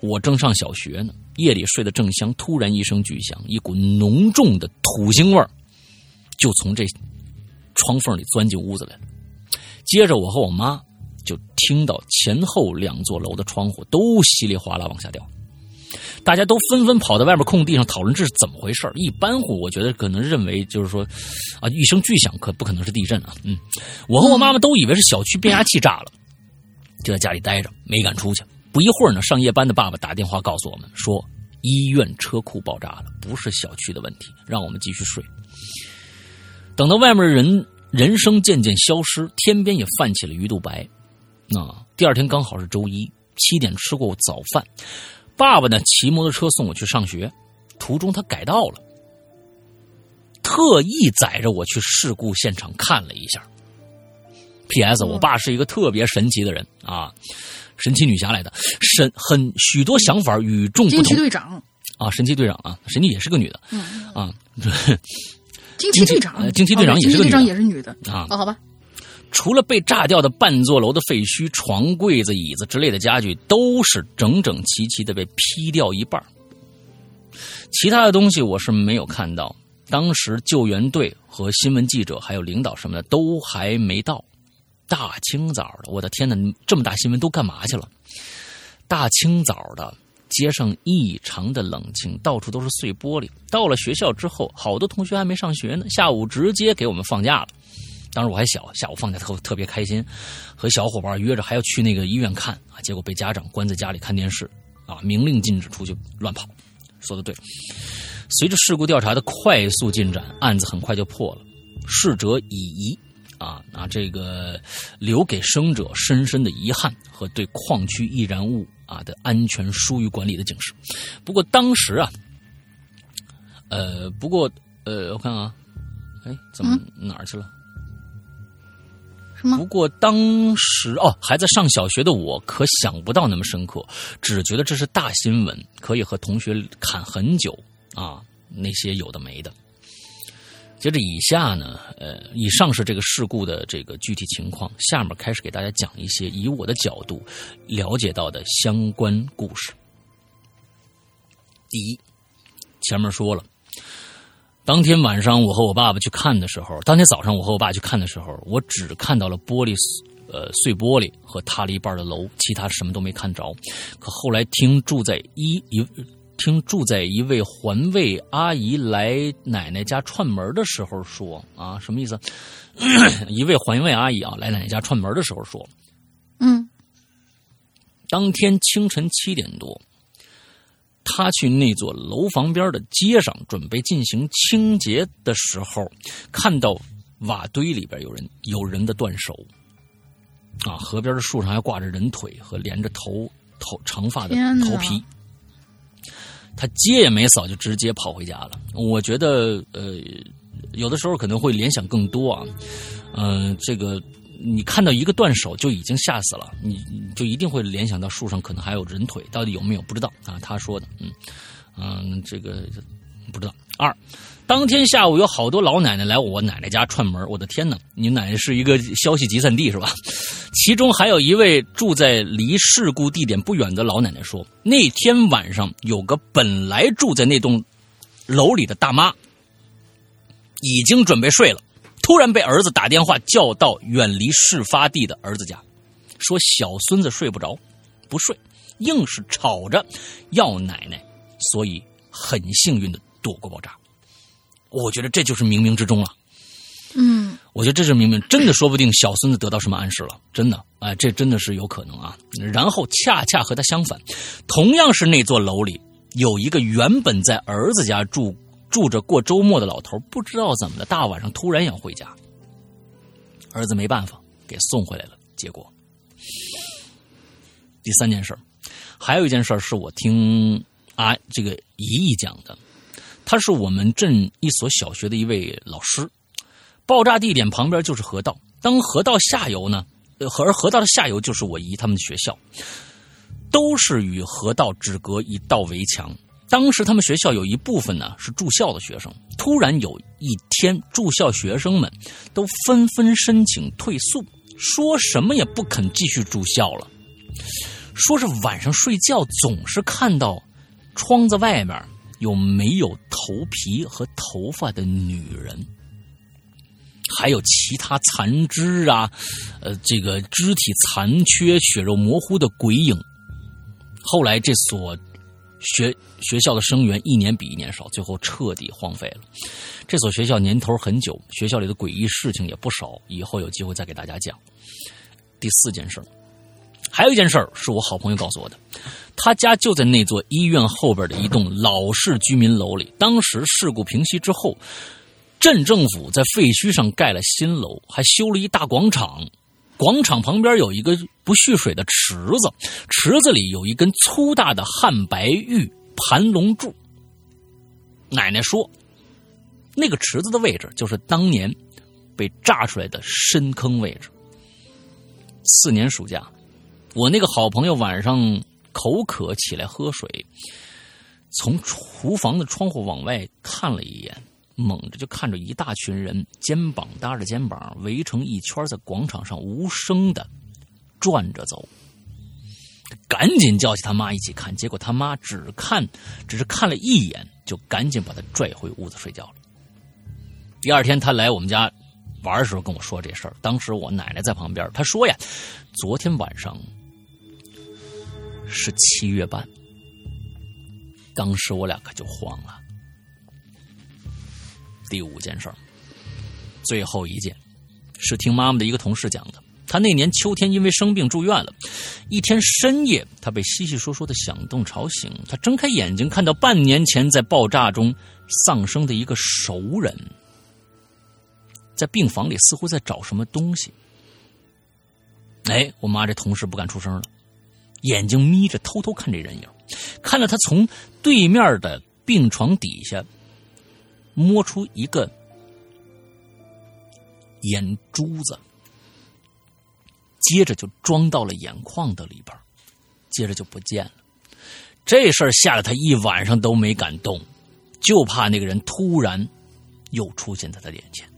我正上小学呢，夜里睡得正香，突然一声巨响，一股浓重的土腥味儿就从这。窗缝里钻进屋子来了，接着我和我妈就听到前后两座楼的窗户都稀里哗啦往下掉，大家都纷纷跑到外面空地上讨论这是怎么回事一般户我觉得可能认为就是说，啊一声巨响可不可能是地震啊？嗯，我和我妈妈都以为是小区变压器炸了，就在家里待着没敢出去。不一会儿呢，上夜班的爸爸打电话告诉我们说，医院车库爆炸了，不是小区的问题，让我们继续睡。等到外面人人声渐渐消失，天边也泛起了鱼肚白。那第二天刚好是周一，七点吃过早饭，爸爸呢骑摩托车送我去上学，途中他改道了，特意载着我去事故现场看了一下。P.S. 我爸是一个特别神奇的人啊，神奇女侠来的，神很许多想法与众不同。惊奇队长啊，神奇队长啊，神奇也是个女的，嗯啊。惊奇队长，惊奇队长也是队长也是女的啊。哦，好吧。除了被炸掉的半座楼的废墟、床、柜子、椅子之类的家具，都是整整齐齐的被劈掉一半。其他的东西我是没有看到。当时救援队和新闻记者还有领导什么的都还没到。大清早的，我的天哪！这么大新闻都干嘛去了？大清早的。街上异常的冷清，到处都是碎玻璃。到了学校之后，好多同学还没上学呢，下午直接给我们放假了。当时我还小，下午放假特特别开心，和小伙伴约着还要去那个医院看啊，结果被家长关在家里看电视啊，明令禁止出去乱跑。说的对。随着事故调查的快速进展，案子很快就破了，逝者已遗啊，那这个留给生者深深的遗憾和对矿区易燃物。啊的安全疏于管理的警示，不过当时啊，呃，不过呃，我看啊，哎，怎么哪儿去了？什么？不过当时哦，还在上小学的我可想不到那么深刻，只觉得这是大新闻，可以和同学侃很久啊，那些有的没的。接着以下呢，呃，以上是这个事故的这个具体情况，下面开始给大家讲一些以我的角度了解到的相关故事。第一，前面说了，当天晚上我和我爸爸去看的时候，当天早上我和我爸去看的时候，我只看到了玻璃呃碎玻璃和塌了一半的楼，其他什么都没看着。可后来听住在一一听住在一位环卫阿姨来奶奶家串门的时候说啊，什么意思？一位环卫阿姨啊来奶奶家串门的时候说，嗯当天清晨七点多，他去那座楼房边的街上准备进行清洁的时候，看到瓦堆里边有人有人的断手，啊，河边的树上还挂着人腿和连着头头长发的头皮。他街也没扫，就直接跑回家了。我觉得，呃，有的时候可能会联想更多啊。嗯、这个你看到一个断手就已经吓死了，你就一定会联想到树上可能还有人腿，到底有没有不知道啊？他说的，嗯嗯，这个不知道。二，当天下午有好多老奶奶来我奶奶家串门，我的天哪！你奶奶是一个消息集散地是吧？其中还有一位住在离事故地点不远的老奶奶说，那天晚上有个本来住在那栋楼里的大妈，已经准备睡了，突然被儿子打电话叫到远离事发地的儿子家，说小孙子睡不着，不睡，硬是吵着要奶奶，所以很幸运的躲过爆炸。我觉得这就是冥冥之中了。嗯我觉得这是明明真的，说不定小孙子得到什么暗示了，真的，哎，这真的是有可能啊。然后恰恰和他相反，同样是那座楼里有一个原本在儿子家住住着过周末的老头，不知道怎么的，大晚上突然想回家，儿子没办法给送回来了。结果，第三件事，还有一件事是我听啊这个姨姨讲的，他是我们镇一所小学的一位老师。爆炸地点旁边就是河道，当河道下游呢，呃，河而河道的下游就是我姨他们的学校，都是与河道只隔一道围墙。当时他们学校有一部分呢是住校的学生，突然有一天，住校学生们都纷纷申请退宿，说什么也不肯继续住校了，说是晚上睡觉总是看到窗子外面有没有头皮和头发的女人。还有其他残肢啊，呃，这个肢体残缺、血肉模糊的鬼影。后来这所学学校的生源一年比一年少，最后彻底荒废了。这所学校年头很久，学校里的诡异事情也不少，以后有机会再给大家讲。第四件事儿，还有一件事儿是我好朋友告诉我的，他家就在那座医院后边的一栋老式居民楼里。当时事故平息之后。镇政府在废墟上盖了新楼，还修了一大广场。广场旁边有一个不蓄水的池子，池子里有一根粗大的汉白玉盘龙柱。奶奶说，那个池子的位置就是当年被炸出来的深坑位置。四年暑假，我那个好朋友晚上口渴起来喝水，从厨房的窗户往外看了一眼。猛着就看着一大群人肩膀搭着肩膀围成一圈，在广场上无声的转着走。赶紧叫起他妈一起看，结果他妈只看，只是看了一眼，就赶紧把他拽回屋子睡觉了。第二天他来我们家玩的时候跟我说这事儿，当时我奶奶在旁边，他说呀，昨天晚上是七月半，当时我俩可就慌了。第五件事，最后一件，是听妈妈的一个同事讲的。他那年秋天因为生病住院了，一天深夜，他被稀稀疏疏的响动吵醒。他睁开眼睛，看到半年前在爆炸中丧生的一个熟人，在病房里似乎在找什么东西。哎，我妈这同事不敢出声了，眼睛眯着偷偷看这人影，看到他从对面的病床底下。摸出一个眼珠子，接着就装到了眼眶的里边，接着就不见了。这事儿吓得他一晚上都没敢动，就怕那个人突然又出现在他眼前。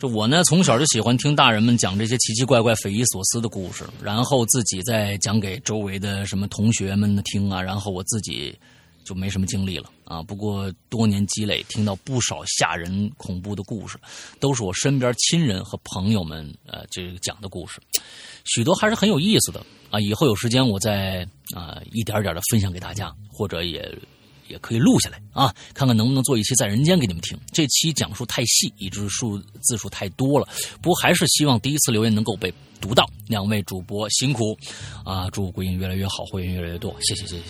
这我呢，从小就喜欢听大人们讲这些奇奇怪怪、匪夷所思的故事，然后自己再讲给周围的什么同学们听啊，然后我自己。就没什么精力了啊。不过多年积累，听到不少吓人恐怖的故事，都是我身边亲人和朋友们呃这个讲的故事，许多还是很有意思的啊。以后有时间我再啊一点点的分享给大家，或者也。也可以录下来啊，看看能不能做一期在人间给你们听。这期讲述太细，以致数字数太多了。不过还是希望第一次留言能够被读到。两位主播辛苦啊！祝鬼影越来越好，会员越来越多。谢谢谢谢。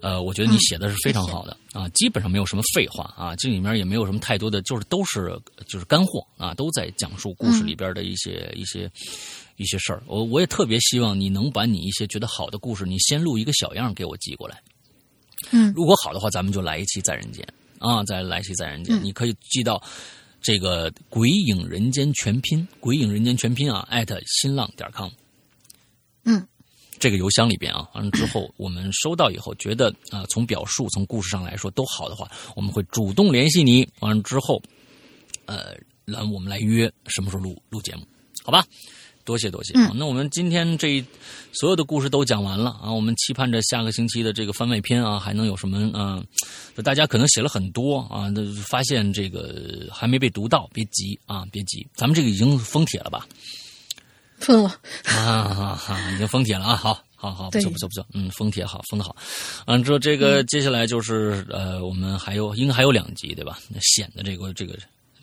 呃，我觉得你写的是非常好的啊，基本上没有什么废话啊，这里面也没有什么太多的，就是都是就是干货啊，都在讲述故事里边的一些一些一些事儿。我我也特别希望你能把你一些觉得好的故事，你先录一个小样给我寄过来。嗯，如果好的话，咱们就来一期在人间啊，再来一期在人间。你可以寄到这个“鬼影人间全拼”“鬼影人间全拼”啊，艾特新浪点 com。嗯，这个邮箱里边啊，完了之后我们收到以后，觉得啊，从表述、从故事上来说都好的话，我们会主动联系你。完了之后，呃，来我们来约什么时候录录节目，好吧？多谢多谢，那我们今天这所有的故事都讲完了啊！我们期盼着下个星期的这个番外篇啊，还能有什么啊？大家可能写了很多啊，那发现这个还没被读到，别急啊，别急，咱们这个已经封帖了吧？封了 啊啊！已经封帖了啊！好，好，好，不错，不错，不错，嗯，封帖好，封的好。完了之后，这个接下来就是呃，我们还有应该还有两集对吧？那显的这个这个。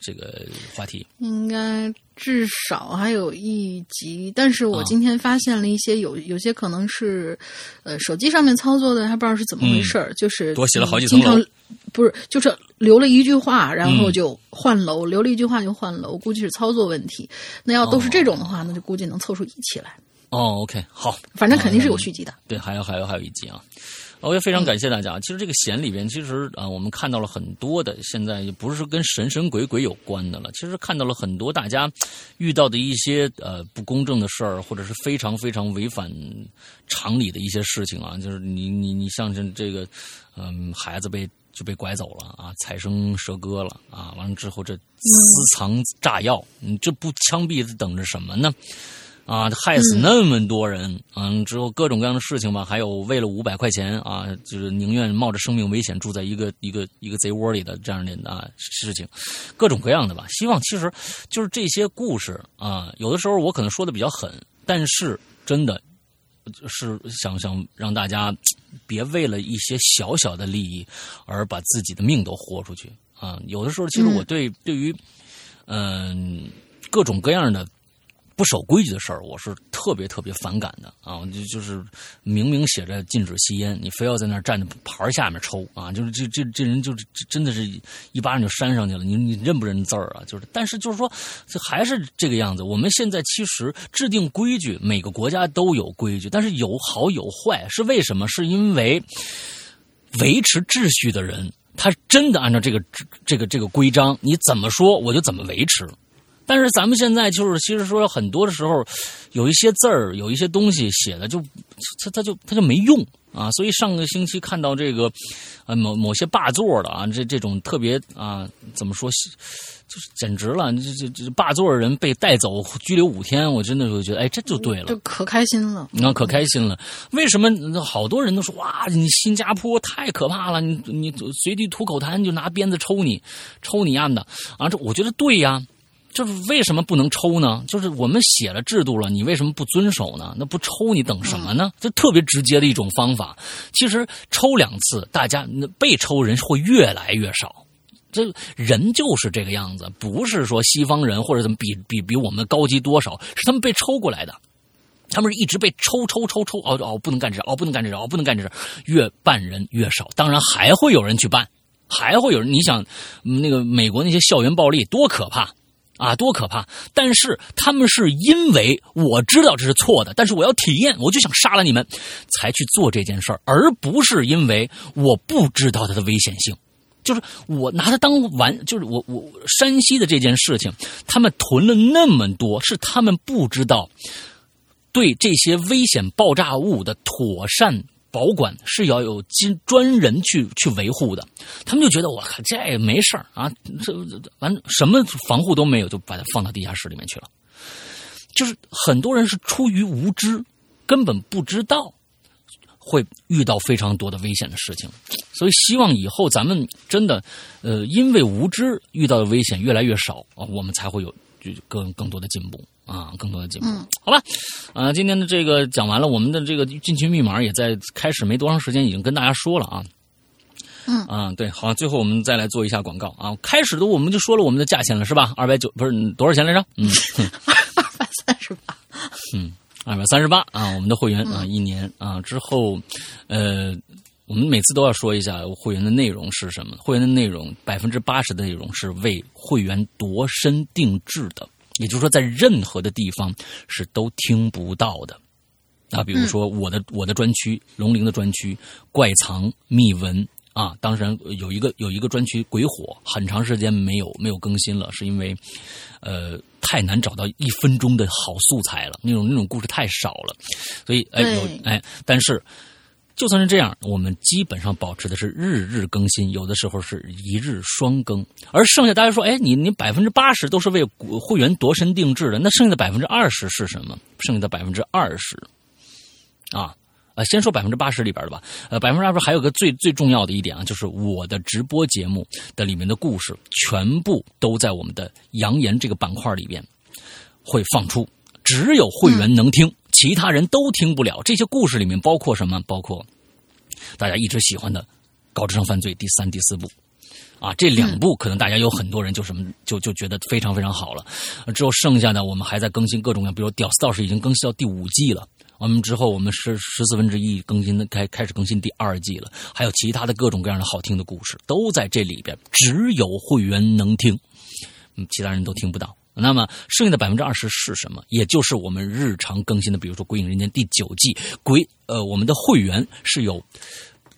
这个话题应该至少还有一集，但是我今天发现了一些有有些可能是，呃，手机上面操作的，还不知道是怎么回事儿，就是多写了好几层楼，不是，就是留了一句话，然后就换楼，留了一句话就换楼，估计是操作问题。那要都是这种的话，那就估计能凑出一期来。哦，OK，好，反正肯定是有续集的。对，还有还有还有一集啊。我也非常感谢大家。其实这个险里边，其实啊，我们看到了很多的，现在也不是跟神神鬼鬼有关的了。其实看到了很多大家遇到的一些呃不公正的事儿，或者是非常非常违反常理的一些事情啊。就是你你你像是这个，嗯，孩子被就被拐走了啊，踩生蛇割了啊，完了之后这私藏炸药，你这不枪毙等着什么呢？啊，害死那么多人，嗯，之后各种各样的事情吧，还有为了五百块钱啊，就是宁愿冒着生命危险住在一个一个一个贼窝里的这样的啊事情，各种各样的吧。希望其实就是这些故事啊，有的时候我可能说的比较狠，但是真的是想想让大家别为了一些小小的利益而把自己的命都豁出去啊。有的时候其实我对对于嗯各种各样的。不守规矩的事儿，我是特别特别反感的啊！就就是明明写着禁止吸烟，你非要在那儿站在牌下面抽啊！就是这这这人就是真的是一巴掌就扇上去了，你你认不认字儿啊？就是，但是就是说，这还是这个样子。我们现在其实制定规矩，每个国家都有规矩，但是有好有坏，是为什么？是因为维持秩序的人，他真的按照这个这个这个规章，你怎么说我就怎么维持。但是咱们现在就是，其实说很多的时候，有一些字儿，有一些东西写的就，他他就他就没用啊。所以上个星期看到这个，呃，某某些霸座的啊，这这种特别啊，怎么说，就是简直了，这这这霸座的人被带走拘留五天，我真的就觉得，哎，这就对了，就可开心了，那可开心了。为什么好多人都说哇，你新加坡太可怕了，你你随地吐口痰就拿鞭子抽你，抽你丫的啊？这我觉得对呀。就是为什么不能抽呢？就是我们写了制度了，你为什么不遵守呢？那不抽你等什么呢？这特别直接的一种方法。其实抽两次，大家那被抽人会越来越少。这人就是这个样子，不是说西方人或者怎么比比比我们高级多少，是他们被抽过来的。他们是一直被抽抽抽抽，哦哦，不能干这，哦不能干这，哦不能干这，越办人越少。当然还会有人去办，还会有人。你想，那个美国那些校园暴力多可怕！啊，多可怕！但是他们是因为我知道这是错的，但是我要体验，我就想杀了你们，才去做这件事儿，而不是因为我不知道它的危险性。就是我拿它当玩，就是我我山西的这件事情，他们囤了那么多，是他们不知道对这些危险爆炸物的妥善。保管是要有金专人去去维护的，他们就觉得我靠，这没事儿啊，这完什么防护都没有，就把它放到地下室里面去了。就是很多人是出于无知，根本不知道会遇到非常多的危险的事情，所以希望以后咱们真的，呃，因为无知遇到的危险越来越少啊，我们才会有更更多的进步啊，更多的进步。好吧，啊，今天的这个讲完了，我们的这个进群密码也在开始没多长时间已经跟大家说了啊。嗯啊，对，好，最后我们再来做一下广告啊。开始的我们就说了我们的价钱了，是吧？二百九不是多少钱来着？嗯，二百三十八。嗯，二百三十八啊，我们的会员啊，一年啊之后，呃，我们每次都要说一下会员的内容是什么。会员的内容百分之八十的内容是为会员度身定制的，也就是说，在任何的地方是都听不到的。啊，比如说我的我的专区龙陵的专区怪藏秘闻。啊，当然有一个有一个专区鬼火，很长时间没有没有更新了，是因为，呃，太难找到一分钟的好素材了，那种那种故事太少了，所以哎有哎，但是就算是这样，我们基本上保持的是日日更新，有的时候是一日双更，而剩下大家说，哎，你你百分之八十都是为会员度身定制的，那剩下的百分之二十是什么？剩下的百分之二十，啊。呃，先说百分之八十里边的吧。呃，百分之二十还有个最最重要的一点啊，就是我的直播节目的里面的故事，全部都在我们的扬言这个板块里边会放出，只有会员能听，其他人都听不了。这些故事里面包括什么？包括大家一直喜欢的《高智商犯罪》第三、第四部啊，这两部可能大家有很多人就什么就就觉得非常非常好了。之后剩下的我们还在更新各种各样，比如《屌丝道士》已经更新到第五季了。我们之后，我们十十四分之一更新的开开始更新第二季了，还有其他的各种各样的好听的故事都在这里边，只有会员能听，嗯，其他人都听不到。那么剩下的百分之二十是什么？也就是我们日常更新的，比如说《鬼影人间》第九季，鬼呃，我们的会员是有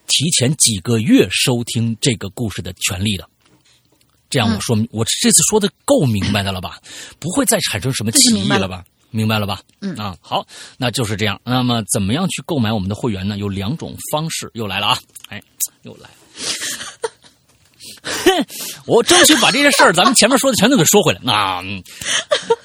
提前几个月收听这个故事的权利的。这样我说明，我这次说的够明白的了吧？不会再产生什么歧义了吧？明白了吧？嗯啊，好，那就是这样。那么，怎么样去购买我们的会员呢？有两种方式，又来了啊！哎，又来。哼 我争取把这些事儿，咱们前面说的全都给说回来。那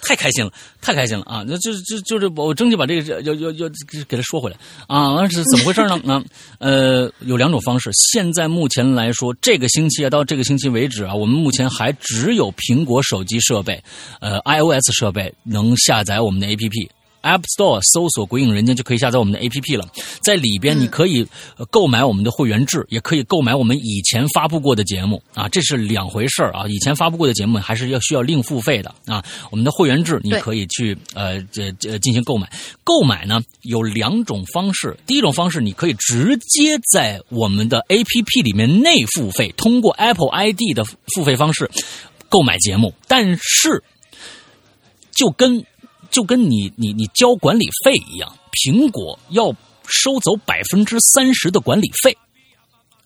太开心了，太开心了啊！那就就就是我争取把这个要要要给他说回来啊！那是怎么回事呢？啊，呃，有两种方式。现在目前来说，这个星期啊，到这个星期为止啊，我们目前还只有苹果手机设备，呃，iOS 设备能下载我们的 APP。App Store 搜索“鬼影人间”就可以下载我们的 APP 了，在里边你可以购买我们的会员制，也可以购买我们以前发布过的节目。啊，这是两回事啊。以前发布过的节目还是要需要另付费的。啊。我们的会员制你可以去呃这这进行购买，购买呢有两种方式，第一种方式你可以直接在我们的 APP 里面内付费，通过 Apple ID 的付费方式购买节目，但是就跟就跟你你你交管理费一样，苹果要收走百分之三十的管理费，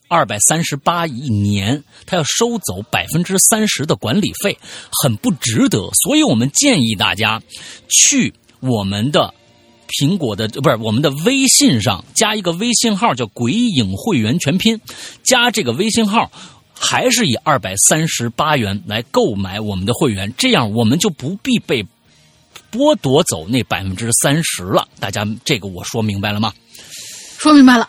二百三十八一年，他要收走百分之三十的管理费，很不值得。所以我们建议大家去我们的苹果的不是我们的微信上加一个微信号，叫“鬼影会员全拼”，加这个微信号。还是以二百三十八元来购买我们的会员，这样我们就不必被。剥夺走那百分之三十了，大家这个我说明白了吗？说明白了，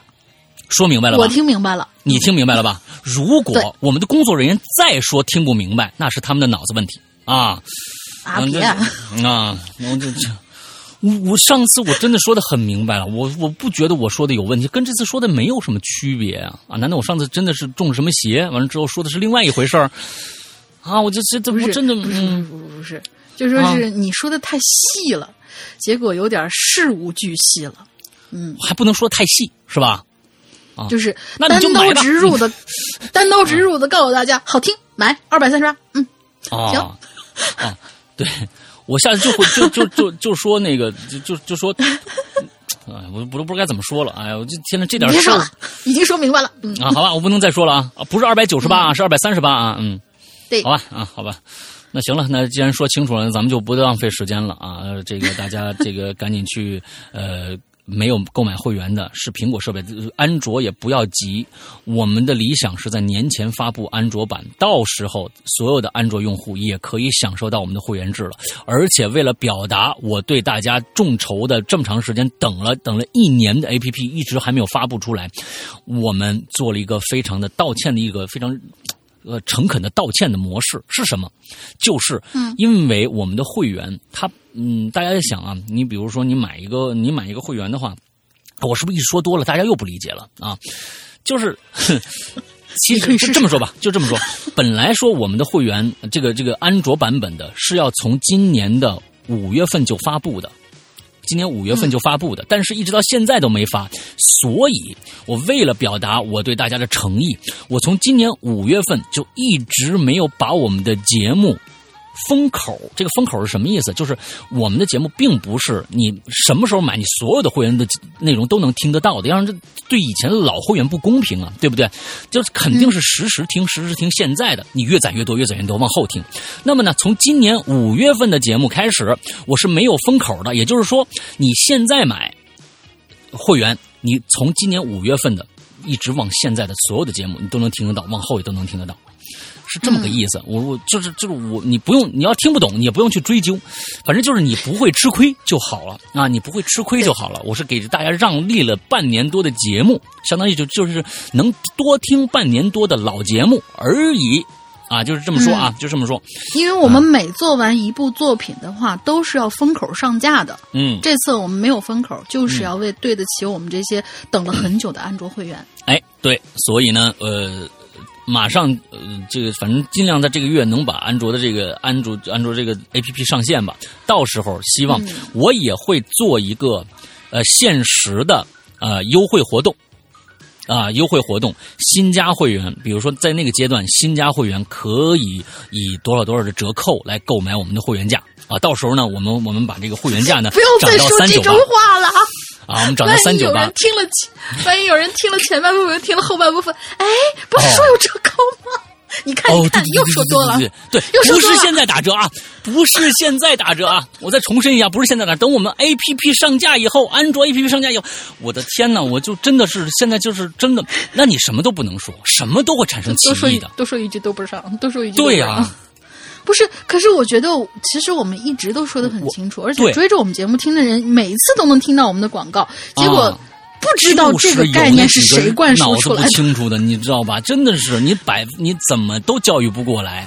说明白了，我听明白了，你听明白了吧？如果我们的工作人员再说听不明白，那是他们的脑子问题啊！啊别啊！我这这，我我上次我真的说的很明白了，我我不觉得我说的有问题，跟这次说的没有什么区别啊！啊，难道我上次真的是中了什么邪？完了之后说的是另外一回事儿啊？我这这这不真的不是不不是。就说是你说的太细了，结果有点事无巨细了，嗯，还不能说太细是吧？啊，就是单刀直入的，单刀直入的告诉大家，好听，买二百三十八，嗯，行，啊，对我下次就会就就就就说那个就就就说，哎，我都不知道该怎么说了，哎呀，我就现在这点事儿已经说明白了，嗯啊，好吧，我不能再说了啊，啊，不是二百九十八啊，是二百三十八啊，嗯，对，好吧，啊，好吧。那行了，那既然说清楚了，咱们就不浪费时间了啊！这个大家 这个赶紧去呃没有购买会员的，是苹果设备，安卓也不要急。我们的理想是在年前发布安卓版，到时候所有的安卓用户也可以享受到我们的会员制了。而且为了表达我对大家众筹的这么长时间等了等了一年的 APP 一直还没有发布出来，我们做了一个非常的道歉的一个非常。呃，诚恳的道歉的模式是什么？就是，因为我们的会员，他，嗯，大家在想啊，你比如说你买一个，你买一个会员的话，我是不是一说多了，大家又不理解了啊？就是，哼其实这么说吧，就这么说。本来说我们的会员，这个这个安卓版本的是要从今年的五月份就发布的。今年五月份就发布的，但是一直到现在都没发，所以我为了表达我对大家的诚意，我从今年五月份就一直没有把我们的节目封口。这个封口是什么意思？就是我们的节目并不是你什么时候买，你所有的会员的内容都能听得到的，要让这对以前的老会员不公平啊，对不对？就是肯定是实时听，实时听现在的，你越攒越多，越攒越多，往后听。那么呢，从今年五月份的节目开始，我是没有封口的，也就是说，你现在买会员，你从今年五月份的一直往现在的所有的节目，你都能听得到，往后也都能听得到。是这么个意思，我我就是就是我，你不用，你要听不懂，你也不用去追究，反正就是你不会吃亏就好了啊，你不会吃亏就好了。我是给大家让利了半年多的节目，相当于就就是能多听半年多的老节目而已啊，就是这么说啊，就这么说。因为我们每做完一部作品的话，都是要封口上架的。嗯，这次我们没有封口，就是要为对得起我们这些等了很久的安卓会员。哎，对，所以呢，呃。马上，呃，这个反正尽量在这个月能把安卓的这个安卓安卓这个 A P P 上线吧。到时候希望我也会做一个呃限时的呃优惠活动啊优惠活动，新加会员，比如说在那个阶段，新加会员可以以多少多少的折扣来购买我们的会员价啊。到时候呢，我们我们把这个会员价呢不要再说这种话了啊，我们涨到三九八。听了，万一有人听了前半部分，听了后半部分，哎，不是说有折扣吗？你看，你看，又说多了，对对，不是现在打折啊，不是现在打折啊！我再重申一下，不是现在打，等我们 A P P 上架以后，安卓 A P P 上架以后，我的天呐，我就真的是现在就是真的，那你什么都不能说，什么都会产生歧义的，多说一句都不上，多说一句对呀。不是，可是我觉得，其实我们一直都说的很清楚，而且追着我们节目听的人，每一次都能听到我们的广告，结果不知道这个概念是谁灌输出来的，不清楚的，你知道吧？真的是你百你怎么都教育不过来，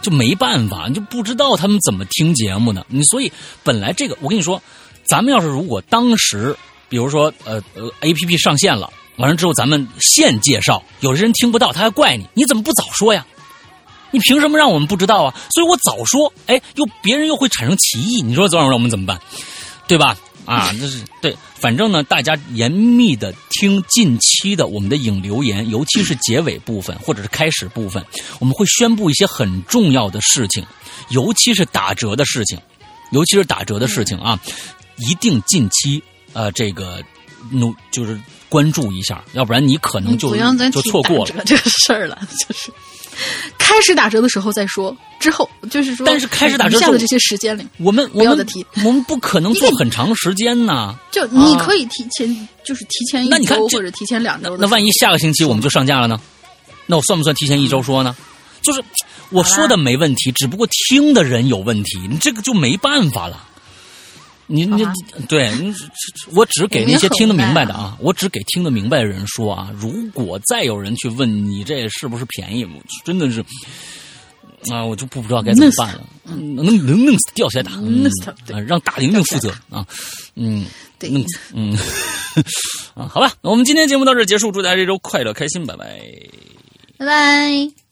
就没办法，你就不知道他们怎么听节目的。你所以本来这个，我跟你说，咱们要是如果当时，比如说呃呃，A P P 上线了，完了之后咱们现介绍，有些人听不到，他还怪你，你怎么不早说呀？你凭什么让我们不知道啊？所以我早说，哎，又别人又会产生歧义，你说这让我们怎么办？对吧？啊，那是对，反正呢，大家严密的听近期的我们的影留言，尤其是结尾部分或者是开始部分，我们会宣布一些很重要的事情，尤其是打折的事情，尤其是打折的事情啊，一定近期呃这个努就是关注一下，要不然你可能就就错过了这个事儿了，就是。开始打折的时候再说，之后就是说，但是开始打折下的这些时间里，我们我们我们不可能做很长时间呢。就你可以提前，就是提前一周或者提前两周。那万一下个星期我们就上架了呢？那我算不算提前一周说呢？就是我说的没问题，只不过听的人有问题，你这个就没办法了。你你对，我只给那些听得明白的啊，我只给听得明白的人说啊。如果再有人去问你这是不是便宜，真的是啊，我就不知道该怎么办了。能能能弄死掉下来打，弄死他，让大玲玲负责啊。嗯，对，弄死嗯 啊，好吧，那我们今天节目到这结束，祝大家这周快乐开心，拜拜，拜拜。